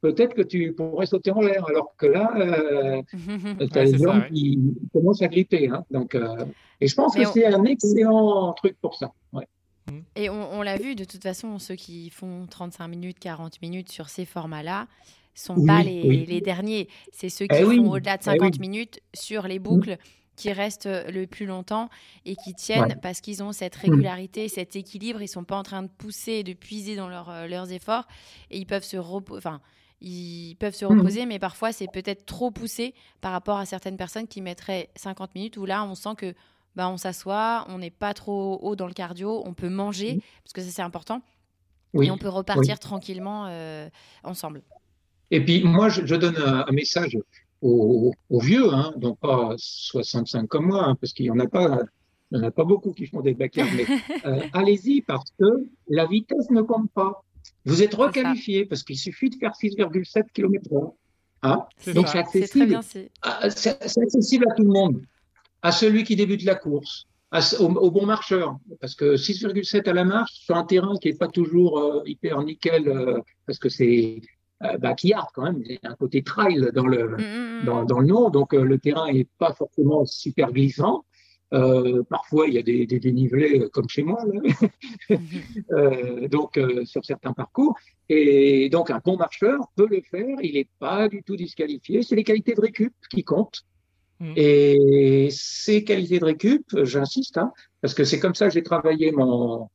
Speaker 4: peut-être que tu pourrais sauter en l'air. Alors que là, euh, tu as les gens qui commencent à glipper. Hein. Donc, euh, et je pense que c'est un excellent truc pour ça. Ouais.
Speaker 3: Et on, on l'a vu, de toute façon, ceux qui font 35 minutes, 40 minutes sur ces formats-là, sont pas les, les, derniers. C'est ceux eh qui font au-delà de 50 eh minutes sur les boucles qui restent euh, le plus longtemps et qui tiennent parce qu'ils ont cette régularité, cet équilibre. Ils sont pas en train de pousser, de puiser dans leur, euh, leurs efforts et ils peuvent se reposer. Enfin, ils peuvent se reposer, mais parfois c'est peut-être trop poussé par rapport à certaines personnes qui mettraient 50 minutes où là on sent que bah, on s'assoit, on n'est pas trop haut dans le cardio, on peut manger parce que ça c'est important et on peut repartir tranquillement euh, ensemble.
Speaker 4: Et puis, moi, je, donne un, message aux, vieux, hein, donc pas 65 comme moi, hein, parce qu'il n'y en a pas. Il en a pas beaucoup qui font des backyards, mais euh, allez-y parce que la vitesse ne compte pas. Vous êtes requalifié parce qu'il suffit de faire 6,7 km/h. Hein Donc c'est accessible. Ah, c'est accessible à tout le monde, à celui qui débute la course, au, bon marcheur, parce que 6,7 à la marche sur un terrain qui n'est pas toujours euh, hyper nickel, euh, parce que c'est euh, backyard quand même, il y a un côté trail dans le, mm, mm, mm. dans, dans, le nom, donc euh, le terrain n'est pas forcément super glissant. Euh, parfois, il y a des, des dénivelés comme chez moi, euh, donc sur certains parcours. Et donc, un bon marcheur peut le faire. Il n'est pas du tout disqualifié. C'est les qualités de récup qui comptent. Et ces qualités de récup, j'insiste, hein, parce que c'est comme ça que j'ai travaillé mon,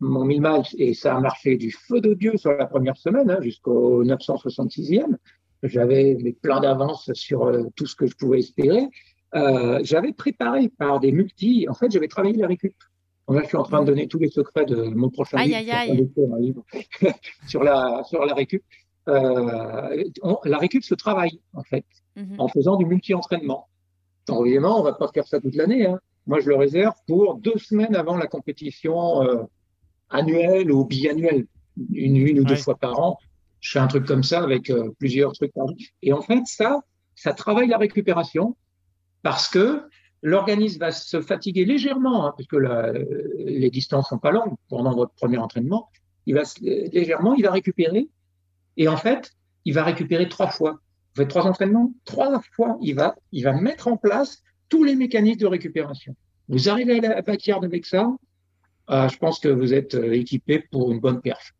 Speaker 4: mon 1000 miles et ça a marché du feu de Dieu sur la première semaine hein, jusqu'au 966e. J'avais mes plans d'avance sur euh, tout ce que je pouvais espérer. Euh, j'avais préparé par des multis. En fait, j'avais travaillé la récup. Là, je suis en train de donner tous les secrets de mon prochain
Speaker 3: Aïe,
Speaker 4: livre,
Speaker 3: aïe, aïe.
Speaker 4: sur un livre sur la sur la récup. Euh, on- la récup se travaille en fait
Speaker 3: Mhm.
Speaker 4: en faisant du multi-entraînement. Donc, évidemment, on va pas faire ça toute l'année. hein. Moi, je le réserve pour deux semaines avant la compétition annuelle ou biannuelle, une, une ou deux fois par an. Je fais un truc comme ça avec euh, plusieurs trucs par jour. Et en fait, ça, ça travaille la récupération parce que l'organisme va se fatiguer légèrement, hein, parce que la- les distances sont pas longues pendant votre premier entraînement. Il va légèrement, il va récupérer. Et en fait, il va récupérer trois fois. Vous faites trois entraînements, trois fois, il va, il va mettre en place tous les mécanismes de récupération. Vous arrivez à la backyard avec ça, euh, je pense que vous êtes euh, équipé pour une bonne perf.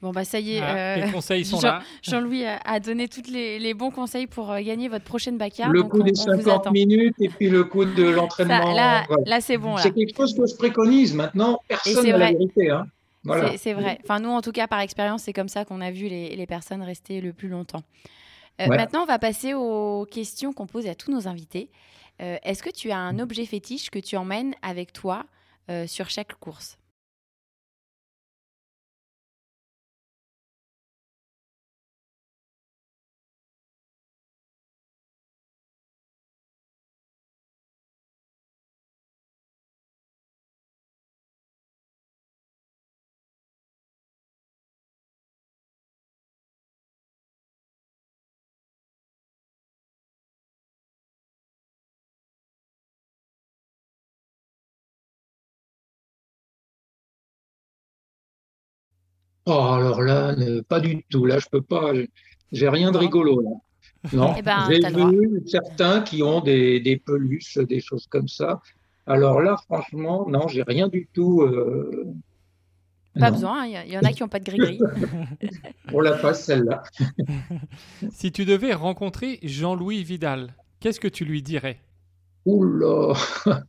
Speaker 3: Bon, bah ça y est.
Speaker 2: Ah,
Speaker 3: euh,
Speaker 2: les conseils sont
Speaker 3: Jean-
Speaker 2: là.
Speaker 3: Jean-Louis a, a donné tous les, les bons conseils pour euh, gagner votre prochaine backyard.
Speaker 4: le
Speaker 3: donc
Speaker 4: coup
Speaker 3: on,
Speaker 4: des
Speaker 3: on vous
Speaker 4: 50
Speaker 3: attend.
Speaker 4: minutes et puis le coup de l'entraînement.
Speaker 3: Ça, là, c'est bon. Là.
Speaker 4: C'est quelque chose que je préconise maintenant. Personne
Speaker 3: c'est
Speaker 4: n'a la
Speaker 3: vrai.
Speaker 4: vérité. Hein. Voilà.
Speaker 3: C'est- C'est vrai. Enfin, nous, en tout cas, par expérience, c'est comme ça qu'on a vu les, les personnes rester le plus longtemps. Euh,
Speaker 4: Ouais.
Speaker 3: Maintenant, on va passer aux questions qu'on pose à tous nos invités. Euh, Est-ce que tu as un objet fétiche que tu emmènes avec toi sur chaque course
Speaker 4: Oh, alors là, euh, pas du tout. Là, je peux pas. je- J'ai rien de rigolo. Là. Non.
Speaker 3: Eh ben,
Speaker 4: J'ai vu certains qui ont des, des peluches, des choses comme ça. Alors là, franchement, non, j'ai rien du tout. euh,
Speaker 3: Pas
Speaker 4: non.
Speaker 3: besoin, hein, il y, il y en a qui n'ont pas de gris-gris.
Speaker 4: On la passe celle-là.
Speaker 2: Si tu devais rencontrer Jean-Louis Vidal, qu'est-ce que tu lui dirais?
Speaker 4: Oula.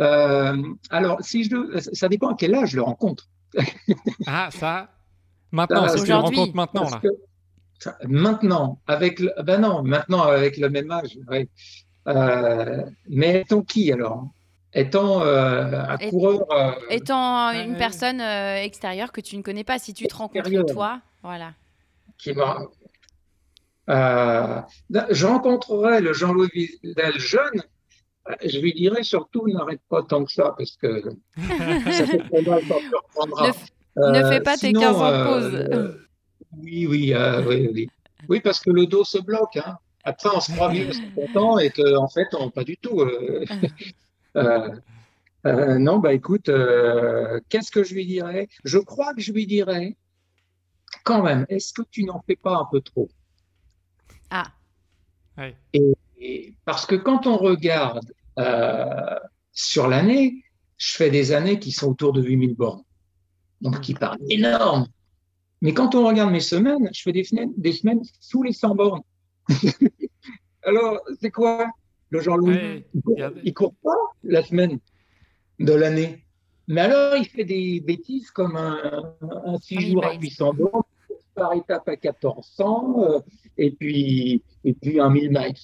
Speaker 4: Euh, alors, si je, ça dépend à quel âge je le rencontre.
Speaker 2: Ah, ça. Maintenant,
Speaker 4: Ah,
Speaker 2: si tu le
Speaker 3: aujourd'hui,
Speaker 2: rencontres maintenant,
Speaker 4: Parce
Speaker 2: là.
Speaker 4: que ça- maintenant, avec le, ben non, maintenant avec le même âge, ouais. Euh, mais étant qui alors? Étant euh, un
Speaker 3: Et-
Speaker 4: coureur, euh,
Speaker 3: Étant une personne euh, extérieure que tu ne connais pas, si tu te rencontres toi, voilà.
Speaker 4: qui m'a. Euh, je rencontrerai le Jean-Louis Vidal jeune. Euh, Je lui dirais surtout n'arrête pas tant que ça parce que ça fait très mal quand tu reprendras.
Speaker 3: Ne f- ne fais pas tes 15 ans de pause.
Speaker 4: euh, oui, oui, euh, oui, oui. Oui, parce que le dos se bloque. Hein. Après, on se croit vieux, content et que, en fait, on, pas du tout. euh. Euh, euh, non, bah écoute, euh, qu'est-ce que je lui dirais? Je crois que je lui dirais, quand même, est-ce que tu n'en fais pas un peu trop?
Speaker 3: Ah.
Speaker 4: Et parce que quand on regarde euh, sur l'année, je fais des années qui sont autour de 8000 bornes, donc qui paraissent énormes. Mais quand on regarde mes semaines, je fais des semaines, des semaines sous les 100 bornes. Alors, c'est quoi? Le Jean-Louis?
Speaker 2: Ouais,
Speaker 4: Il court, il court pas la semaine de l'année. Mais alors, il fait des bêtises comme un, un 6
Speaker 3: Un
Speaker 4: jours à
Speaker 3: e-bike.
Speaker 4: 800 bornes, par étape à 1400, euh, et puis, et puis un 1000 miles.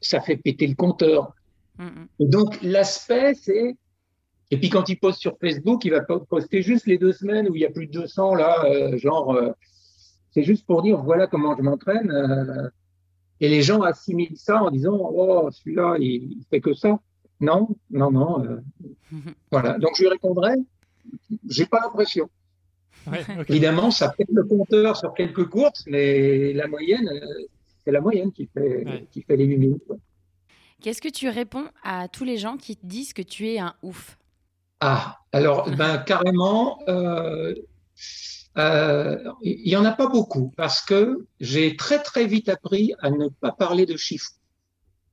Speaker 4: Ça fait péter le compteur. Et donc, l'aspect, c'est. Et puis, quand il poste sur Facebook, il va po- poster juste les deux semaines où il y a plus de 200, là, euh, genre, euh, c'est juste pour dire, voilà comment je m'entraîne. euh, et les gens assimilent ça en disant, oh, celui-là, il, il fait que ça. Non, non, non. euh, voilà. Donc, je lui répondrai, j'ai pas l'impression.
Speaker 2: Ouais.
Speaker 4: Évidemment, ça pète le compteur sur quelques courses, mais la moyenne, euh, c'est la moyenne qui fait,
Speaker 2: Ouais.
Speaker 4: qui fait les 8000. quoi.
Speaker 3: Qu'est-ce que tu réponds à tous les gens qui te disent que tu es un ouf?
Speaker 4: Ah, alors, ben, carrément, euh, euh, il y en a pas beaucoup parce que j'ai très, très vite appris à ne pas parler de chiffres.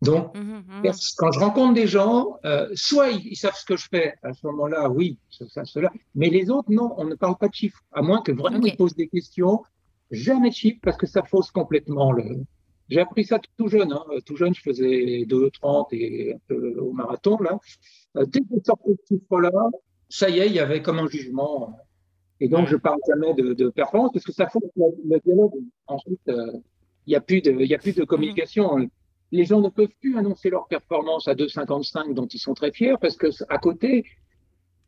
Speaker 4: Donc,
Speaker 3: mhm.
Speaker 4: Parce que Quand je rencontre des gens, euh, soit ils, ils savent ce que je fais, à ce moment-là, oui, ça, cela, mais les autres, non, on ne parle pas de chiffres, à moins que vraiment ils posent des questions, jamais de chiffres, parce que ça fausse complètement le. J'ai appris ça tout jeune, hein. tout jeune, je faisais 2,30 et un peu au marathon, là. Euh, dès que je sortais ce chiffre-là, ça y est, il y avait comme un jugement. Et donc, je parle jamais de, performance parce que ça faut le, le dialogue. Ensuite, euh, il n'y a plus de, il y a plus de communication. Les gens ne peuvent plus annoncer leur performance à 2,55 dont ils sont très fiers parce que à côté,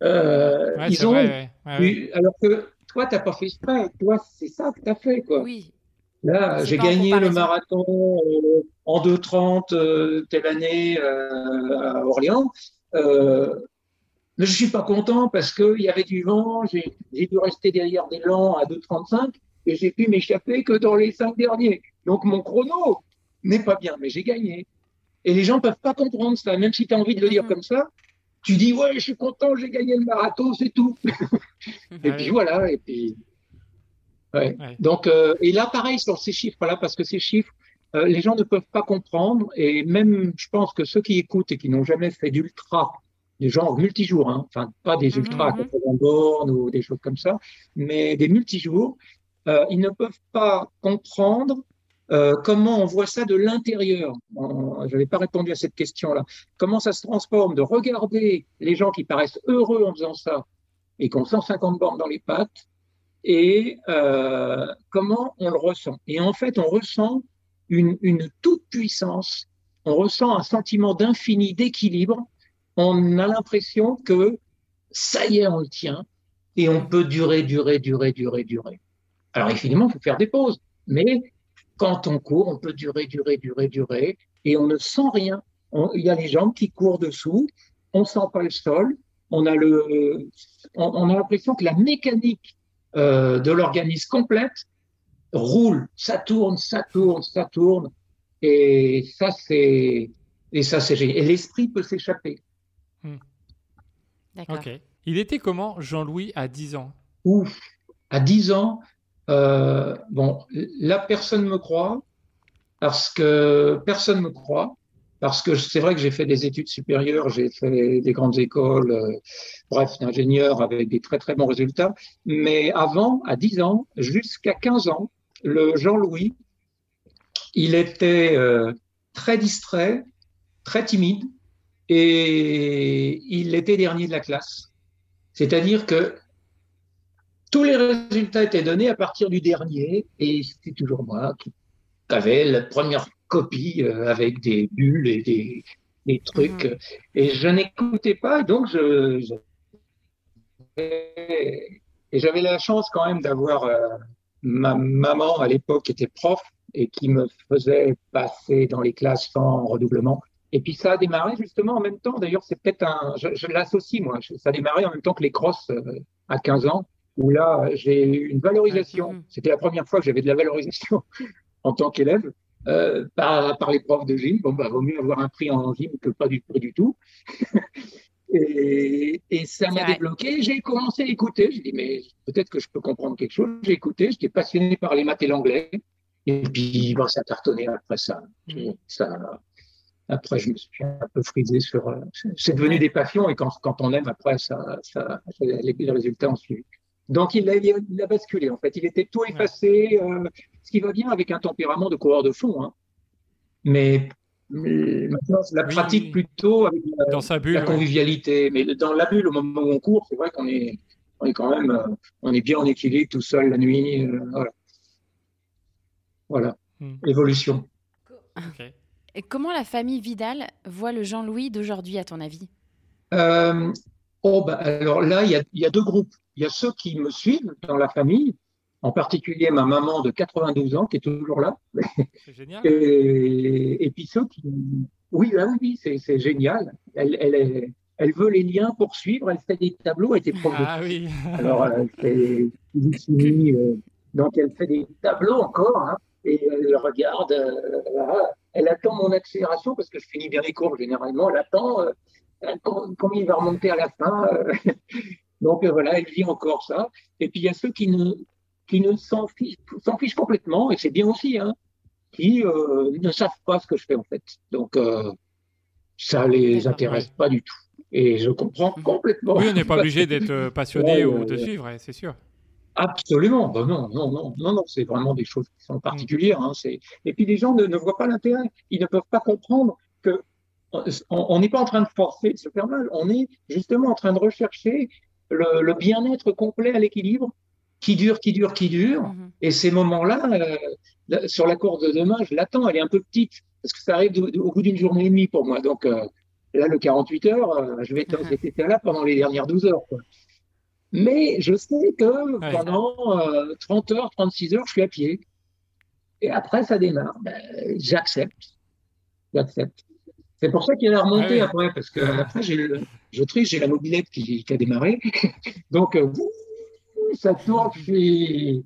Speaker 4: euh, ils ont. alors que toi, tu n'as pas fait exprès. Toi, c'est ça que tu as fait. Quoi.
Speaker 3: Oui.
Speaker 4: Là, j'ai gagné le marathon euh, en 2,30 euh, telle année à Orléans. Mais je suis pas content parce qu'il y avait du vent, j'ai dû rester derrière des lents à 2,35 et j'ai pu m'échapper que dans les cinq derniers. Donc mon chrono n'est pas bien, mais j'ai gagné. Et les gens peuvent pas comprendre ça, même si tu as envie de le dire mhm. comme ça. Tu dis ouais, je suis content, j'ai gagné le marathon, c'est tout. et puis voilà, et puis ouais. Donc euh, et là pareil sur ces chiffres-là, parce que ces chiffres, euh, les gens ne peuvent pas comprendre et même je pense que ceux qui écoutent et qui n'ont jamais fait d'ultra des genres multijours, hein. enfin pas des mhm. ultras mm -hmm. ou des choses comme ça, mais des multijours, euh, ils ne peuvent pas comprendre euh, comment on voit ça de l'intérieur. Je n'avais pas répondu à cette question-là. Comment ça se transforme de regarder les gens qui paraissent heureux en faisant ça et qui ont 150 bornes dans les pattes et euh, comment on le ressent? Et en fait, on ressent une, une toute puissance, on ressent un sentiment d'infini, d'équilibre. On a l'impression que ça y est, on le tient. Et on peut durer, durer, durer, durer, durer. Alors évidemment, il faut faire des pauses, mais quand on court, on peut durer, durer, durer, durer. Et on ne sent rien. il y a les jambes qui courent dessous, on sent pas le sol, on, a l'impression que la mécanique euh, de l'organisme complète roule, ça tourne, ça tourne, ça tourne, et ça c'est, et ça c'est Et l'esprit peut s'échapper.
Speaker 2: Hmm. Ok. Il était comment Jean-Louis à 10 ans?
Speaker 4: Ouf, à 10 ans, euh, bon, là personne me croit parce que personne me croit parce que c'est vrai que j'ai fait des études supérieures, j'ai fait des grandes écoles, euh, bref, d'ingénieur avec des très très bons résultats. Mais avant, à 10 ans, jusqu'à 15 ans, le Jean-Louis, il était euh, très distrait, très timide, et il était dernier de la classe. C'est-à-dire que tous les résultats étaient donnés à partir du dernier, et c'était toujours moi qui avais la première copie euh, avec des bulles et des, des trucs. Mhm. Et je n'écoutais pas, donc je, et j'avais la chance quand même d'avoir euh, ma maman à l'époque qui était prof et qui me faisait passer dans les classes sans redoublement. Et puis ça a démarré justement en même temps. D'ailleurs, c'est peut-être un. Je, l'associe moi. Ça a démarré en même temps que les crosses euh, à 15 ans, où là j'ai eu une valorisation. C'était la première fois que j'avais de la valorisation en tant qu'élève euh, par, par, les profs de gym. Bon, bah, vaut mieux avoir un prix en gym que pas du prix du tout. et, et, ça m'a débloqué. J'ai commencé à écouter. J'ai dit mais peut-être que je peux comprendre quelque chose. J'ai écouté. J'étais passionné par les maths et l'anglais. Et puis bon, ça cartonné après ça. Mmh. Ça après, je me suis un peu frisé sur. Euh, c'est devenu des passions et quand, quand on aime, après, ça, ça, les, résultats ont suivi. Donc, il a, il a, basculé, en fait. Il était tout effacé, euh, ce qui va bien avec un tempérament de coureur de fond. Hein. Mais maintenant, la pratique plutôt avec la,
Speaker 2: dans sa bulle, la
Speaker 4: convivialité. Mais dans la bulle, au moment où on court, c'est vrai qu'on est, on est quand même, euh, on est bien en équilibre tout seul la nuit. voilà. Voilà. Hmm. Évolution.
Speaker 3: Okay. Et comment la famille Vidal voit le Jean-Louis d'aujourd'hui, à ton avis?
Speaker 4: Euh, oh, bah, Alors là, il y, a, deux groupes. Il y a ceux qui me suivent dans la famille, en particulier ma maman de 92 ans qui est toujours là.
Speaker 2: C'est génial.
Speaker 4: Et, puis ceux qui. Oui, là, oui, c'est génial. Elle, elle, elle veut les liens poursuivre, elle fait des tableaux, elle était prof
Speaker 2: Ah oui.
Speaker 4: Alors, elle fait, euh, donc elle fait des tableaux encore, hein, et elle regarde. Euh, elle attend mon accélération parce que je finis bien les cours généralement. Elle attend euh, combien il va remonter à la fin. Euh. Donc euh, voilà, elle vit encore ça. Et puis il y a ceux qui ne, qui ne s'en fichent, s'en fichent complètement, et c'est bien aussi, hein, qui ne savent pas ce que je fais en fait. Donc ça les intéresse pas du tout. Et je comprends mmh. complètement.
Speaker 2: Oui, on n'est pas obligé d'être passionné ou de suivre, c'est sûr.
Speaker 4: Absolument. Ben non, non, non, non, non, c'est vraiment des choses qui sont particulières. Hein. Et puis les gens ne, ne voient pas l'intérêt. Ils ne peuvent pas comprendre que on n'est pas en train de forcer de se faire mal. On est justement en train de rechercher le, le bien-être complet à l'équilibre, qui dure, qui dure, qui dure.
Speaker 3: Mhm.
Speaker 4: Et ces moments-là, euh, sur la course de demain, je l'attends, elle est un peu petite, parce que ça arrive de- de- au bout d'une journée et demie pour moi. Donc euh, là, le 48 heures, euh, je vais être dans
Speaker 3: Mhm.
Speaker 4: cet état-là pendant les dernières 12 heures. quoi. Mais je sais que
Speaker 2: Ouais.
Speaker 4: pendant euh, 30 heures, 36 heures, je suis à pied. Et après, ça démarre. Ben, j'accepte. J'accepte. C'est pour ça qu'il y a la remontée
Speaker 2: Ah oui.
Speaker 4: après, parce que après, le- je triche, j'ai la mobilette qui, qui a démarré. Donc, ça tourne, je suis,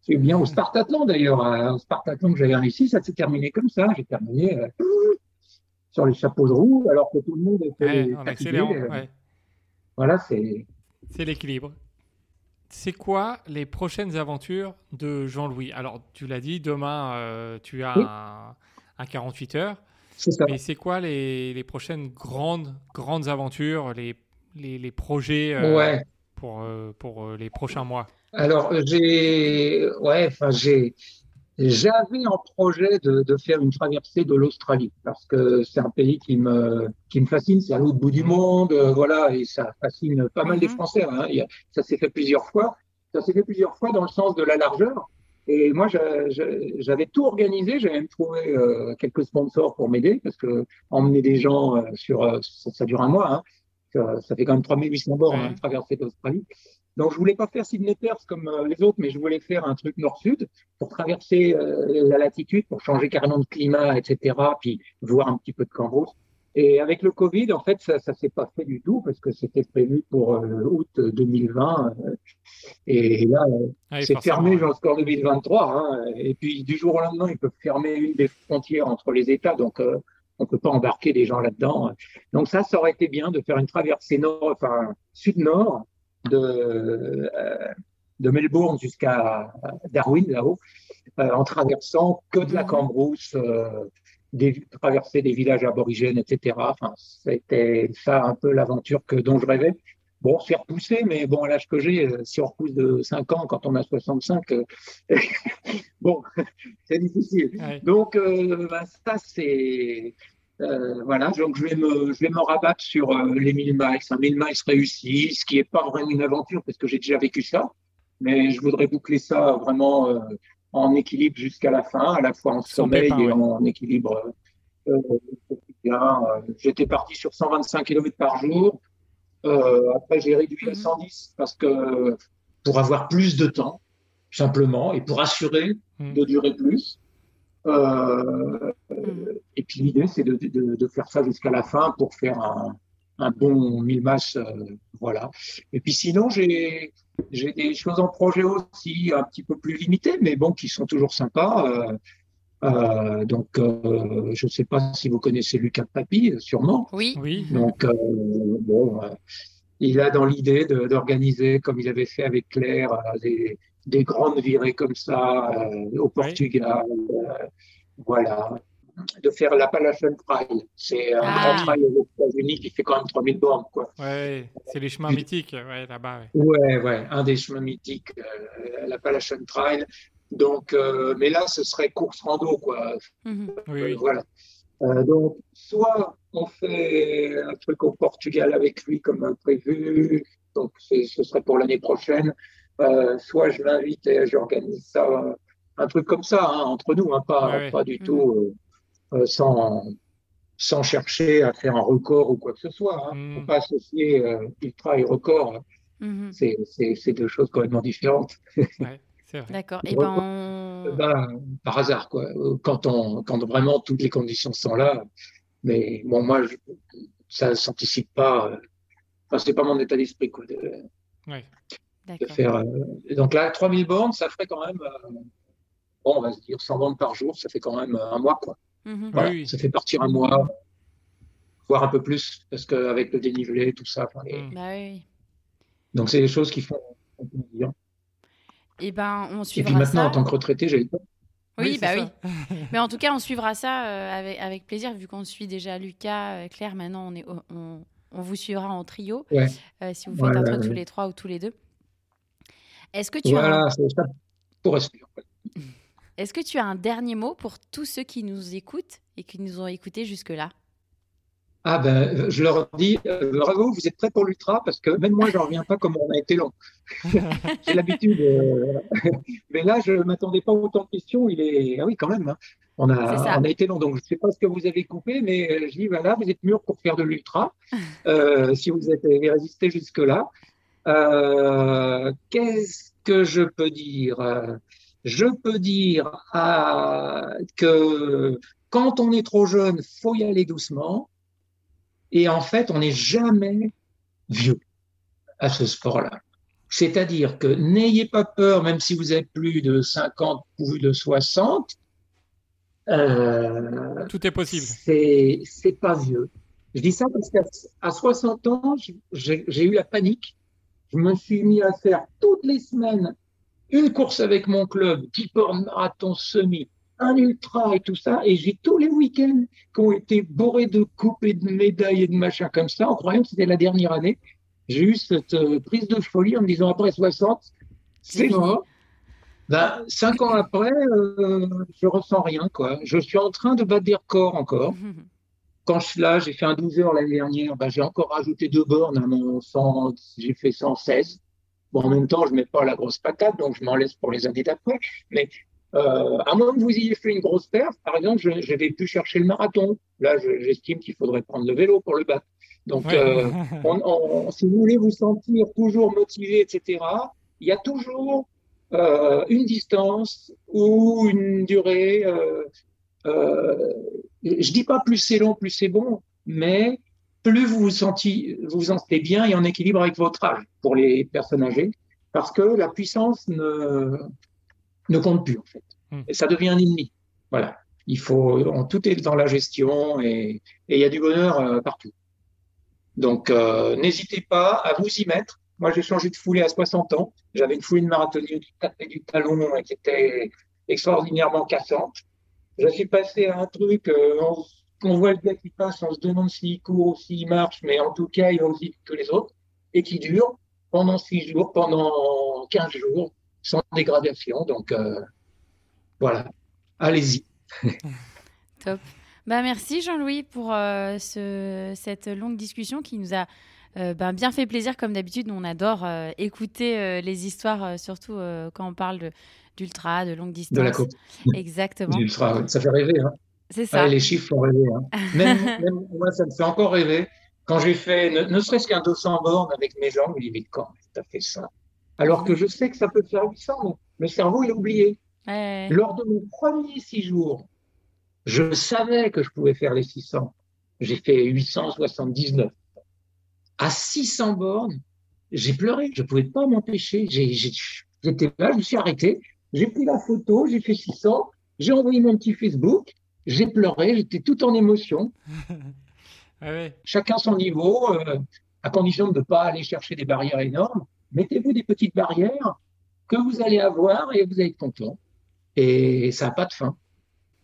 Speaker 4: je suis bien au Spartathlon d'ailleurs. euh, Au Spartathlon que j'avais réussi, ça s'est terminé comme ça. J'ai terminé euh, sur les chapeaux de roue, alors que tout le monde était
Speaker 2: Ouais, en
Speaker 4: fatigué.
Speaker 2: accélérant.
Speaker 4: Euh,
Speaker 2: ouais.
Speaker 4: Voilà, c'est.
Speaker 2: C'est l'équilibre. C'est quoi les prochaines aventures de Jean-Louis? Alors, tu l'as dit, demain, euh, tu as
Speaker 4: Oui.
Speaker 2: un, un 48 heures.
Speaker 4: C'est ça.
Speaker 2: Mais c'est quoi les, les prochaines grandes, grandes aventures, les, les, les projets euh,
Speaker 4: Ouais.
Speaker 2: Pour, euh, pour euh, les prochains mois
Speaker 4: Alors, j'ai, ouais, enfin, j'ai, j'avais en projet de, de faire une traversée de l'Australie parce que c'est un pays qui me, qui me fascine. C'est à l'autre bout du monde, euh, voilà, et ça fascine pas mal des
Speaker 3: Mhm.
Speaker 4: Français. Hein. A- ça s'est fait plusieurs fois. Ça s'est fait plusieurs fois dans le sens de la largeur. Et moi, j'a- j'a- j'avais tout organisé. J'avais même trouvé euh, quelques sponsors pour m'aider parce que emmener des gens euh, sur, ça, ça dure un mois. Hein. Ça, ça fait quand même 3800 bornes,
Speaker 2: Ouais.
Speaker 4: hein, traverser l'Australie. Donc, je voulais pas faire Sydney Perth comme euh, les autres, mais je voulais faire un truc nord-sud pour traverser euh, la latitude, pour changer carrément de climat, etc. Puis voir un petit peu de Cambrousse. Et avec le Covid, en fait, ça, ça s'est pas fait du tout parce que c'était prévu pour euh, août 2020. euh, et là, euh,
Speaker 2: Ah
Speaker 4: c'est fermé jusqu'en 2023. Hein, et puis, du jour au lendemain, ils peuvent fermer une des frontières entre les États. Donc, euh, on peut pas embarquer des gens là-dedans. Donc, ça, ça aurait été bien de faire une traversée nord, enfin, sud-nord de, euh, de Melbourne jusqu'à Darwin, là-haut, euh, en traversant que de la
Speaker 3: Mhm.
Speaker 4: Cambrousse, euh, des, traverser des villages aborigènes, etc. Enfin, c'était ça un peu l'aventure que dont je rêvais. Bon, c'est repoussé, mais bon, à l'âge que j'ai, euh, si on repousse de 5 ans quand on a 65, euh, bon, c'est difficile.
Speaker 2: Ouais.
Speaker 4: Donc, euh, ben, ça, c'est. euh, voilà, donc je vais me, je vais me rabattre sur euh, les 1000 miles, un 1000 miles réussi, ce qui est pas vraiment une aventure parce que j'ai déjà vécu ça, mais je voudrais boucler ça vraiment euh, en équilibre jusqu'à la fin, à la fois en sommeil et
Speaker 2: ouais.
Speaker 4: en équilibre J'étais parti sur 125 km par jour. Euh, après, j'ai réduit à
Speaker 3: Mhm.
Speaker 4: 110 parce que pour avoir plus de temps, simplement, et pour assurer
Speaker 2: Mhm.
Speaker 4: de durer plus. Euh,
Speaker 3: Mhm.
Speaker 4: et puis l'idée, c'est de, de, de faire ça jusqu'à la fin pour faire un, un bon mille masses. euh, voilà. Et puis sinon, j'ai j'ai des choses en projet aussi un petit peu plus limitées, mais bon, qui sont toujours sympas. Euh, euh, donc, euh, je ne sais pas si vous connaissez Lucas Papi, sûrement.
Speaker 3: Oui.
Speaker 2: Oui.
Speaker 4: Donc, euh, bon, euh, il a dans l'idée d'organiser, comme il avait fait avec Claire, euh, des, des grandes virées comme ça euh, au Portugal. euh, voilà. De faire l'Appalachian Trail. C'est un
Speaker 3: Ah.
Speaker 4: grand trail aux États-Unis qui fait quand même 3000 bornes, quoi.
Speaker 2: Ouais, c'est les chemins mythiques ouais, là-bas. ouais.
Speaker 4: Ouais, ouais, un des chemins mythiques, euh, l'Appalachian Trail. Donc, euh, mais là, ce serait course rando, quoi.
Speaker 3: Mhm.
Speaker 2: Oui,
Speaker 4: Euh,
Speaker 2: oui.
Speaker 4: Voilà. Euh, donc, soit on fait un truc au Portugal avec lui comme prévu, donc ce serait pour l'année prochaine, euh, soit je l'invite et j'organise ça, un truc comme ça, hein, entre nous, hein, pas,
Speaker 2: Ouais, ouais.
Speaker 4: pas du
Speaker 3: Mhm.
Speaker 4: tout sans, sans chercher à faire un record ou quoi que ce soit. Hein.
Speaker 2: Mhm.
Speaker 4: Faut pas associer euh, ultra et record,
Speaker 3: Mhm.
Speaker 4: c'est c'est- c'est deux choses complètement différentes.
Speaker 2: Ouais.
Speaker 3: D'accord. Et ben, on-
Speaker 4: Ben, par hasard, quoi. Quand on, quand vraiment toutes les conditions sont là. Mais bon, moi, je, ça ne s'anticipe pas. euh, Enfin, c'est pas mon état d'esprit, quoi, de,
Speaker 2: Ouais.
Speaker 4: de
Speaker 3: d'accord.
Speaker 4: faire. euh, donc là, 3000 bornes, ça ferait quand même, euh, bon, on va se dire 100 bornes par jour, ça fait quand même un mois, quoi. Voilà,
Speaker 2: Oui, oui.
Speaker 4: ça fait partir un mois, voire un peu plus, parce qu'avec le dénivelé, tout ça. enfin, les-
Speaker 2: Mm.
Speaker 3: Bah oui.
Speaker 4: Donc, c'est des choses qui font.
Speaker 3: Et ben, on
Speaker 4: Et puis maintenant,
Speaker 3: ça.
Speaker 4: en tant que retraité, j'ai
Speaker 3: Oui,
Speaker 2: c'est
Speaker 3: bah oui. Mais en tout cas, on suivra ça euh, avec, avec plaisir, vu qu'on suit déjà Lucas, euh, Claire. Maintenant, on, est, au- on, on vous suivra en trio,
Speaker 4: Ouais.
Speaker 3: euh, si vous faites un truc tous les trois ou tous les deux. Est-ce que tu as
Speaker 4: Voilà, ça faire.
Speaker 3: Est-ce que tu as un dernier mot pour tous ceux qui nous écoutent et qui nous ont écoutés jusque-là?
Speaker 4: Ah ben, je leur dis, euh, bravo, vous êtes prêts pour l'ultra parce que même moi, je n'en reviens pas comme on a été long. J'ai l'habitude. euh, mais là, je ne m'attendais pas autant de questions. Il est, ah oui, quand même. hein. On a, on a été long. Donc, je ne sais pas ce que vous avez coupé, mais euh, je dis, voilà, vous êtes mûrs pour faire de l'ultra. Euh, si vous avez résisté jusque-là. Euh, Qu'est-ce que je peux dire? Je peux dire ah, que quand on est trop jeune, faut y aller doucement. Et en fait, on n'est jamais vieux à ce sport-là. C'est-à-dire que n'ayez pas peur, même si vous avez plus de 50 ou de 60, euh,
Speaker 2: Tout est possible.
Speaker 4: c'est pas vieux. Je dis ça parce qu'à à 60 ans, j'ai j'ai eu la panique. Je me suis mis à faire toutes les semaines une course avec mon club, 10 bornes marathon semi, un ultra et tout ça. Et j'ai tous les week-ends qui ont été bourrés de coupes et de médailles et de machins comme ça, en croyant que c'était la dernière année. J'ai eu cette euh, prise de folie en me disant après 60, c'est mort. Ben, cinq ans après, euh, je ressens rien, quoi. Je suis en train de battre des records encore. Quand je suis là, j'ai fait un 12 heures l'année dernière, ben, j'ai encore rajouté deux bornes à mon 100, j'ai fait 116. Bon, en même temps, je mets pas la grosse patate, donc je m'en laisse pour les années d'après. Mais euh, à moins que vous ayez fait une grosse perf, par exemple, je, je vais plus chercher le marathon. Là, je- j'estime qu'il faudrait prendre le vélo pour le battre. Donc,
Speaker 2: Ouais.
Speaker 4: euh, on- on- si vous voulez vous sentir toujours motivé, etc., il y a toujours euh, une distance ou une durée. Euh, je dis pas plus c'est long, plus c'est bon, mais plus vous vous sentez, vous vous sentez bien et en équilibre avec votre âge pour les personnes âgées, parce que la puissance ne, ne compte plus en fait.
Speaker 2: Hmm.
Speaker 4: Et ça devient un ennemi. Voilà. Il faut, on- tout est dans la gestion et, et il y a du bonheur euh, partout. Donc, euh, n'hésitez pas à vous y mettre. Moi, j'ai changé de foulée à 60 ans. J'avais une foulée de marathonnier qui tapait du talon et qui était extraordinairement cassante. Je suis passé à un truc, euh, on, on voit le gars qui passe, on se demande s'il court ou s'il marche, mais en tout cas, il va aussi vite que les autres et qui dure pendant 6 jours, pendant 15 jours, sans dégradation. Donc, euh, voilà. Allez-y.
Speaker 3: Top. Bah, merci Jean-Louis pour euh, ce- cette longue discussion qui nous a euh, ben, bien fait plaisir comme d'habitude. On adore écouter les histoires, surtout quand on parle d'ultra, de, longue distance.
Speaker 4: De la côte.
Speaker 3: Exactement.
Speaker 4: Ultra, ça fait rêver. Hein.
Speaker 3: C'est ça.
Speaker 4: Ouais, les chiffres font rêver. Hein. Même, même moi, ça me fait encore rêver. Quand j'ai fait ne, ne serait-ce qu'un 200 bornes avec mes jambes, je me dis, mais quand tu as fait ça? Alors que je sais que ça peut faire 800, mais le cerveau, il a oublié.
Speaker 3: Ouais.
Speaker 4: Lors de mon premier six jours, je savais que je pouvais faire les 600. J'ai fait 879. À 600 bornes, j'ai pleuré. Je ne pouvais pas m'empêcher. J'étais là, je me suis arrêté. J'ai pris la photo, j'ai fait 600. J'ai envoyé mon petit Facebook. J'ai pleuré. J'étais tout en émotion.
Speaker 2: Ouais, ouais.
Speaker 4: Chacun son niveau, euh, à condition de ne pas aller chercher des barrières énormes. Mettez-vous des petites barrières que vous allez avoir et vous allez être content. Et ça n'a pas de fin.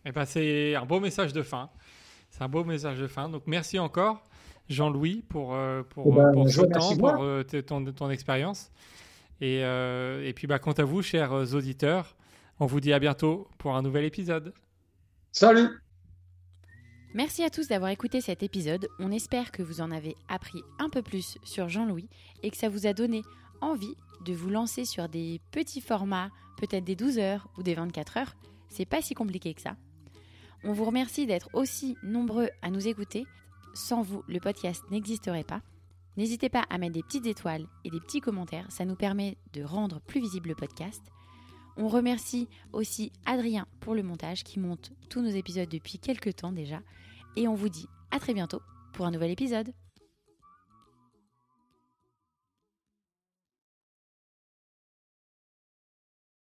Speaker 2: Eh ben, c'est un beau message de fin. C'est un beau message de fin. Donc, merci encore, Jean-Louis, pour, euh, pour,
Speaker 4: Eh ben,
Speaker 2: pour ce temps, pour euh, ton expérience. Et, euh, et puis, bah, quant à vous, chers auditeurs, on vous dit à bientôt pour un nouvel épisode.
Speaker 4: Salut
Speaker 3: Merci à tous d'avoir écouté cet épisode. On espère que vous en avez appris un peu plus sur Jean-Louis et que ça vous a donné envie de vous lancer sur des petits formats, peut-être des 12 heures ou des 24 heures. C'est pas si compliqué que ça. On vous remercie d'être aussi nombreux à nous écouter. Sans vous, le podcast n'existerait pas. N'hésitez pas à mettre des petites étoiles et des petits commentaires, ça nous permet de rendre plus visible le podcast. On remercie aussi Adrien pour le montage qui monte tous nos épisodes depuis quelques temps déjà. Et on vous dit à très bientôt pour un nouvel épisode.